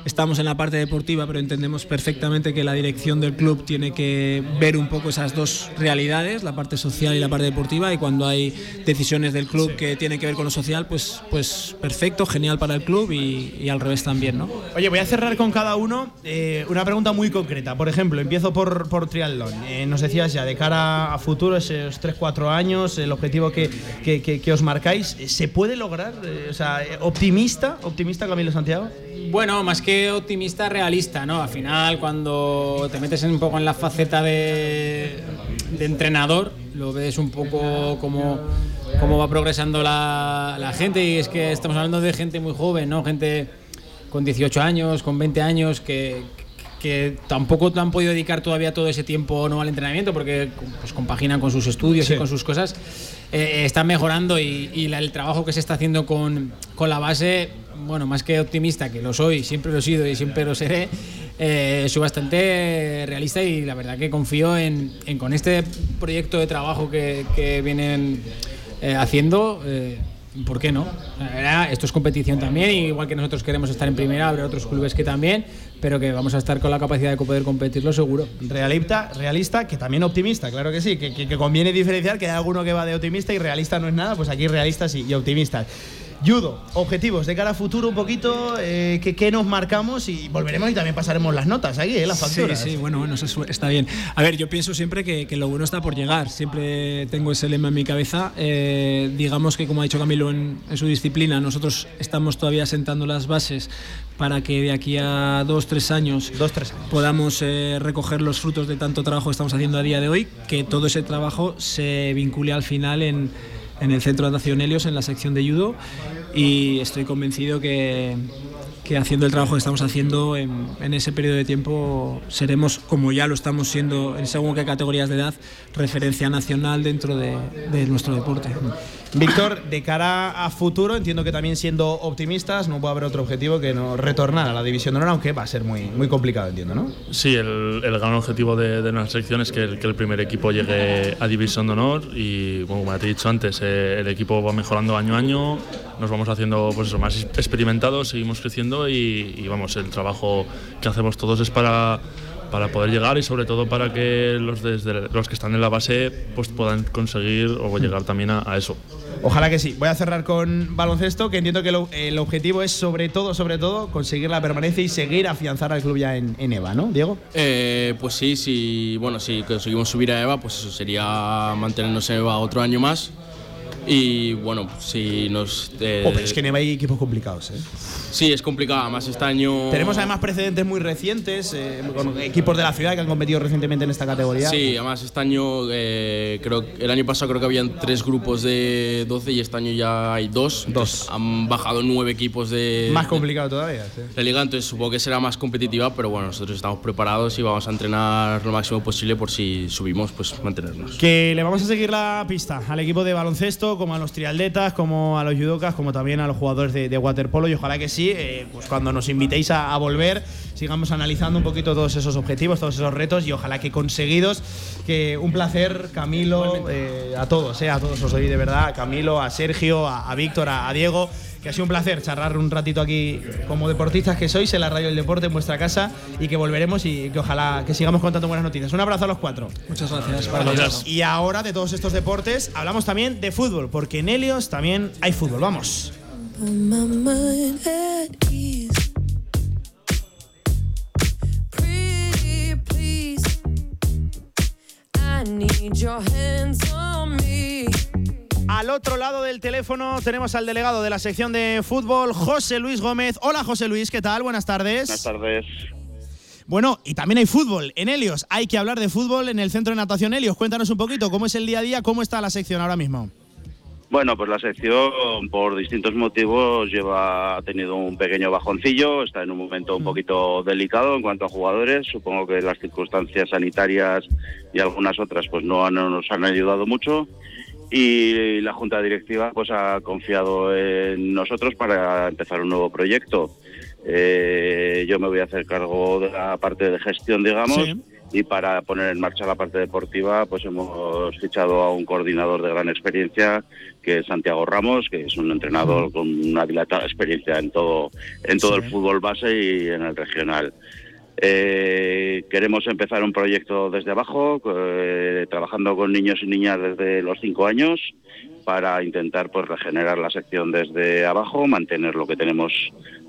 estamos en la parte deportiva, pero entendemos perfectamente que la dirección del club tiene que ver un poco esas dos realidades, la parte social y la parte deportiva, y cuando hay decisiones del club que tienen que ver con lo social, pues, pues perfecto, genial para el club y, al revés también, ¿no? Oye, voy a cerrar con cada uno eh, una pregunta muy concreta. Por ejemplo, empiezo por, por triatlón. Eh, nos decías ya, de cara a futuro, esos 3-4 años, el objetivo que, que, os marcáis, ¿se puede lograr? Eh, o sea, ¿optimista? ¿Optimista Camilo Santiago? Bueno, más que optimista, realista, ¿no? Al final, cuando te metes un poco en la faceta de, de entrenador, lo ves un poco como cómo va progresando la, la gente y es que estamos hablando de gente muy joven, ¿no? Gente con 18 años, con 20 años, que, que tampoco han podido dedicar todavía todo ese tiempo no al entrenamiento porque pues, compaginan con sus estudios y con sus cosas. Eh, están mejorando y, y la- el trabajo que se está haciendo con, con la base, bueno, más que optimista, que lo soy, siempre lo he sido y siempre lo seré, eh, soy bastante realista y la verdad que confío en, con este proyecto de trabajo que, que vienen eh, haciendo. eh, ¿Por qué no? La verdad, esto es competición también, igual que nosotros queremos estar en primera, habrá otros clubes que también, pero que vamos a estar con la capacidad de poder competirlo seguro. Realista, realista, que también optimista, claro que sí, que conviene diferenciar que hay alguno que va de optimista y realista no es nada, pues aquí realistas y, y optimistas. Judo, objetivos de cara a futuro un poquito, eh, ¿qué, qué nos marcamos? Y volveremos y también pasaremos las notas ahí, ¿eh? las facturas. Sí, sí, bueno, bueno, eso es- está bien. A ver, yo pienso siempre que, que lo bueno está por llegar. Siempre tengo ese lema en mi cabeza. Eh, digamos que, como ha dicho Camilo en, en su disciplina, nosotros estamos todavía sentando las bases para que de aquí a dos, tres años, podamos eh, recoger los frutos de tanto trabajo que estamos haciendo a día de hoy, que todo ese trabajo se vincule al final en, en el Centro de Natación Helios, en la sección de judo, y estoy convencido que, que haciendo el trabajo que estamos haciendo en, ese periodo de tiempo seremos, como ya lo estamos siendo en según qué categorías de edad, referencia nacional dentro de, de nuestro deporte. Víctor, de cara a futuro, entiendo que también siendo optimistas, no puede haber otro objetivo que no retornar a la división de honor, aunque va a ser muy, muy complicado, entiendo, ¿no? Sí, el, el gran objetivo de, de nuestra sección es que el, primer equipo llegue a División de Honor y, bueno, como te he dicho antes, eh, el equipo va mejorando año a año, nos vamos haciendo pues más experimentados, seguimos creciendo y, y, vamos, el trabajo que hacemos todos es para, para poder llegar y sobre todo para que los, desde, los que están en la base pues puedan conseguir o llegar también a, a eso. Ojalá que sí. Voy a cerrar con baloncesto, que entiendo que lo- el objetivo es sobre todo, sobre todo, conseguir la permanencia y seguir afianzar al club ya en, en EVA, ¿no, Diego? Eh, pues sí, sí, bueno, si conseguimos subir a EVA, pues eso sería mantenernos en EVA otro año más. Y bueno, si nos. eh, Oh, pero es que en EVA hay equipos complicados, ¿eh? Sí, es complicado, además este año. Tenemos además precedentes muy recientes, eh, con equipos de la ciudad que han competido recientemente en esta categoría. Sí, además este año, eh, creo el año pasado creo que habían tres grupos de 12 y este año ya hay dos. Dos. Han bajado nueve equipos de. Más de- complicado todavía. sí. La liga, entonces supongo que será más competitiva, pero bueno, nosotros estamos preparados y vamos a entrenar lo máximo posible por si subimos, pues mantenernos. Que le vamos a seguir la pista al equipo de baloncesto, como a los triatletas, como a los judocas, como también a los jugadores de, de waterpolo. Y ojalá que sí, eh, pues cuando nos invitéis a, a volver, sigamos analizando un poquito todos esos objetivos, todos esos retos y ojalá que conseguidos. Que un placer, Camilo, eh, a todos, eh, a todos os doy de verdad, a Camilo, a Sergio, a, a Víctor, a, a Diego. Que ha sido un placer charlar un ratito aquí como deportistas que sois en la radio del deporte en vuestra casa y que volveremos y que ojalá que sigamos contando buenas noticias. Un abrazo a los cuatro. Muchas gracias. Para los Y ahora de todos estos deportes hablamos también de fútbol, porque en Helios también hay fútbol. Vamos. Put my mind at ease. Pretty please. I need your hands on me. Al otro lado del teléfono tenemos al delegado de la sección de fútbol, José Luis Gómez. Hola José Luis, ¿qué tal? Buenas tardes. Buenas tardes. Bueno, y también hay fútbol en Helios. Hay que hablar de fútbol en el Centro de Natación Helios. Cuéntanos un poquito cómo es el día a día, cómo está la sección ahora mismo. Bueno, pues la sección, por distintos motivos, lleva ha tenido un pequeño bajoncillo, está en un momento un poquito delicado en cuanto a jugadores. Supongo que las circunstancias sanitarias y algunas otras pues no, han- no nos han ayudado mucho. Y la Junta Directiva pues ha confiado en nosotros para empezar un nuevo proyecto. Eh, yo me voy a hacer cargo de la parte de gestión, digamos, Sí. Y para poner en marcha la parte deportiva pues hemos fichado a un coordinador de gran experiencia que es Santiago Ramos que es un entrenador con una dilatada experiencia en todo en todo el fútbol base y en el regional. Eh, queremos empezar un proyecto desde abajo, eh, trabajando con niños y niñas desde los cinco años para intentar pues regenerar la sección desde abajo, mantener lo que tenemos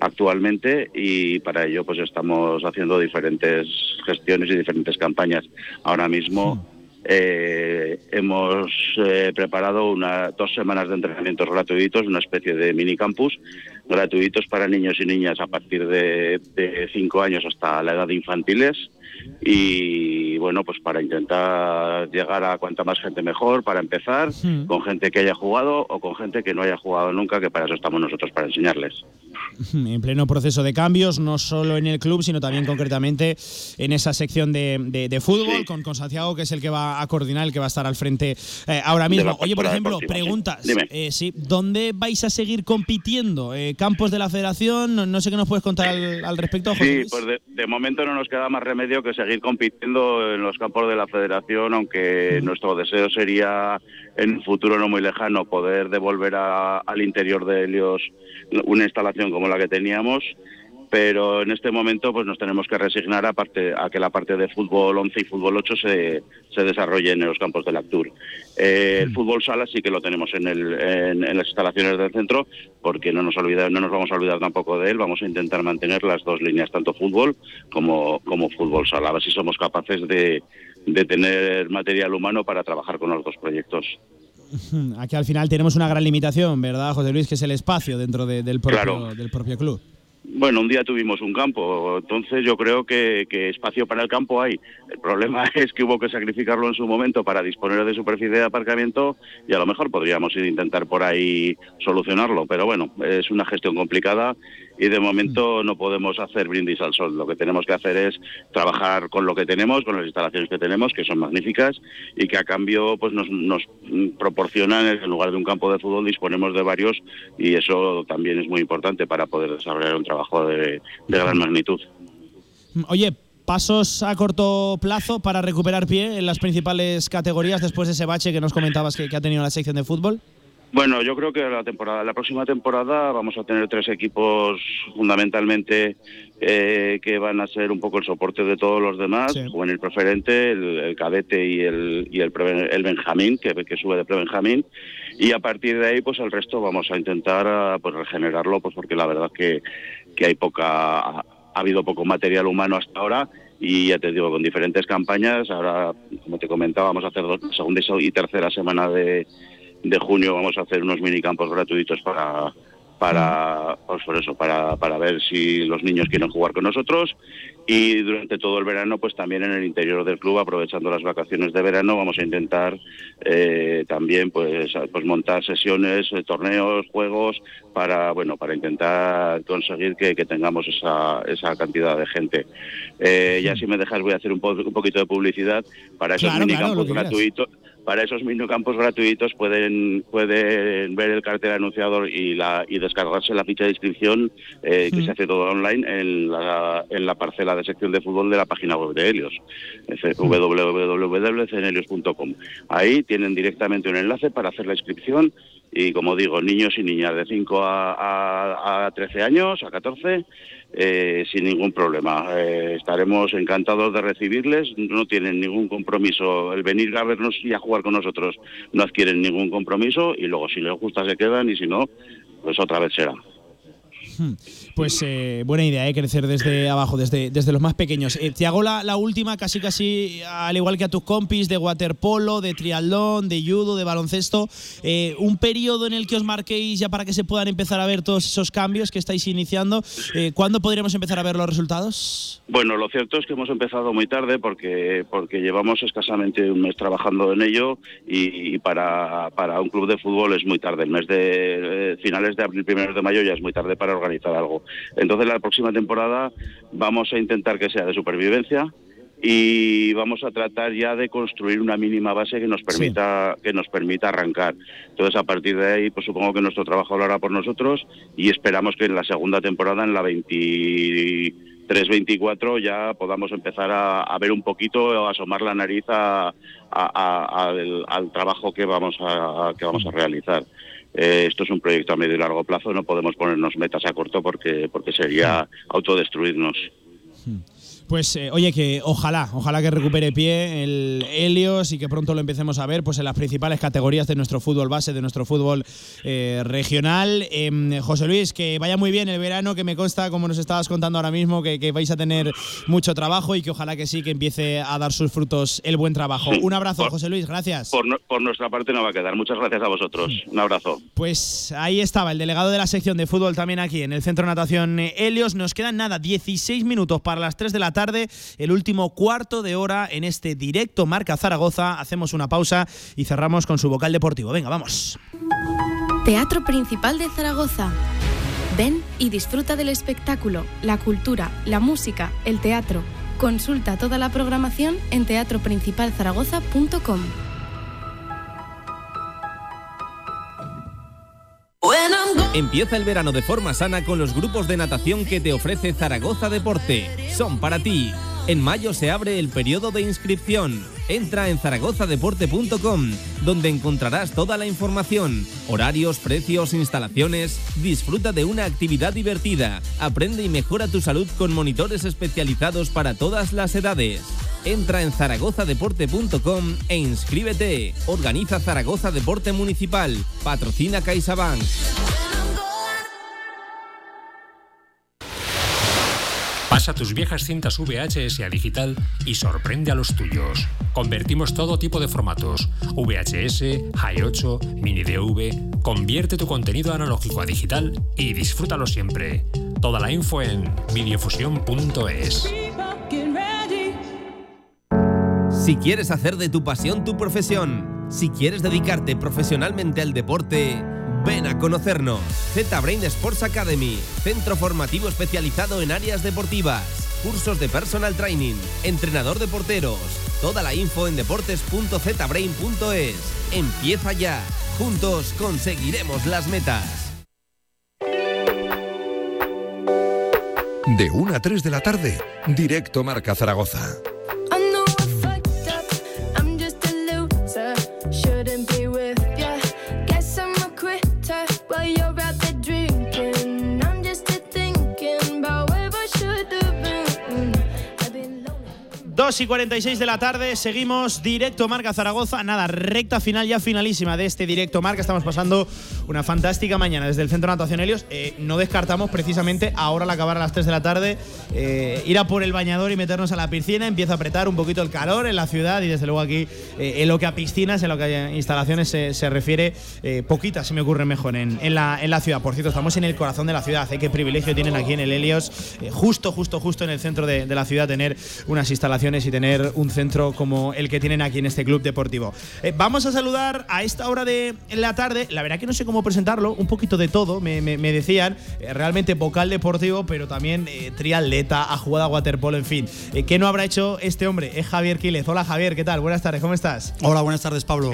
actualmente y para ello pues estamos haciendo diferentes gestiones y diferentes campañas. Ahora mismo eh, hemos eh, preparado una, dos semanas de entrenamientos gratuitos, una especie de mini campus gratuitos para niños y niñas a partir de, cinco años hasta la edad de infantiles y bueno, pues para intentar llegar a cuanta más gente mejor, para empezar, con gente que haya jugado o con gente que no haya jugado nunca, que para eso estamos nosotros, para enseñarles. En pleno proceso de cambios, no solo en el club, sino también concretamente en esa sección de, de- de fútbol, con, con Santiago, que es el que va a coordinar, el que va a estar al frente eh, ahora mismo. Oye, por ejemplo, sí. preguntas. Dime. Eh, sí, ¿Dónde vais a seguir compitiendo? Eh, ¿Campos de la federación? No, no sé qué nos puedes contar al, al respecto, José Sí, Luis. pues de, de momento no nos queda más remedio que seguir compitiendo en los campos de la federación, aunque nuestro deseo sería en un futuro no muy lejano poder devolver a- al interior de Helios una instalación como la que teníamos. Pero en este momento pues nos tenemos que resignar a, parte- a que la parte de fútbol 11 y fútbol 8 se, se desarrolle en los campos del Actur. Eh, el fútbol sala sí que lo tenemos en, el, en, en las instalaciones del centro, porque no nos, olvida, no nos vamos a olvidar tampoco de él. Vamos a intentar mantener las dos líneas, tanto fútbol como, como fútbol sala. A ver si somos capaces de, de tener material humano para trabajar con los dos proyectos. Aquí al final tenemos una gran limitación, ¿verdad, José Luis? Que es el espacio dentro de- del, propio, Claro. del propio club. Bueno, un día tuvimos un campo, entonces yo creo que, que espacio para el campo hay. El problema es que hubo que sacrificarlo en su momento para disponer de superficie de aparcamiento y a lo mejor podríamos intentar por ahí solucionarlo, pero bueno, es una gestión complicada y de momento no podemos hacer brindis al sol. Lo que tenemos que hacer es trabajar con lo que tenemos, con las instalaciones que tenemos, que son magníficas y que a cambio pues nos, nos proporcionan, en lugar de un campo de fútbol, disponemos de varios y eso también es muy importante para poder desarrollar un trabajo de, gran magnitud. Oye, pasos a corto plazo para recuperar pie en las principales categorías después de ese bache que nos comentabas que ha tenido la sección de fútbol. Bueno, yo creo que la temporada, la próxima temporada vamos a tener tres equipos fundamentalmente eh, que van a ser un poco el soporte de todos los demás, juvenil preferente, el, el cadete y el y el, pre- el Benjamín, que, que sube de pre-Benjamín, y a partir de ahí pues el resto vamos a intentar ah, pues regenerarlo, pues porque la verdad que, que hay poca, ha habido poco material humano hasta ahora. Y ya te digo, con diferentes campañas, ahora como te comentaba vamos a hacer dos, segunda y tercera semana de de junio vamos a hacer unos minicampos gratuitos para para pues por eso para, para ver si los niños quieren jugar con nosotros. Y durante todo el verano pues también en el interior del club aprovechando las vacaciones de verano vamos a intentar eh, también pues, pues montar sesiones eh, torneos juegos para bueno para intentar conseguir que, que tengamos esa, esa cantidad de gente. Eh, ya si me dejas voy a hacer un, po- un poquito de publicidad para esos Claro, minicampos quieras. Para esos minicampos gratuitos pueden pueden ver el cartel anunciador y la y descargarse la ficha de inscripción eh, que se hace todo online en la, en la parcela de sección de fútbol de la página web de Helios, es www.cnhelios.com. Ahí tienen directamente un enlace para hacer la inscripción y como digo, niños y niñas de 5 a, a, a 13 años, a 14, eh, sin ningún problema. Eh, estaremos encantados de recibirles, no tienen ningún compromiso. El venir a vernos y a jugar con nosotros no adquieren ningún compromiso y luego si les gusta se quedan y si no, pues otra vez será. Pues eh, buena idea, ¿eh? crecer desde abajo, desde, desde los más pequeños. Eh, te hago la, última, casi casi al igual que a tus compis, de waterpolo, de triatlón, de judo, de baloncesto. Eh, un periodo en el que os marquéis ya para que se puedan empezar a ver todos esos cambios que estáis iniciando. Eh, ¿Cuándo podríamos empezar a ver los resultados? Bueno, lo cierto es que hemos empezado muy tarde porque porque llevamos escasamente un mes trabajando en ello y, y para, para un club de fútbol es muy tarde. El mes de finales de abril, primeros de mayo ya es muy tarde para organizar algo. Entonces la próxima temporada vamos a intentar que sea de supervivencia y vamos a tratar ya de construir una mínima base que nos permita que nos permita arrancar. Entonces a partir de ahí, pues supongo que nuestro trabajo lo hará por nosotros y esperamos que en la segunda temporada, en la 20 3.24 ya podamos empezar a, a ver un poquito, a asomar la nariz a- a- a- al, al trabajo que vamos a, que vamos a realizar. Eh, esto es un proyecto a medio y largo plazo, no podemos ponernos metas a corto porque, porque sería autodestruirnos. Pues eh, oye, que ojalá, ojalá que recupere pie el Helios y que pronto lo empecemos a ver pues en las principales categorías de nuestro fútbol base, de nuestro fútbol eh, regional. Em, José Luis, que vaya muy bien el verano, que me consta, como nos estabas contando ahora mismo, que, que vais a tener mucho trabajo y que ojalá que sí, que empiece a dar sus frutos el buen trabajo. Un abrazo, Por- José Luis, gracias. Por, no- por nuestra parte no va a quedar. Muchas gracias a vosotros. Un abrazo. Pues ahí estaba el delegado de la sección de fútbol también aquí en el Centro de Natación Helios. Nos quedan nada, 16 minutos para las 3 de la tarde, el último cuarto de hora en este directo Marca Zaragoza. Hacemos una pausa y cerramos con su vocal deportivo. Venga, vamos. Teatro Principal de Zaragoza. Ven y disfruta del espectáculo, la cultura, la música, el teatro. Consulta toda la programación en teatroprincipalzaragoza.com. Empieza el verano de forma sana con los grupos de natación que te ofrece Zaragoza Deporte. Son para ti. En mayo se abre el periodo de inscripción. Entra en zaragozadeporte.com, donde encontrarás toda la información, horarios, precios, instalaciones. Disfruta de una actividad divertida. Aprende y mejora tu salud con monitores especializados para todas las edades. Entra en zaragozadeporte.com e inscríbete. Organiza Zaragoza Deporte Municipal. Patrocina CaixaBank. Pasa tus viejas cintas VHS a digital y sorprende a los tuyos. Convertimos todo tipo de formatos: VHS, Hi8, Mini DV. Convierte tu contenido analógico a digital y disfrútalo siempre. Toda la info en videofusión.es. Si quieres hacer de tu pasión tu profesión, si quieres dedicarte profesionalmente al deporte, ven a conocernos. Z-Brain Sports Academy, centro formativo especializado en áreas deportivas, cursos de personal training, entrenador de porteros. Toda la info en deportes.zbrain.es. Empieza ya. Juntos conseguiremos las metas. De 1 a 3 de la tarde, directo Marca Zaragoza. 2 y 46 de la tarde, seguimos directo Marca Zaragoza. Nada, recta final ya finalísima de este directo Marca. Estamos pasando una fantástica mañana desde el Centro de Natación Helios. Eh, no descartamos precisamente ahora al acabar a las 3 de la tarde eh, ir a por el bañador y meternos a la piscina. Empieza a apretar un poquito el calor en la ciudad y desde luego aquí eh, en lo que a piscinas, en lo que a instalaciones se, se refiere, poquitas se me ocurren mejor en, en la, en la ciudad. Por cierto, estamos en el corazón de la ciudad. Qué privilegio tienen aquí en el Helios, justo, justo, justo en el centro de la ciudad, tener unas instalaciones y tener un centro como el que tienen aquí en este club deportivo. Eh, vamos a saludar a esta hora de la tarde. La verdad que no sé cómo presentarlo, un poquito de todo, me, me- me decían. eh, realmente vocal deportivo, pero también eh, triatleta, ha jugado a waterpolo, en fin. Eh, ¿Qué no habrá hecho este hombre? Es Javier Quílez. Hola Javier, ¿qué tal? Buenas tardes, ¿cómo estás? Hola, buenas tardes, Pablo.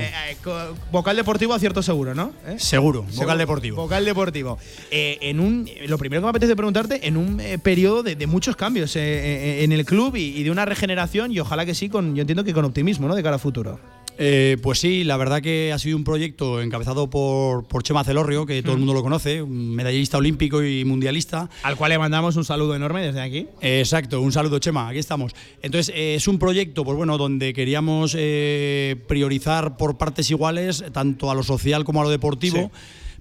Vocal deportivo acierto seguro, ¿no? Seguro, vocal Seguro. deportivo. Vocal deportivo. En un, lo primero que me apetece preguntarte, en un periodo de, de muchos cambios en el club y, y de una regeneración, y ojalá que sí, con, yo entiendo que con optimismo, ¿no? De cara a futuro. Eh, pues sí, la verdad que ha sido un proyecto encabezado por, por Chema Celorrio, que todo el Mm. mundo lo conoce, un medallista olímpico y mundialista. Al cual le mandamos un saludo enorme desde aquí. Eh, Exacto, un saludo Chema, aquí estamos. Entonces, eh, es un proyecto, pues bueno, donde queríamos eh, priorizar por partes iguales, tanto a lo social como a lo deportivo.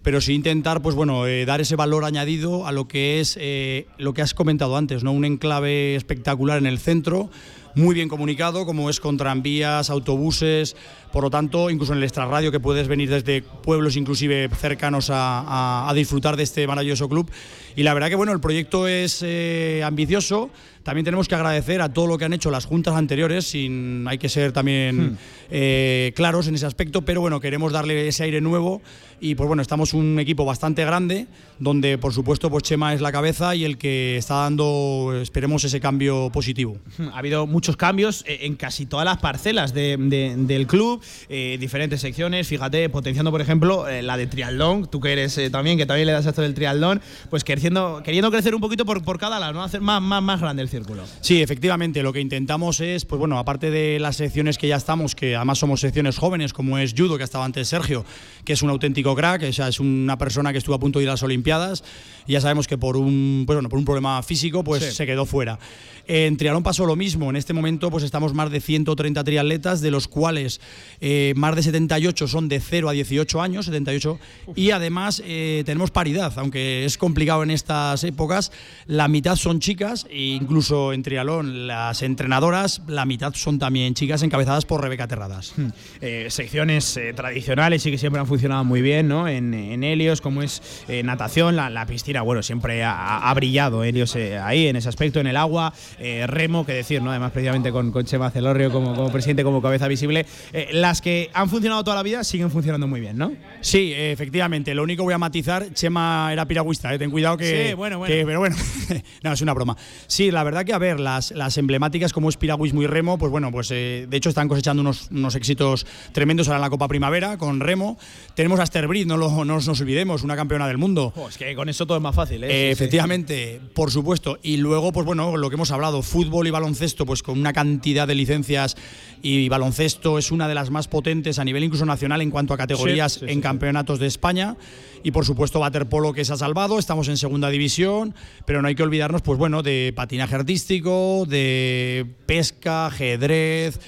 Pero sí intentar, pues bueno, eh, dar ese valor añadido a lo que es eh, lo que has comentado antes, ¿no? Un enclave espectacular en el centro, muy bien comunicado, como es con tranvías, autobuses, por lo tanto, incluso en el extrarradio que puedes venir desde pueblos inclusive cercanos a, a- a disfrutar de este maravilloso club. Y la verdad que bueno, el proyecto es eh, ambicioso, también tenemos que agradecer a todo lo que han hecho las juntas anteriores, sin, hay que ser también Hmm. eh, claros en ese aspecto, pero bueno, queremos darle ese aire nuevo y pues bueno, estamos un equipo bastante grande, donde por supuesto pues Chema es la cabeza y el que está dando, esperemos, ese cambio positivo. Ha habido muchos cambios eh, en casi todas las parcelas de- de- del club, eh, diferentes secciones, fíjate, potenciando por ejemplo eh, la de triatlón, tú que eres eh, también, que también le das esto del triatlón, pues queriendo, queriendo crecer un poquito por, por cada lado, ¿no? hacer más, más, más grande el círculo. Sí, efectivamente, lo que intentamos es, pues bueno, aparte de las secciones que ya estamos, que además somos secciones jóvenes, como es judo, que estaba antes Sergio, que es un auténtico crack, o sea, es una persona que estuvo a punto de ir a las Olimpiadas, y ya sabemos que por un, pues bueno, por un problema físico, pues Sí. se quedó fuera. En triatlón pasó lo mismo, en este momento pues estamos más de 130 triatletas, de los cuales eh, más de 78 son de 0 a 18 años, 78, y además eh, tenemos paridad, aunque es complicado en estas épocas, la mitad son chicas, e incluso en triatlón las entrenadoras, la mitad son también chicas encabezadas por Rebeca Terradas. Eh, secciones tradicionales y que siempre han funcionado muy bien, ¿no? En, en Helios, como es natación, la, la piscina, bueno, siempre ha, ha brillado Helios ahí en ese aspecto, en el agua, eh, remo, que decir, ¿no? Además, precisamente con, con Chema Celorrio como, como presidente, como cabeza visible, eh, las que han funcionado toda la vida siguen funcionando muy bien, ¿no? Sí, efectivamente. Lo único que voy a matizar, Chema era piragüista, eh, ten cuidado que. Sí, bueno, bueno. que- pero bueno, no, es una broma. Sí, la verdad que, a ver, las, las emblemáticas como es piragüismo y remo, pues bueno, pues de hecho están cosechando unos, unos éxitos tremendos ahora en la Copa Primavera con remo. Tenemos a Esther no, lo- no nos olvidemos, una campeona del mundo. Es que con eso todo es más fácil, ¿eh? Sí, sí. efectivamente, por supuesto. Y luego, pues bueno, lo que hemos hablado, fútbol y baloncesto, pues con una cantidad de licencias y baloncesto es una de las más potentes a nivel incluso nacional en cuanto a categorías Sí, sí, en sí, campeonatos de España. Y por supuesto, waterpolo que se ha salvado, estamos en segunda división, pero no hay que olvidarnos, pues bueno, de patinaje artístico, de pesca, ajedrez.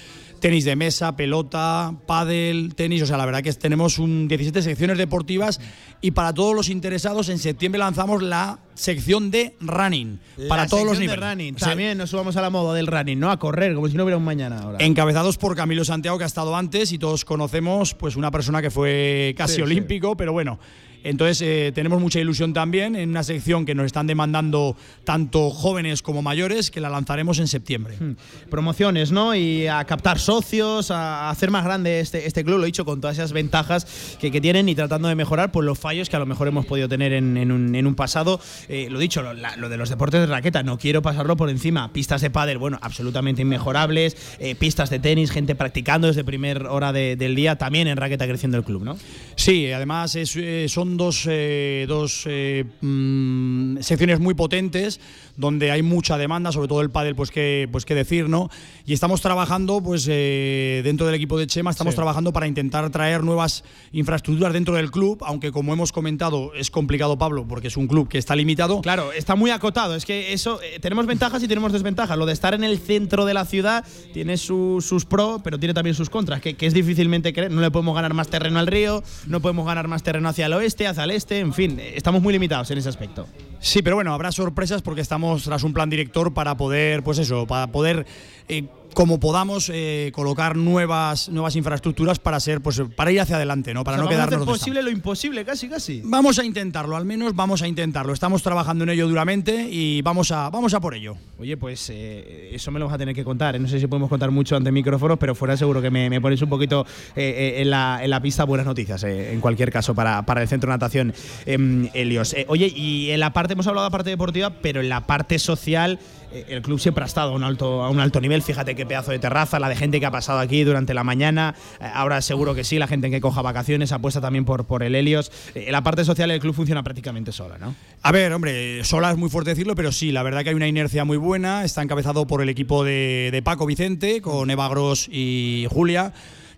Tenis de mesa, pelota, pádel, tenis, o sea, la verdad que tenemos un 17 secciones deportivas y para todos los interesados en septiembre lanzamos la sección de running para todos los niveles. running. O sea, También nos subamos a la moda del running, ¿no? A correr, como si no hubiera un mañana ahora. Encabezados por Camilo Santiago, que ha estado antes y todos conocemos, pues una persona que fue casi Sí, sí. olímpico, pero bueno. Entonces eh, tenemos mucha ilusión también en una sección que nos están demandando tanto jóvenes como mayores, que la lanzaremos en septiembre. Hmm. promociones, ¿no? Y a captar socios, a hacer más grande este, este club, lo he dicho, con todas esas ventajas que, que tienen y tratando de mejorar pues, los fallos que a lo mejor hemos podido tener en, en un, en un pasado. Eh, lo dicho, lo, la- lo de los deportes de raqueta, no quiero pasarlo por encima. Pistas de pádel, bueno, absolutamente inmejorables. eh, pistas de tenis, gente practicando desde primer hora de- del día, también en raqueta creciendo el club, ¿no? Sí, además es, eh, son dos, eh, dos eh, mm, secciones muy potentes donde hay mucha demanda, sobre todo el pádel, pues qué pues qué decir, ¿no? Y estamos trabajando, pues eh, dentro del equipo de Chema, estamos Sí. trabajando para intentar traer nuevas infraestructuras dentro del club, aunque como hemos comentado es complicado, Pablo, porque es un club que está limitado. Claro, está muy acotado. Es que eso, eh, tenemos ventajas y tenemos desventajas. Lo de estar en el centro de la ciudad tiene su- sus pros, pero tiene también sus contras, que, que es difícilmente creer. No le podemos ganar más terreno al río, no podemos ganar más terreno hacia el oeste, hacia el este, en fin, eh, estamos muy limitados en ese aspecto. Sí, pero bueno, habrá sorpresas porque estamos tras un plan director para poder, pues eso, para poder, eh, como podamos, eh, colocar nuevas, nuevas infraestructuras para ser, pues, para ir hacia adelante, ¿no? Para O sea, no vamos a quedarnos hacer posible lo imposible, casi, casi. Vamos a intentarlo, al menos vamos a intentarlo. Estamos trabajando en ello duramente y vamos a, vamos a por ello. Oye, pues eh, eso me lo vas a tener que contar. ¿eh? No sé si podemos contar mucho ante micrófonos, pero fuera seguro que me, me ponéis un poquito eh, en, la, en la pista. Buenas noticias, eh, en cualquier caso, para, para el centro de natación em, Helios. Oye, y en la parte, hemos hablado de la parte deportiva, pero en la parte social, el club siempre ha estado a un, alto, a un alto nivel. Fíjate qué pedazo de terraza, la de gente que ha pasado aquí durante la mañana. Eh, ahora seguro que sí, la gente que coja vacaciones apuesta también por, por el Helios. Eh, la parte social, el club funciona prácticamente sola, ¿no? A ver, hombre, sola es muy fuerte decirlo, pero sí, la verdad que hay una inercia muy buena. Está encabezado por el equipo de, de Paco Vicente, con Eva Gros y Julia,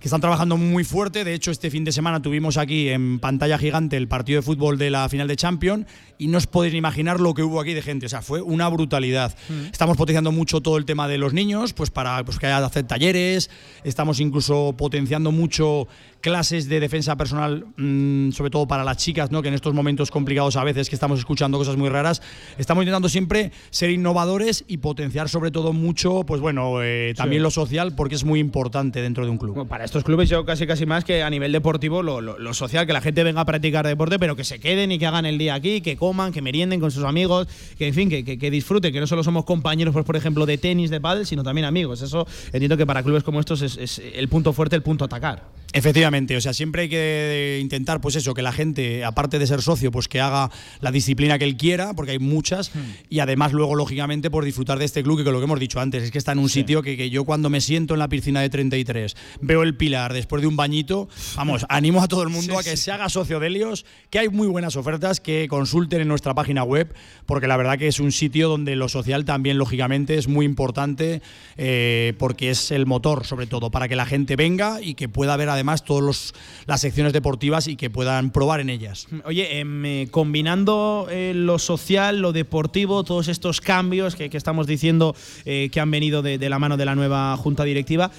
que están trabajando muy fuerte. De hecho, este fin de semana tuvimos aquí en pantalla gigante el partido de fútbol de la final de Champions y no os podéis ni imaginar lo que hubo aquí de gente. O sea, fue una brutalidad. Estamos potenciando mucho todo el tema de los niños, pues para pues, que haya de hacer talleres. Estamos incluso potenciando mucho clases de defensa personal, mm, sobre todo para las chicas, ¿no? que en estos momentos complicados a veces que estamos escuchando cosas muy raras, estamos intentando siempre ser innovadores y potenciar sobre todo mucho, pues bueno, eh, también Sí. lo social, porque es muy importante dentro de un club. para esto estos clubes yo casi casi más que a nivel deportivo lo, lo- lo social, que la gente venga a practicar deporte, pero que se queden y que hagan el día aquí, que coman, que merienden con sus amigos, que en fin, que, que- que disfruten, que no solo somos compañeros, pues por ejemplo, de tenis, de pádel, sino también amigos. Eso entiendo que para clubes como estos es, es el punto fuerte, el punto a atacar. Efectivamente, o sea, siempre hay que intentar, pues eso, que la gente, aparte de ser socio, pues que haga la disciplina que él quiera, porque hay muchas, y además luego, lógicamente, por disfrutar de este club, que con lo que hemos dicho antes, es que está en un sitio que, que yo cuando me siento en la piscina de 33, veo el pilar después de un bañito, vamos, animo a todo el mundo a que se haga socio de Helios, que hay muy buenas ofertas, que consulten en nuestra página web, porque la verdad que es un sitio donde lo social también, lógicamente, es muy importante, eh, porque es el motor, sobre todo, para que la gente venga y que pueda ver además todas las secciones deportivas y que puedan probar en ellas. Oye, em, eh, combinando eh, lo social, lo deportivo, todos estos cambios que, que estamos diciendo eh, que han venido de, de la mano de la nueva junta directiva,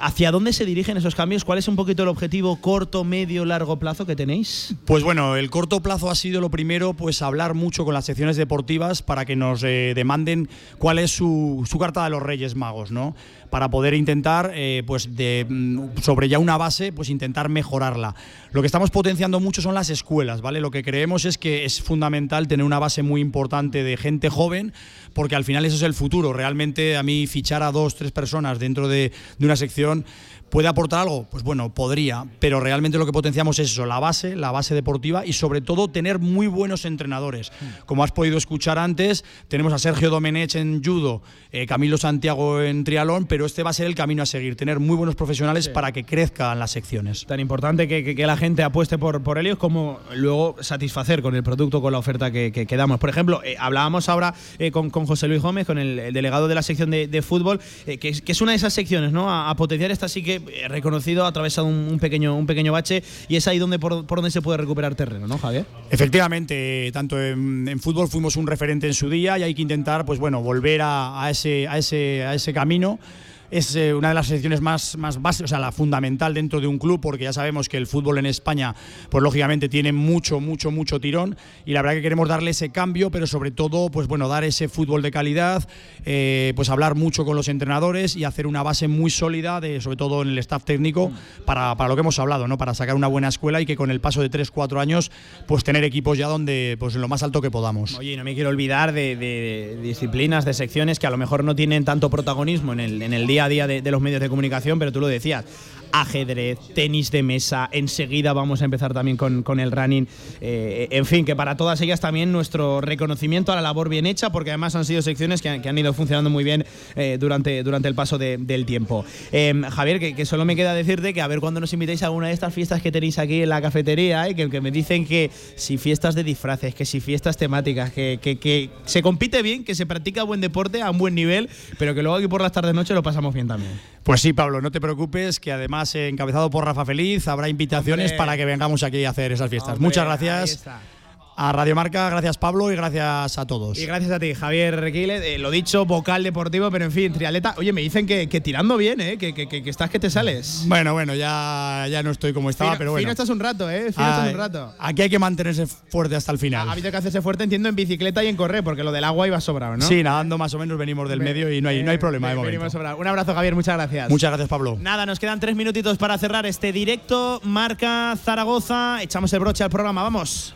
¿hacia dónde se dirigen esos cambios? ¿Cuál es un poquito el objetivo corto, medio, largo plazo que tenéis? Pues bueno, el corto plazo ha sido lo primero, pues hablar mucho con las secciones deportivas para que nos demanden cuál es su, su carta de los Reyes Magos, ¿no? Para poder intentar, eh, pues de, mm, sobre ya una base, pues intentar mejorarla. Lo que estamos potenciando mucho son las escuelas, ¿vale? Lo que creemos es que es fundamental tener una base muy importante de gente joven, porque al final eso es el futuro. Realmente a mí fichar a dos, tres personas dentro de, de una sección ¿Puede aportar algo? Pues bueno, podría, pero realmente lo que potenciamos es eso, la base, la base deportiva y sobre todo tener muy buenos entrenadores. Como has podido escuchar antes, tenemos a Sergio Domenech en judo, eh, Camilo Santiago en trialón, pero este va a ser el camino a seguir, tener muy buenos profesionales para que crezcan las secciones. Tan importante que, que- que la gente apueste por, por Helios como luego satisfacer con el producto, con la oferta que, que- damos. Por ejemplo, eh, hablábamos ahora eh, con, con José Luis Gómez, con el, el delegado de la sección de, de fútbol, que, es, que es una de esas secciones, ¿no? A, a potenciar esta sí que eh, reconocido, ha atravesado un, pequeño, un pequeño bache y es ahí donde por, por donde se puede recuperar terreno, ¿no, Javier? Efectivamente, tanto en, en fútbol fuimos un referente en su día y hay que intentar, pues bueno, volver a, a ese, a, ese, a ese camino. Es eh, una de las secciones más, más básicas, o sea, la fundamental dentro de un club, porque ya sabemos que el fútbol en España, pues lógicamente tiene mucho, mucho, mucho tirón. Y la verdad que queremos darle ese cambio, pero sobre todo, pues bueno, dar ese fútbol de calidad, eh, pues hablar mucho con los entrenadores y hacer una base muy sólida, de, sobre todo en el staff técnico, para, para lo que hemos hablado, ¿no? Para sacar una buena escuela y que con el paso de 3-4 años, pues tener equipos ya donde, pues en lo más alto que podamos. Oye, no me quiero olvidar de, de disciplinas, de secciones que a lo mejor no tienen tanto protagonismo en el, en el día a día de, de los medios de comunicación, pero tú lo decías. Ajedrez, tenis de mesa, enseguida vamos a empezar también con, el running. Eh, en fin, que para todas ellas también nuestro reconocimiento a la labor bien hecha, porque además han sido secciones que han, ido funcionando muy bien eh, durante, durante el paso de- del tiempo. Eh, Javier, que, solo me queda decirte que a ver cuando nos invitéis a alguna de estas fiestas que tenéis aquí en la cafetería, eh, que, me dicen que si fiestas de disfraces, que si fiestas temáticas, que, que- se compite bien, que se practica buen deporte a un buen nivel, pero que luego aquí por las tardes noche lo pasamos bien también. Pues sí, Pablo, no te preocupes, que además, eh, encabezado por Rafa Feliz, habrá invitaciones Hombre. para que vengamos aquí a hacer esas fiestas. Hombre, Muchas gracias. A Radio Marca, gracias Pablo y gracias a todos. Y gracias a ti, Javier Requiles. Eh, lo dicho, vocal deportivo, pero en fin, triatleta. Oye, me dicen que, que tirando bien, ¿eh? Que, que- que- que estás que te sales. Bueno, bueno, ya, ya no estoy como estaba, Fino- pero bueno. Fino estás un rato, ¿eh? Fino estás Ay, un rato. Aquí hay que mantenerse fuerte hasta el final. Ha habido que hacerse fuerte, entiendo, en bicicleta y en correr, porque lo del agua iba sobrado, ¿no? Sí, nadando más o menos venimos del medio y no hay, no hay problema de momento. Un abrazo, Javier, muchas gracias. Muchas gracias, Pablo. Nada, nos quedan tres minutitos para cerrar este directo. Marca Zaragoza. Echamos el broche al programa, vamos.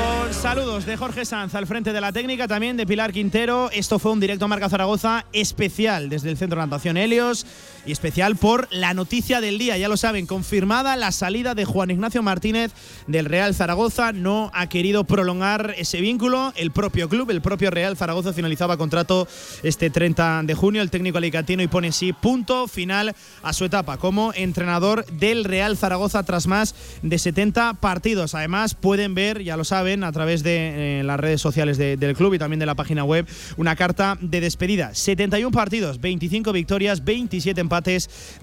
A saludos de Jorge Sanz al frente de la técnica, también de Pilar Quintero. Esto fue un directo Marca Zaragoza especial desde el Centro de Natación Helios y especial por la noticia del día. Ya lo saben, confirmada la salida de Juan Ignacio Martínez del Real Zaragoza. No ha querido prolongar ese vínculo. El propio club, el propio Real Zaragoza finalizaba contrato este 30 de junio. El técnico alicantino y pone sí punto final a su etapa como entrenador del Real Zaragoza tras más de 70 partidos. Además, pueden ver, ya lo saben, a través de eh, las redes sociales de- del club y también de la página web, una carta de despedida. 71 partidos, 25 victorias, 27 empates,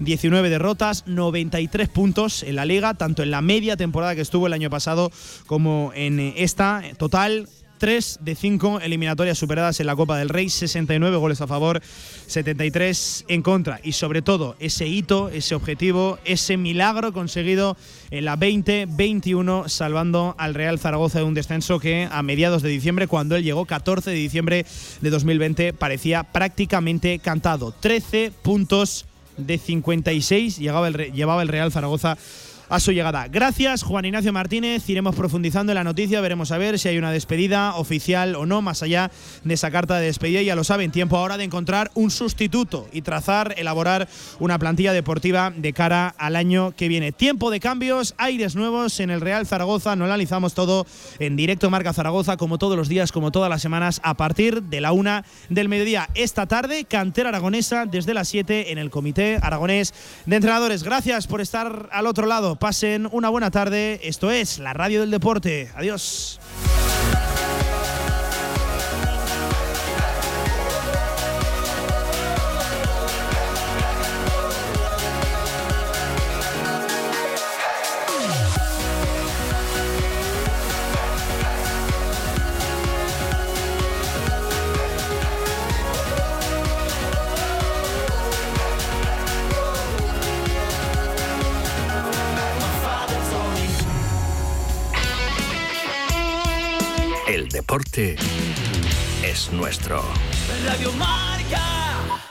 19 derrotas, 93 puntos en la liga, tanto en la media temporada que estuvo el año pasado como en eh, esta. Total, 3 de 5 eliminatorias superadas en la Copa del Rey, 69 goles a favor, 73 en contra. Y sobre todo, ese hito, ese objetivo, ese milagro conseguido en la 2021, salvando al Real Zaragoza de un descenso que a mediados de diciembre, cuando él llegó, 14 de diciembre de 2020, parecía prácticamente cantado. 13 puntos de 56 llegaba el, llevaba el Real Zaragoza a su llegada. Gracias, Juan Ignacio Martínez. Iremos profundizando en la noticia, veremos a ver si hay una despedida oficial o no, más allá de esa carta de despedida. Ya lo saben, tiempo ahora de encontrar un sustituto y trazar, elaborar una plantilla deportiva de cara al año que viene. Tiempo de cambios, aires nuevos en el Real Zaragoza. No analizamos todo en directo Marca Zaragoza, como todos los días, como todas las semanas, a partir de la una del mediodía. Esta tarde, cantera aragonesa desde las 7 en el Comité Aragonés de Entrenadores. Gracias por estar al otro lado. Pasen una buena tarde. Esto es la Radio del Deporte. Adiós. Deporte es nuestro. Radio Marca.